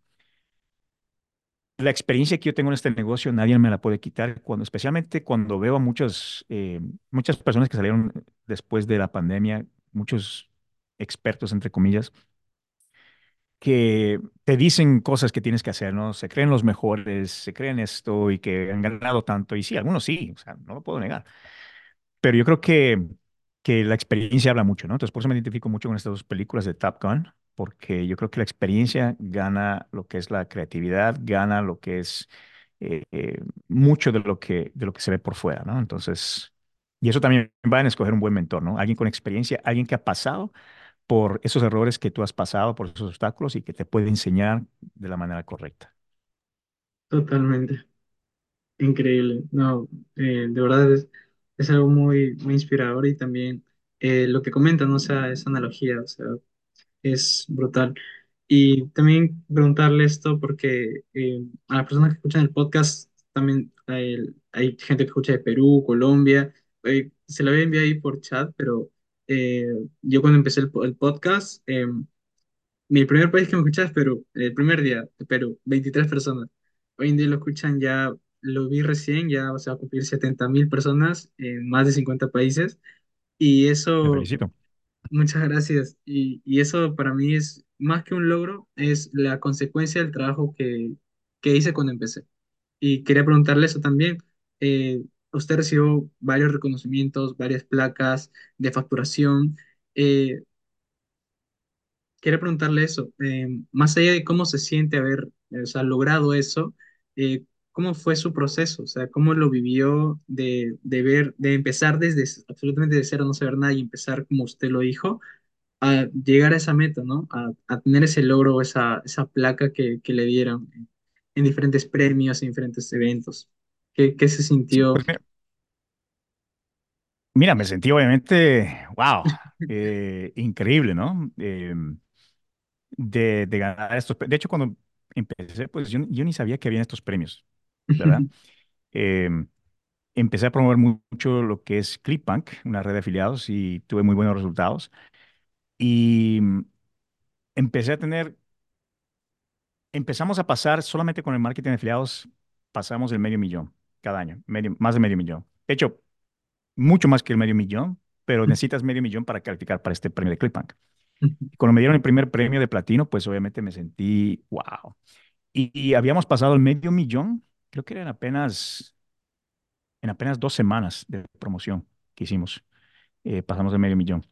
la experiencia que yo tengo en este negocio nadie me la puede quitar, cuando, especialmente cuando veo a muchas, eh, muchas personas que salieron después de la pandemia, muchos expertos, entre comillas, que te dicen cosas que tienes que hacer, ¿no? Se creen los mejores, se creen esto y que han ganado tanto. Y sí, algunos sí, o sea, no lo puedo negar. Pero yo creo que, que la experiencia habla mucho, ¿no? Entonces, por eso me identifico mucho con estas dos películas de Top Gun, porque yo creo que la experiencia gana lo que es la creatividad, gana lo que es eh, eh, mucho de lo que, de lo que se ve por fuera, ¿no? Entonces, y eso también va en escoger un buen mentor, ¿no? Alguien con experiencia, alguien que ha pasado por esos errores que tú has pasado, por esos obstáculos y que te puede enseñar de la manera correcta. Totalmente. Increíble. No, eh, de verdad es, es algo muy, muy inspirador y también eh, lo que comentan. O sea, esa analogía, o sea, es brutal. Y también preguntarle esto porque eh, a las personas que escuchan el podcast, también hay, hay gente que escucha de Perú, Colombia, eh, se lo había enviado ahí por chat, pero eh, yo cuando empecé el, po- el podcast, eh, mi primer país que me escuchaba es Perú, el primer día de Perú, 23 personas. Hoy en día lo escuchan ya, lo vi recién, ya se va a cumplir setenta mil personas en más de 50 países. Y Te eso felicito. Muchas gracias. Y, y eso para mí es más que un logro, es la consecuencia del trabajo que, que hice cuando empecé. Y quería preguntarle eso también. Eh, usted recibió varios reconocimientos, varias placas de facturación. Eh, quería preguntarle eso. eh, más allá de cómo se siente haber, o sea, logrado eso, eh, ¿cómo fue su proceso? O sea, ¿cómo lo vivió de, de ver, de empezar desde absolutamente de cero, no saber nada y empezar como usted lo dijo? a llegar a esa meta, ¿no? A, a tener ese logro, esa, esa placa que, que le dieron en diferentes premios, en diferentes eventos. ¿Qué, qué se sintió? pues mira, me sentí obviamente, wow, eh, increíble, ¿no? Eh, de, de ganar estos. De hecho, cuando empecé, pues yo, yo ni sabía que habían estos premios, ¿verdad? Eh, empecé a promover mu- mucho lo que es ClickBank, una red de afiliados, y tuve muy buenos resultados. Y mm, empecé a tener, empezamos a pasar solamente con el marketing de afiliados, pasamos el medio millón cada año, medio, más de medio millón. De hecho, mucho más que el medio millón. pero necesitas medio millón para calificar para este premio de ClickBank. Cuando me dieron el primer premio de platino, pues obviamente me sentí, wow. Y, y habíamos pasado el medio millón, creo que eran apenas, en apenas dos semanas de promoción que hicimos. Eh, pasamos el medio millón.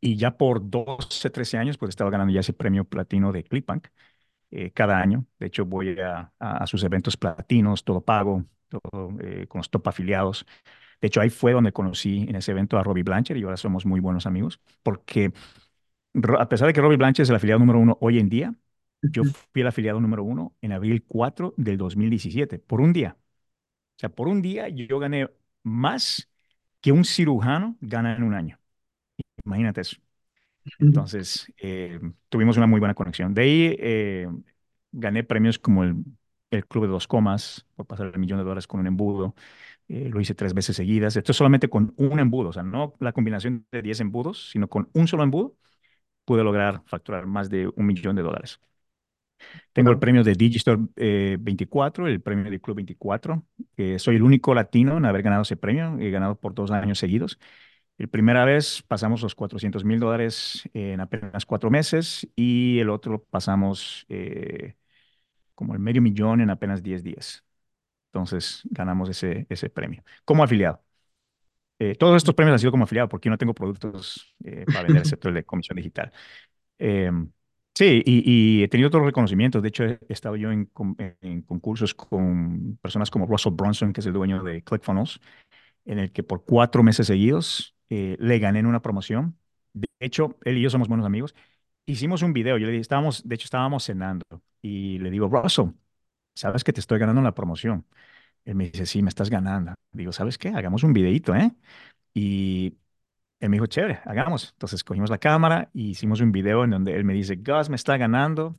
Y ya por 12, 13 años, pues estaba ganando ya ese premio platino de ClickBank eh, cada año. De hecho, voy a, a, a, sus eventos platinos, todo pago, todo, eh, con los top afiliados. De hecho, ahí fue donde conocí en ese evento a Robbie Blancher y ahora somos muy buenos amigos, porque a pesar de que Robbie Blancher es el afiliado número uno hoy en día, yo fui el afiliado número uno en abril 4 del 2017, por un día. O sea, por un día yo gané más que un cirujano gana en un año. Imagínate eso. Entonces, eh, tuvimos una muy buena conexión. De ahí eh, gané premios como el, el, Club de Dos Comas por pasar el millón de dólares con un embudo. Eh, lo hice tres veces seguidas. Esto es solamente con un embudo, o sea, no la combinación de 10 embudos, sino con un solo embudo pude lograr facturar más de un millón de dólares. Tengo el premio de Digistore eh, 24, el premio del Club 24. Eh, soy el único latino en haber ganado ese premio. He ganado por dos años seguidos. La primera vez pasamos los 400 mil dólares en apenas cuatro meses y el otro pasamos eh, como el medio millón en apenas 10 días. Entonces ganamos ese, ese premio como afiliado. Eh, todos estos premios han sido como afiliado porque no tengo productos eh, para vender, excepto el de comisión digital. Eh, sí, y, y, he tenido otros reconocimientos. De hecho, he estado yo en, en, concursos con personas como Russell Brunson, que es el dueño de ClickFunnels, en el que por cuatro meses seguidos le gané en una promoción. De hecho, él y yo somos buenos amigos. Hicimos un video, yo le dije, estábamos, de hecho, estábamos cenando y le digo, Russell, sabes que te estoy ganando la promoción. Él me dice, sí, me estás ganando. Digo, ¿sabes qué? Hagamos un videito, ¿eh? Y él me dijo, chévere, hagamos. Entonces cogimos la cámara y hicimos un video en donde él me dice, Gus, me está ganando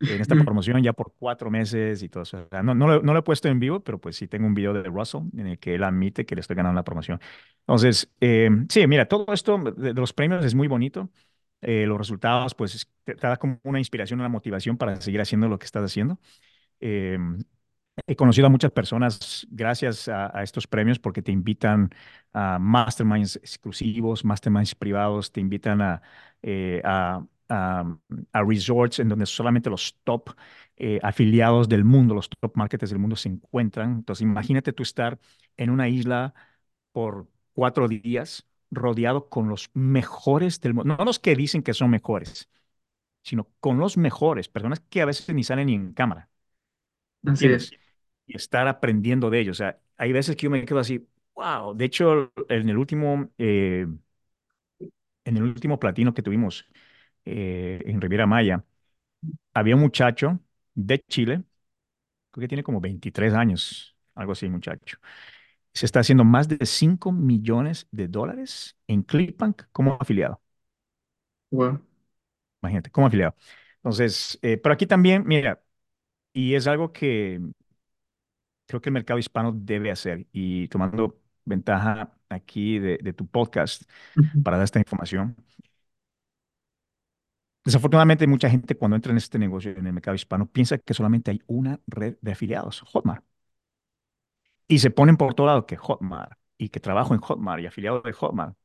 en esta promoción ya por cuatro meses y todo eso. No, no, lo, no, lo, he puesto en vivo, pero pues sí tengo un video de Russell en el que él admite que le estoy ganando la promoción. Entonces, eh, sí, mira, todo esto de, de, los premios es muy bonito. Eh, los resultados, pues, te, da como una inspiración, una motivación para seguir haciendo lo que estás haciendo. Eh, He conocido a muchas personas gracias a, estos premios porque te invitan a masterminds exclusivos, masterminds privados, te invitan a, eh, a, resorts en donde solamente los top afiliados del mundo, los top marketers del mundo se encuentran. Entonces, imagínate tú estar en una isla por cuatro días rodeado con los mejores del mundo, no los que dicen que son mejores, sino con los mejores, personas que a veces ni salen ni en cámara. Así es y estar aprendiendo de ellos. O sea, hay veces que yo me quedo así, wow. De hecho, en el último, eh, en el último platino que tuvimos eh, en Riviera Maya, había un muchacho de Chile, creo que tiene como 23 años, algo así, muchacho. Se está haciendo más de 5 millones de dólares en ClickBank como afiliado. Wow. Imagínate, como afiliado. Entonces, eh, pero aquí también, mira, y es algo que creo que el mercado hispano debe hacer y tomando ventaja aquí de, de tu podcast uh -huh. para dar esta información. Desafortunadamente, mucha gente cuando entra en este negocio, en el mercado hispano, piensa que solamente hay una red de afiliados, Hotmart. Y se ponen por todo lado que Hotmart y que trabajo en Hotmart y afiliado de Hotmart.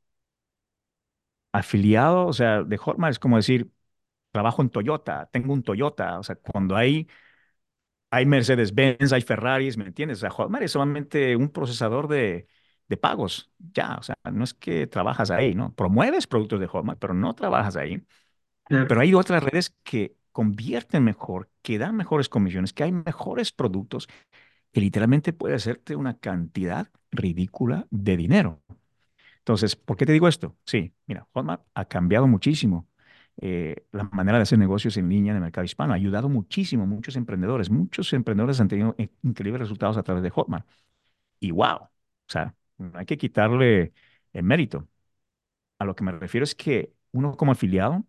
Afiliado, o sea, de Hotmart es como decir, trabajo en Toyota, tengo un Toyota. O sea, cuando hay hay Mercedes-Benz, hay Ferraris, ¿me entiendes? O sea, Hotmart es solamente un procesador de, de, pagos, ya, o sea, no es que trabajas ahí, ¿no? Promueves productos de Hotmart, pero no trabajas ahí. Pero hay otras redes que convierten mejor, que dan mejores comisiones, que hay mejores productos, que literalmente puede hacerte una cantidad ridícula de dinero. Entonces, ¿por qué te digo esto? Sí, mira, Hotmart ha cambiado muchísimo eh, la manera de hacer negocios en línea en el mercado hispano. Ha ayudado muchísimo a muchos emprendedores. Muchos emprendedores han tenido increíbles resultados a través de Hotmart. Y wow, o sea, no hay que quitarle el mérito. A lo que me refiero es que uno como afiliado,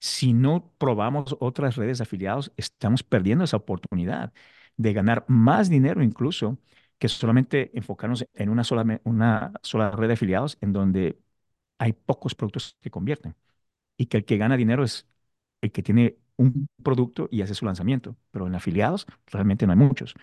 si no probamos otras redes de afiliados, estamos perdiendo esa oportunidad de ganar más dinero incluso que solamente enfocarnos en una sola, una sola red de afiliados en donde hay pocos productos que convierten y que el que gana dinero es el que tiene un producto y hace su lanzamiento. Pero en afiliados realmente no hay muchos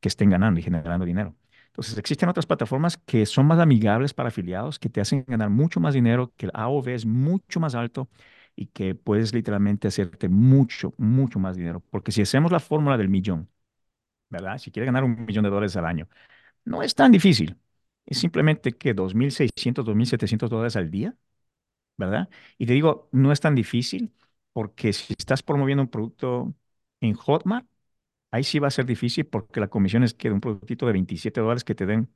que estén ganando y generando dinero. Entonces, existen otras plataformas que son más amigables para afiliados, que te hacen ganar mucho más dinero, que el AOV es mucho más alto y que puedes literalmente hacerte mucho, mucho más dinero. Porque si hacemos la fórmula del millón, ¿verdad? Si quieres ganar un millón de dólares al año, no es tan difícil. Es simplemente que 2.600, 2.700 dólares al día, ¿verdad? Y te digo, no es tan difícil porque si estás promoviendo un producto en Hotmart, ahí sí va a ser difícil porque la comisión es que de un productito de 27 dólares que te den,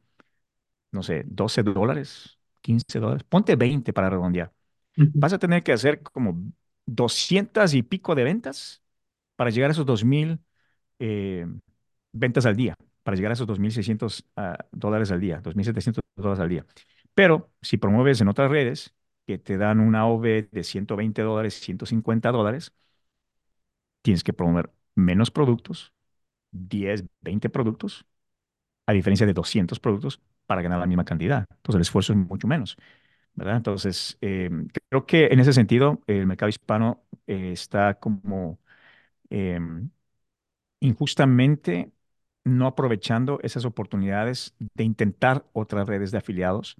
no sé, 12 dólares, 15 dólares, ponte 20 para redondear. Vas a tener que hacer como 200 y pico de ventas para llegar a esos 2.000 eh, ventas al día, para llegar a esos 2.600 ah, dólares al día, 2.700 dólares al día. Pero si promueves en otras redes que te dan una OV de 120 dólares, 150 dólares, tienes que promover menos productos, 10, 20 productos, a diferencia de 200 productos para ganar la misma cantidad. Entonces el esfuerzo es mucho menos, ¿verdad? Entonces, eh, creo que en ese sentido el mercado hispano eh, está como em, injustamente no aprovechando esas oportunidades de intentar otras redes de afiliados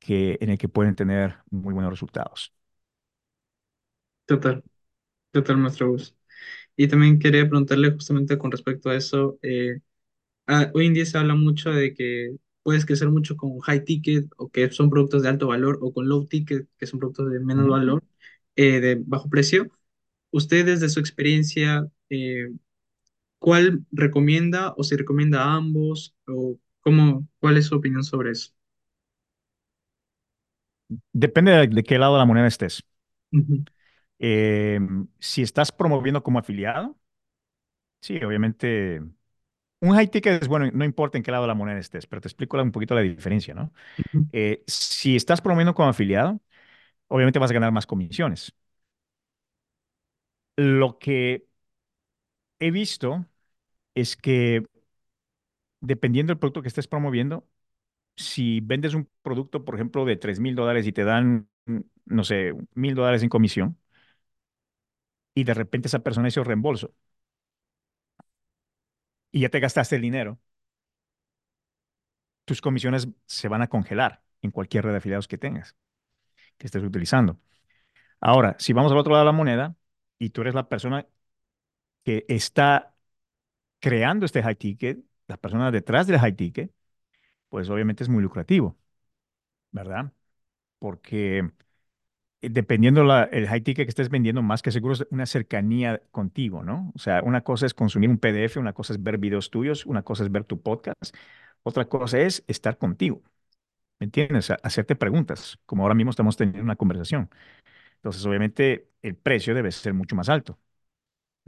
que, en el que pueden tener muy buenos resultados. Total, total, maestro Gus. Y también quería preguntarle justamente con respecto a eso. eh, ah, hoy en día se habla mucho de que puedes crecer mucho con high ticket o que son productos de alto valor o con low ticket, que son productos de menos valor, eh, de bajo precio. Usted desde su experiencia, eh, ¿cuál recomienda o si recomienda a ambos o cómo, cuál es su opinión sobre eso? Depende de, de qué lado de la moneda estés. Eh, si estás promoviendo como afiliado, sí, obviamente un high ticket es bueno, no importa en qué lado de la moneda estés, pero te explico un poquito la diferencia, ¿no? Eh, si estás promoviendo como afiliado, obviamente vas a ganar más comisiones. Lo que he visto es que dependiendo del producto que estés promoviendo, si vendes un producto, por ejemplo, de tres mil dólares y te dan, no sé, mil dólares en comisión, y de repente esa persona hizo reembolso y ya te gastaste el dinero, tus comisiones se van a congelar en cualquier red de afiliados que tengas, que estés utilizando. Ahora, si vamos al otro lado de la moneda y tú eres la persona que está creando este high ticket, la persona detrás del high ticket, pues obviamente es muy lucrativo, ¿verdad? Porque eh, dependiendo la, el high ticket que estés vendiendo, más que seguro es una cercanía contigo, ¿no? O sea, una cosa es consumir un PDF, una cosa es ver videos tuyos, una cosa es ver tu podcast, otra cosa es estar contigo, ¿me entiendes? Ha- Hacerte preguntas, como ahora mismo estamos teniendo una conversación. Entonces, obviamente, el precio debe ser mucho más alto,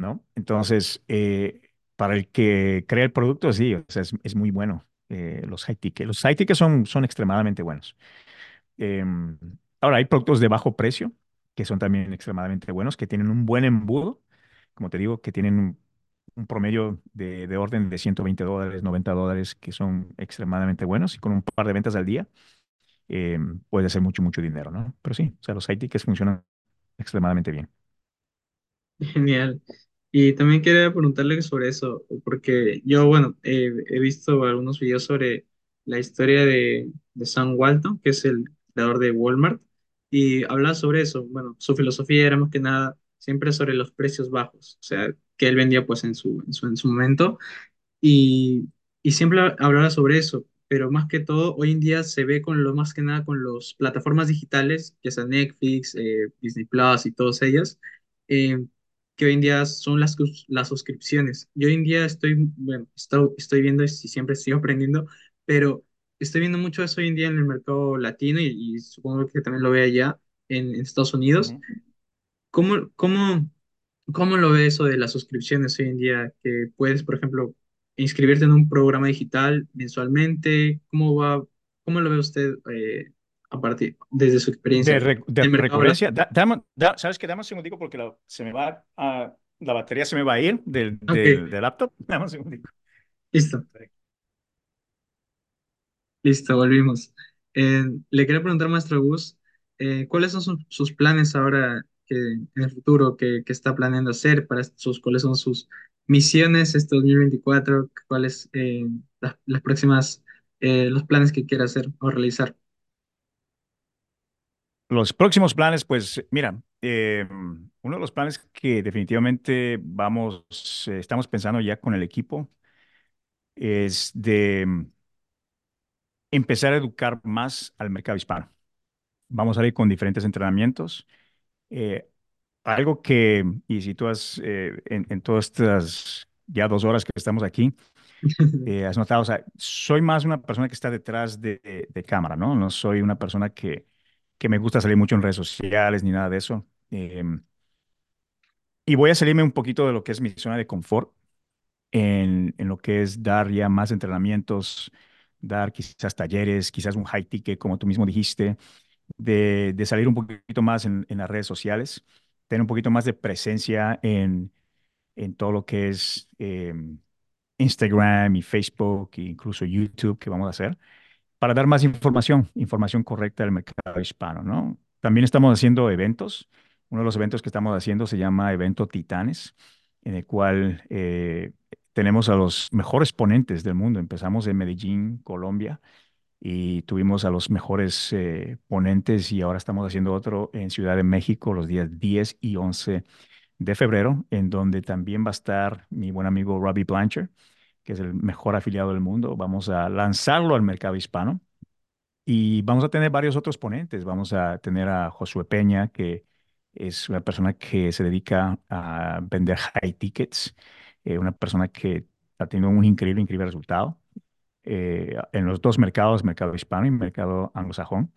¿no? Entonces, eh, para el que crea el producto, sí, o sea, es, es muy bueno. eh, los high tickets. Los high tickets son, son extremadamente buenos. Em, ahora, hay productos de bajo precio que son también extremadamente buenos, que tienen un buen embudo, como te digo, que tienen un, promedio de, de orden de 120 dólares, 90 dólares, que son extremadamente buenos y con un par de ventas al día em, puede ser mucho, mucho dinero, ¿no? Pero sí, o sea, los tickets funcionan extremadamente bien. Genial. Y también quería preguntarle sobre eso, porque yo, bueno, eh, he visto algunos videos sobre la historia de, de Sam Walton, que es el creador de Walmart, y habla sobre eso. Bueno, su filosofía era más que nada siempre sobre los precios bajos, o sea, que él vendía pues en su, en su, en su momento y, y siempre hablaba sobre eso, pero más que todo, hoy en día se ve con lo más que nada con las plataformas digitales, ya sea Netflix, eh, Disney Plus y todas ellas, eh, que hoy en día son las, las suscripciones. Yo hoy en día estoy, bueno, estoy, estoy viendo y siempre estoy aprendiendo, pero estoy viendo mucho eso hoy en día en el mercado latino y, y supongo que también lo ve allá en, en Estados Unidos. Ujú. ¿Cómo, cómo, cómo lo ve eso de las suscripciones hoy en día? Que puedes, por ejemplo, inscribirte en un programa digital mensualmente. ¿Cómo va, cómo lo ve usted eh, a partir, desde su experiencia De, re- de recurrencia, da- da- ¿sabes qué? Dame un segundico porque la, se me va a, la batería se me va a ir del, del, del laptop. Dame un segundico. listo, listo, volvimos. Eh, le quería preguntar, maestro Gus, eh, ¿cuáles son sus, sus planes ahora que, en el futuro que, que está planeando hacer para sus, cuáles son sus misiones este 2024? ¿Cuáles eh, las, las próximas? eh, los planes que quiere hacer o realizar. Los próximos planes, pues mira, eh, uno de los planes que definitivamente vamos, eh, estamos pensando ya con el equipo es de mm, empezar a educar más al mercado hispano. Vamos a ir con diferentes entrenamientos. Eh, algo que, y si tú has, eh, en, en todas estas ya dos horas que estamos aquí, eh, has notado, o sea, soy más una persona que está detrás de, de- de cámara, ¿no? No soy una persona que, que me gusta salir mucho en redes sociales ni nada de eso. Em, y voy a salirme un poquito de lo que es mi zona de confort en, en lo que es dar ya más entrenamientos, dar quizás talleres, quizás un high ticket, como tú mismo dijiste, de, de salir un poquito más en, en las redes sociales, tener un poquito más de presencia en, en todo lo que es em, Instagram y Facebook e incluso YouTube que vamos a hacer para dar más información, información correcta del mercado hispano, ¿no? También estamos haciendo eventos. Uno de los eventos que estamos haciendo se llama Evento Titanes, en el cual eh, tenemos a los mejores ponentes del mundo. Empezamos en Medellín, Colombia, y tuvimos a los mejores eh, ponentes y ahora estamos haciendo otro en Ciudad de México los días 10 y 11 de febrero, en donde también va a estar mi buen amigo Robbie Blanchard, que es el mejor afiliado del mundo. Vamos a lanzarlo al mercado hispano y vamos a tener varios otros ponentes. Vamos a tener a Josué Peña, que es una persona que se dedica a vender high tickets, eh, una persona que ha tenido un increíble, increíble resultado eh, en los dos mercados, mercado hispano y mercado anglosajón.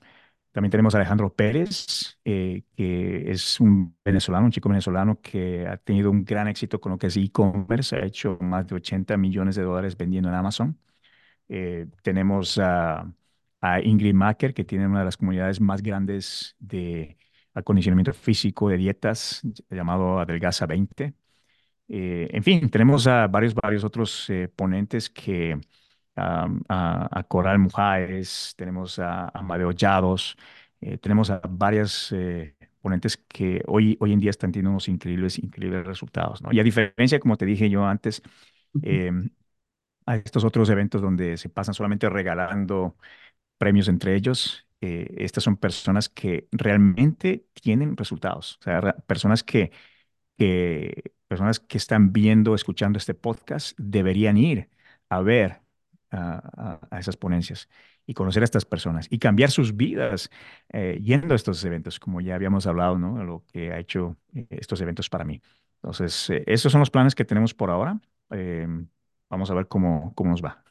También tenemos a Alejandro Pérez, eh, que es un venezolano, un chico venezolano que ha tenido un gran éxito con lo que es e-commerce, ha hecho más de 80 millones de dólares vendiendo en Amazon. Eh, tenemos a, a Ingrid Macker, que tiene una de las comunidades más grandes de acondicionamiento físico de dietas, llamado Adelgaza 20. Eh, en fin, tenemos a varios, varios otros eh, ponentes que a, a Coral Mujáez, tenemos a, a Amadeo Llados, eh, tenemos a varias eh, ponentes que hoy, hoy en día están teniendo unos increíbles, increíbles resultados, ¿no? Y a diferencia, como te dije yo antes, em, a estos otros eventos donde se pasan solamente regalando premios entre ellos, eh, estas son personas que realmente tienen resultados, o sea, personas que que personas que están viendo, escuchando este podcast deberían ir a ver a, a- esas ponencias y conocer a estas personas y cambiar sus vidas eh, yendo a estos eventos, como ya habíamos hablado, ¿no? Lo que ha hecho eh, estos eventos para mí. Entonces, eh, esos son los planes que tenemos por ahora. Eh, vamos a ver cómo, cómo nos va.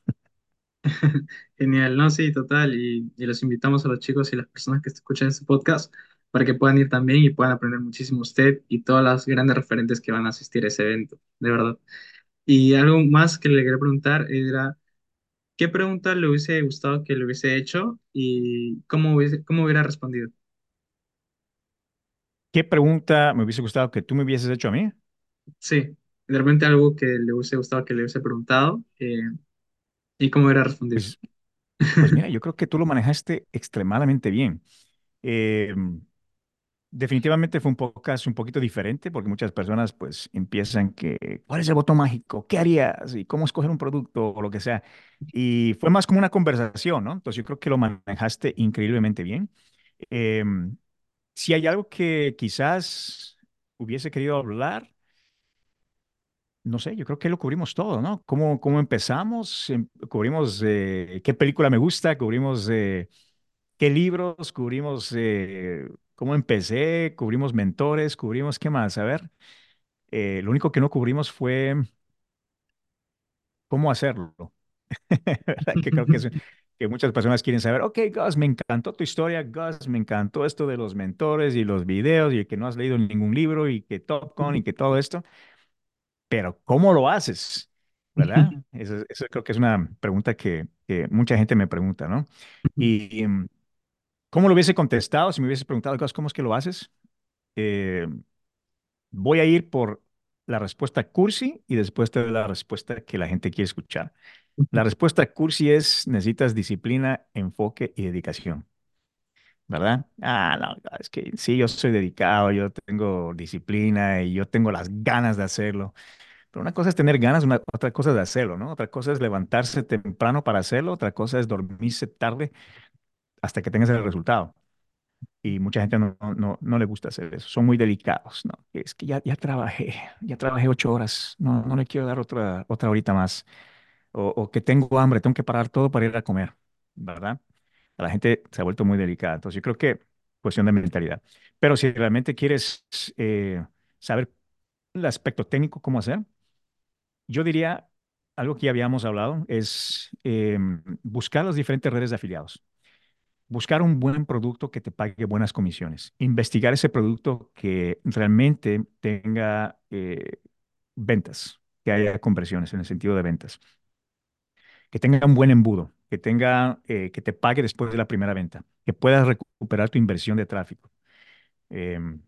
Genial, no, sí, total. Y, y los invitamos a los chicos y las personas que escuchan este podcast para que puedan ir también y puedan aprender muchísimo usted y todas las grandes referentes que van a asistir a ese evento, de verdad. Y algo más que le quería preguntar era, ¿qué pregunta le hubiese gustado que le hubiese hecho y cómo hubiese, cómo hubiera respondido? ¿Qué pregunta me hubiese gustado que tú me hubieses hecho a mí? Sí, de repente algo que le hubiese gustado que le hubiese preguntado eh, y cómo hubiera respondido. Pues, pues mira, yo creo que tú lo manejaste extremadamente bien. Eh, Definitivamente fue un podcast un poquito diferente porque muchas personas pues empiezan que, ¿cuál es el botón mágico? ¿Qué harías? ¿Y cómo escoger un producto o lo que sea? Y fue más como una conversación, ¿no? Entonces yo creo que lo manejaste increíblemente bien. Em, si hay algo que quizás hubiese querido hablar, no sé, yo creo que lo cubrimos todo, ¿no? ¿Cómo, cómo empezamos? Em- Cubrimos eh, qué película me gusta, cubrimos eh, qué libros, cubrimos eh, cómo empecé, cubrimos mentores, cubrimos qué más. A ver, eh, lo único que no cubrimos fue cómo hacerlo. Que creo que es que muchas personas quieren saber, ok, Gus, me encantó tu historia, Gus, me encantó esto de los mentores y los videos y que no has leído ningún libro y que TopCon y que todo esto, pero ¿cómo lo haces? ¿Verdad? Eso, eso creo que es una pregunta que, que mucha gente me pregunta, ¿no? Y mm, ¿cómo lo hubiese contestado si me hubiese preguntado, ¿cómo es que lo haces? Eh, voy a ir por la respuesta cursi y después te doy la respuesta que la gente quiere escuchar. La respuesta cursi es necesitas disciplina, enfoque y dedicación, ¿verdad? Ah, no, es que sí, yo soy dedicado, yo tengo disciplina y yo tengo las ganas de hacerlo, Pero una cosa es tener ganas, una, otra cosa es hacerlo, ¿no? Otra cosa es levantarse temprano para hacerlo, otra cosa es dormirse tarde hasta que tengas el resultado. Y mucha gente no, no, no, le gusta hacer eso. Son muy delicados, ¿no? Es que ya, ya trabajé, ya trabajé ocho horas, no, no le quiero dar otra, otra horita más. O, o que tengo hambre, tengo que parar todo para ir a comer, ¿verdad? La gente se ha vuelto muy delicada. Entonces, yo creo que cuestión de mentalidad. Pero si realmente quieres eh, saber el aspecto técnico, cómo hacer, yo diría algo que ya habíamos hablado, es eh, buscar las diferentes redes de afiliados. Buscar un buen producto que te pague buenas comisiones. Investigar ese producto que realmente tenga eh, ventas, que haya conversiones en el sentido de ventas, que tenga un buen embudo, que tenga, eh, que te pague después de la primera venta, que puedas recuperar tu inversión de tráfico. Em,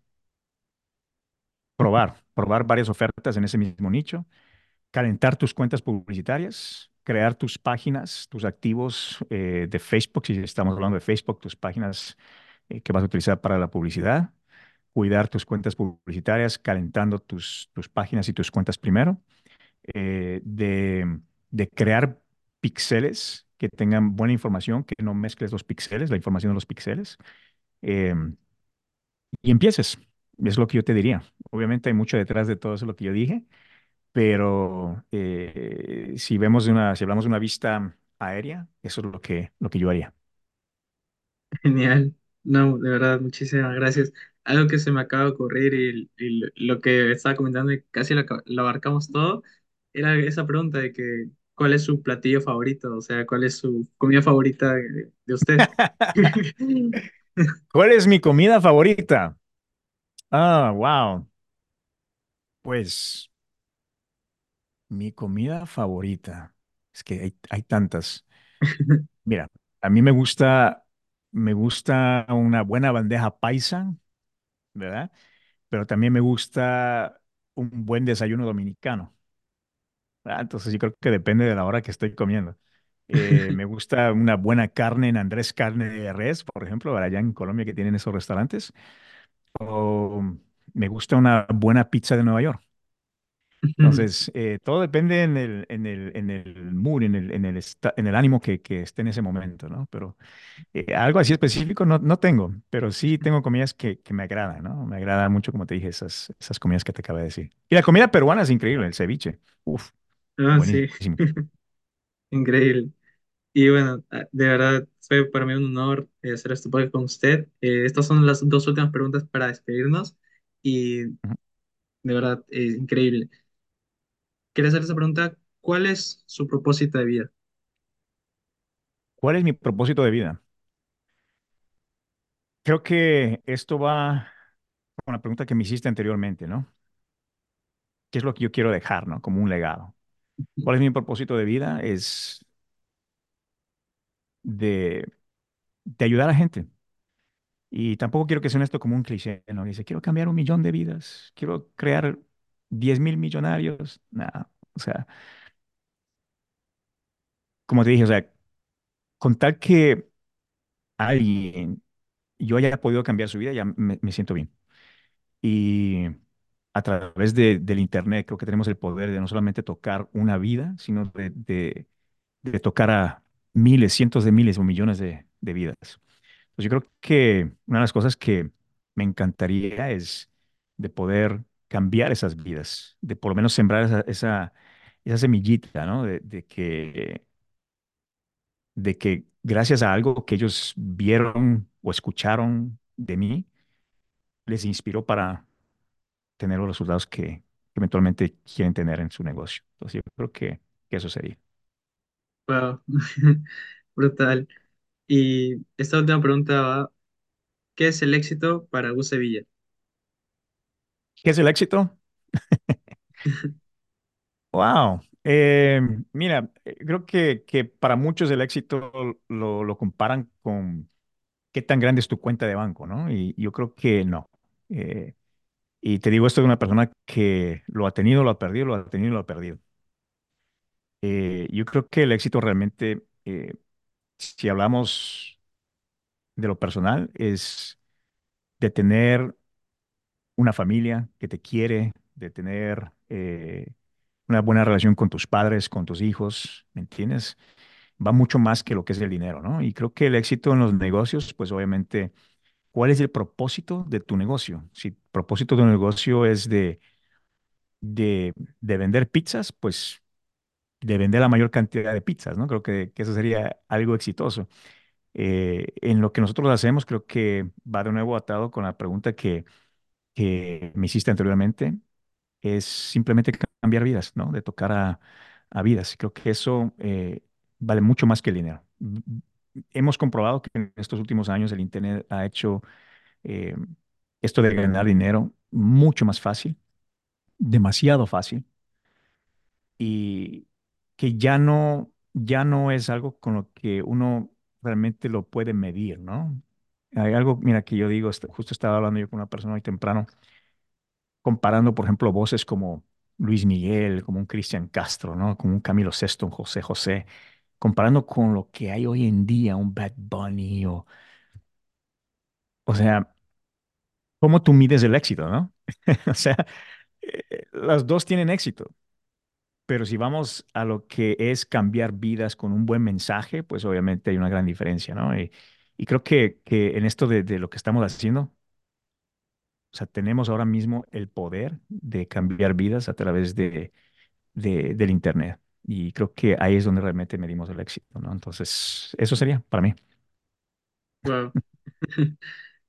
probar, probar varias ofertas en ese mismo nicho, calentar tus cuentas publicitarias, crear tus páginas, tus activos eh, de Facebook, si estamos hablando de Facebook, tus páginas eh, que vas a utilizar para la publicidad, cuidar tus cuentas publicitarias, calentando tus, tus páginas y tus cuentas primero, eh, de, de crear píxeles que tengan buena información, que no mezcles los píxeles, la información de los píxeles, em, y empieces. Es lo que yo te diría. Obviamente hay mucho detrás de todo eso lo que yo dije, pero eh, si vemos de una, si hablamos de una vista aérea, eso es lo que, lo que yo haría. Genial. No, de verdad, muchísimas gracias. Algo que se me acaba de ocurrir y, y lo lo que estaba comentando y casi lo abarcamos todo, era esa pregunta de que ¿cuál es su platillo favorito? O sea, ¿cuál es su comida favorita de, de usted? ¿Cuál es mi comida favorita? Ah, wow. Pues mi comida favorita. Es que hay, hay tantas. Mira, a mí me gusta, me gusta una buena bandeja paisa, ¿verdad? Pero también me gusta un buen desayuno dominicano. ¿verdad? Entonces yo creo que depende de la hora que estoy comiendo. Eh, me gusta una buena carne en Andrés Carne de Res, por ejemplo, allá en Colombia que tienen esos restaurantes. O me gusta una buena pizza de Nueva York. Entonces, eh, todo depende en el, en el, en el mood, en el, en el, en el ánimo que, que esté en ese momento, ¿no? Pero eh, algo así específico no, no tengo, pero sí tengo comidas que, que me agradan, ¿no? Me agrada mucho, como te dije, esas, esas comidas que te acabé de decir. Y la comida peruana es increíble, el ceviche. Uf, Ah, sí, increíble. Y bueno, ah, de verdad, fue para mí un honor eh, hacer este podcast con usted. Eh, estas son las dos últimas preguntas para despedirnos y de verdad, es increíble. Quería hacer esta pregunta, ¿cuál es su propósito de vida? ¿Cuál es mi propósito de vida? Creo que esto va con la pregunta que me hiciste anteriormente, ¿no? ¿Qué es lo que yo quiero dejar, ¿no? Como un legado. ¿Cuál es mi propósito de vida? Es de, de ayudar a la gente. Y tampoco quiero que suene esto como un cliché, ¿no? Dice, quiero cambiar un millón de vidas, quiero crear diez mil millonarios. Nada, o sea, como te dije, o sea, con tal que alguien, yo haya podido cambiar su vida, ya me, siento bien. Y a través de, del Internet creo que tenemos el poder de no solamente tocar una vida, sino de, de, tocar a miles, cientos de miles o millones de, vidas. Pues yo creo que una de las cosas que me encantaría es de poder cambiar esas vidas, de por lo menos sembrar esa, esa, esa semillita, ¿no? De, que, gracias a algo que ellos vieron o escucharon de mí, les inspiró para tener los resultados que, que eventualmente quieren tener en su negocio. Entonces yo creo que, que eso sería. Wow, brutal. Y esta última pregunta va, ¿qué es el éxito para Gus Sevilla? ¿Qué es el éxito? Wow. Eh, mira, eh, creo que, para muchos el éxito lo, comparan con qué tan grande es tu cuenta de banco, ¿no? Y yo creo que no. Eh, y te digo esto de una persona que lo ha tenido, lo ha perdido, lo ha tenido lo ha perdido. Eh, yo creo que el éxito realmente, si hablamos de lo personal, es de tener una familia que te quiere, de tener eh, una buena relación con tus padres, con tus hijos, ¿me entiendes? Va mucho más que lo que es el dinero, ¿no? Y creo que el éxito en los negocios, pues obviamente, ¿cuál es el propósito de tu negocio? Si el propósito de tu negocio es de, de, de vender pizzas, pues de vender la mayor cantidad de pizzas, ¿no? Creo que, que eso sería algo exitoso. Eh, en lo que nosotros hacemos, creo que va de nuevo atado con la pregunta que, que me hiciste anteriormente, es simplemente cambiar vidas, ¿no? De tocar a, a vidas. Creo que eso eh, vale mucho más que el dinero. Hemos comprobado que en estos últimos años el Internet ha hecho eh, esto de ganar dinero mucho más fácil, demasiado fácil, y que ya no, ya no es algo con lo que uno realmente lo puede medir, ¿no? Hay algo, mira, que yo digo, este, justo estaba hablando yo con una persona hoy temprano, comparando, por ejemplo, voces como Luis Miguel, como un Cristian Castro, ¿no? Como un Camilo Sesto, un José José, comparando con lo que hay hoy en día, un Bad Bunny, o, o sea, ¿cómo tú mides el éxito, ¿no? O sea, eh, las dos tienen éxito, pero si vamos a lo que es cambiar vidas con un buen mensaje, pues obviamente hay una gran diferencia, ¿no? Y creo que, que en esto de, de lo que estamos haciendo, o sea, tenemos ahora mismo el poder de cambiar vidas a través de de- del Internet. Y creo que ahí es donde realmente medimos el éxito, ¿no? Entonces, eso sería para mí. Wow.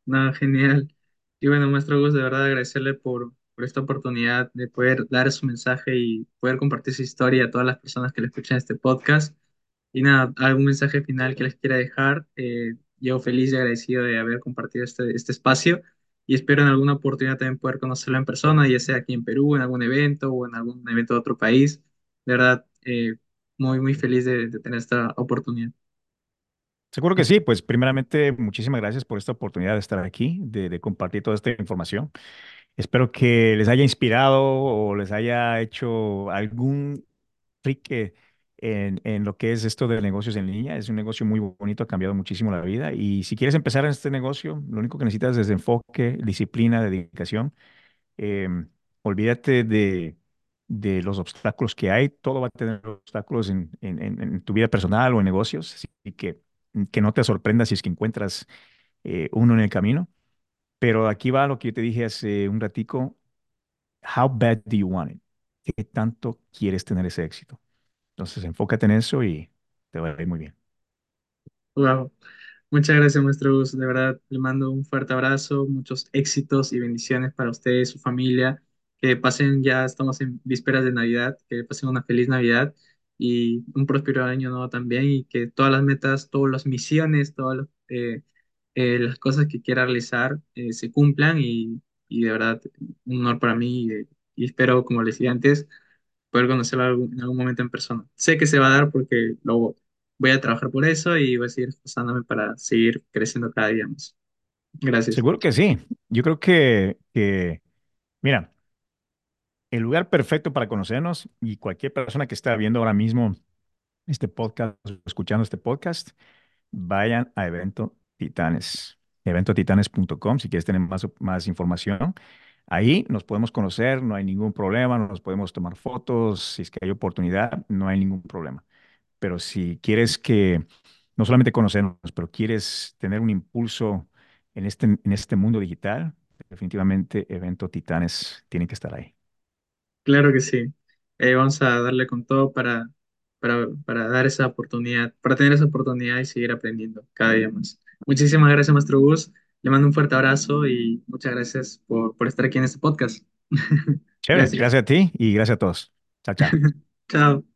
No, genial. Y bueno, maestro Gus, de verdad agradecerle por, por esta oportunidad de poder dar su mensaje y poder compartir su historia a todas las personas que le escuchan este podcast. Y nada, algún mensaje final que les quiera dejar. Eh, yo feliz y agradecido de haber compartido este, este espacio y espero en alguna oportunidad también poder conocerlo en persona, ya sea aquí en Perú, en algún evento o en algún evento de otro país. De verdad, eh, muy, muy feliz de, de tener esta oportunidad. Seguro que sí, pues primeramente muchísimas gracias por esta oportunidad de estar aquí, de, de compartir toda esta información. Espero que les haya inspirado o les haya hecho algún clic en, en lo que es esto de negocios en línea. Es un negocio muy bonito, ha cambiado muchísimo la vida. Y si quieres empezar en este negocio, lo único que necesitas es enfoque, disciplina, dedicación Em, olvídate de, de los obstáculos que hay. Todo va a tener obstáculos en- en- en tu vida personal o en negocios. Así que, que no te sorprendas si es que encuentras eh, uno en el camino. Pero aquí va lo que yo te dije hace un ratico. How bad do you want it? ¿Qué tanto quieres tener ese éxito? Entonces, enfócate en eso y te va a ir muy bien. Wow. Muchas gracias, maestro Gus. De verdad, le mando un fuerte abrazo, muchos éxitos y bendiciones para usted y su familia. Que pasen, ya estamos en vísperas de Navidad, que pasen una feliz Navidad y un próspero año nuevo también y que todas las metas, todas las misiones, todas las, eh, eh, las cosas que quiera realizar eh, se cumplan y, y de verdad, un honor para mí y, y espero, como les decía antes, poder conocerlo en algún momento en persona. Sé que se va a dar porque lo voy a trabajar por eso y voy a seguir esforzándome para seguir creciendo cada día más. Gracias. Seguro que sí. Yo creo que, que, mira, el lugar perfecto para conocernos y cualquier persona que está viendo ahora mismo este podcast, escuchando este podcast, vayan a Evento Titanes, eventotitanes.com si quieres tener más, más información. Ahí nos podemos conocer, no hay ningún problema, nos podemos tomar fotos, si es que hay oportunidad, no hay ningún problema. Pero si quieres que, no solamente conocernos, pero quieres tener un impulso en este, en este mundo digital, definitivamente Evento Titanes tiene que estar ahí. Claro que sí. Eh, vamos a darle con todo para, para, para dar esa oportunidad, para tener esa oportunidad y seguir aprendiendo cada día más. Muchísimas gracias, maestro Gus. Le mando un fuerte abrazo y muchas gracias por, por estar aquí en este podcast. Chévere, Gracias. gracias a ti y gracias a todos. Chao, chao. Chao.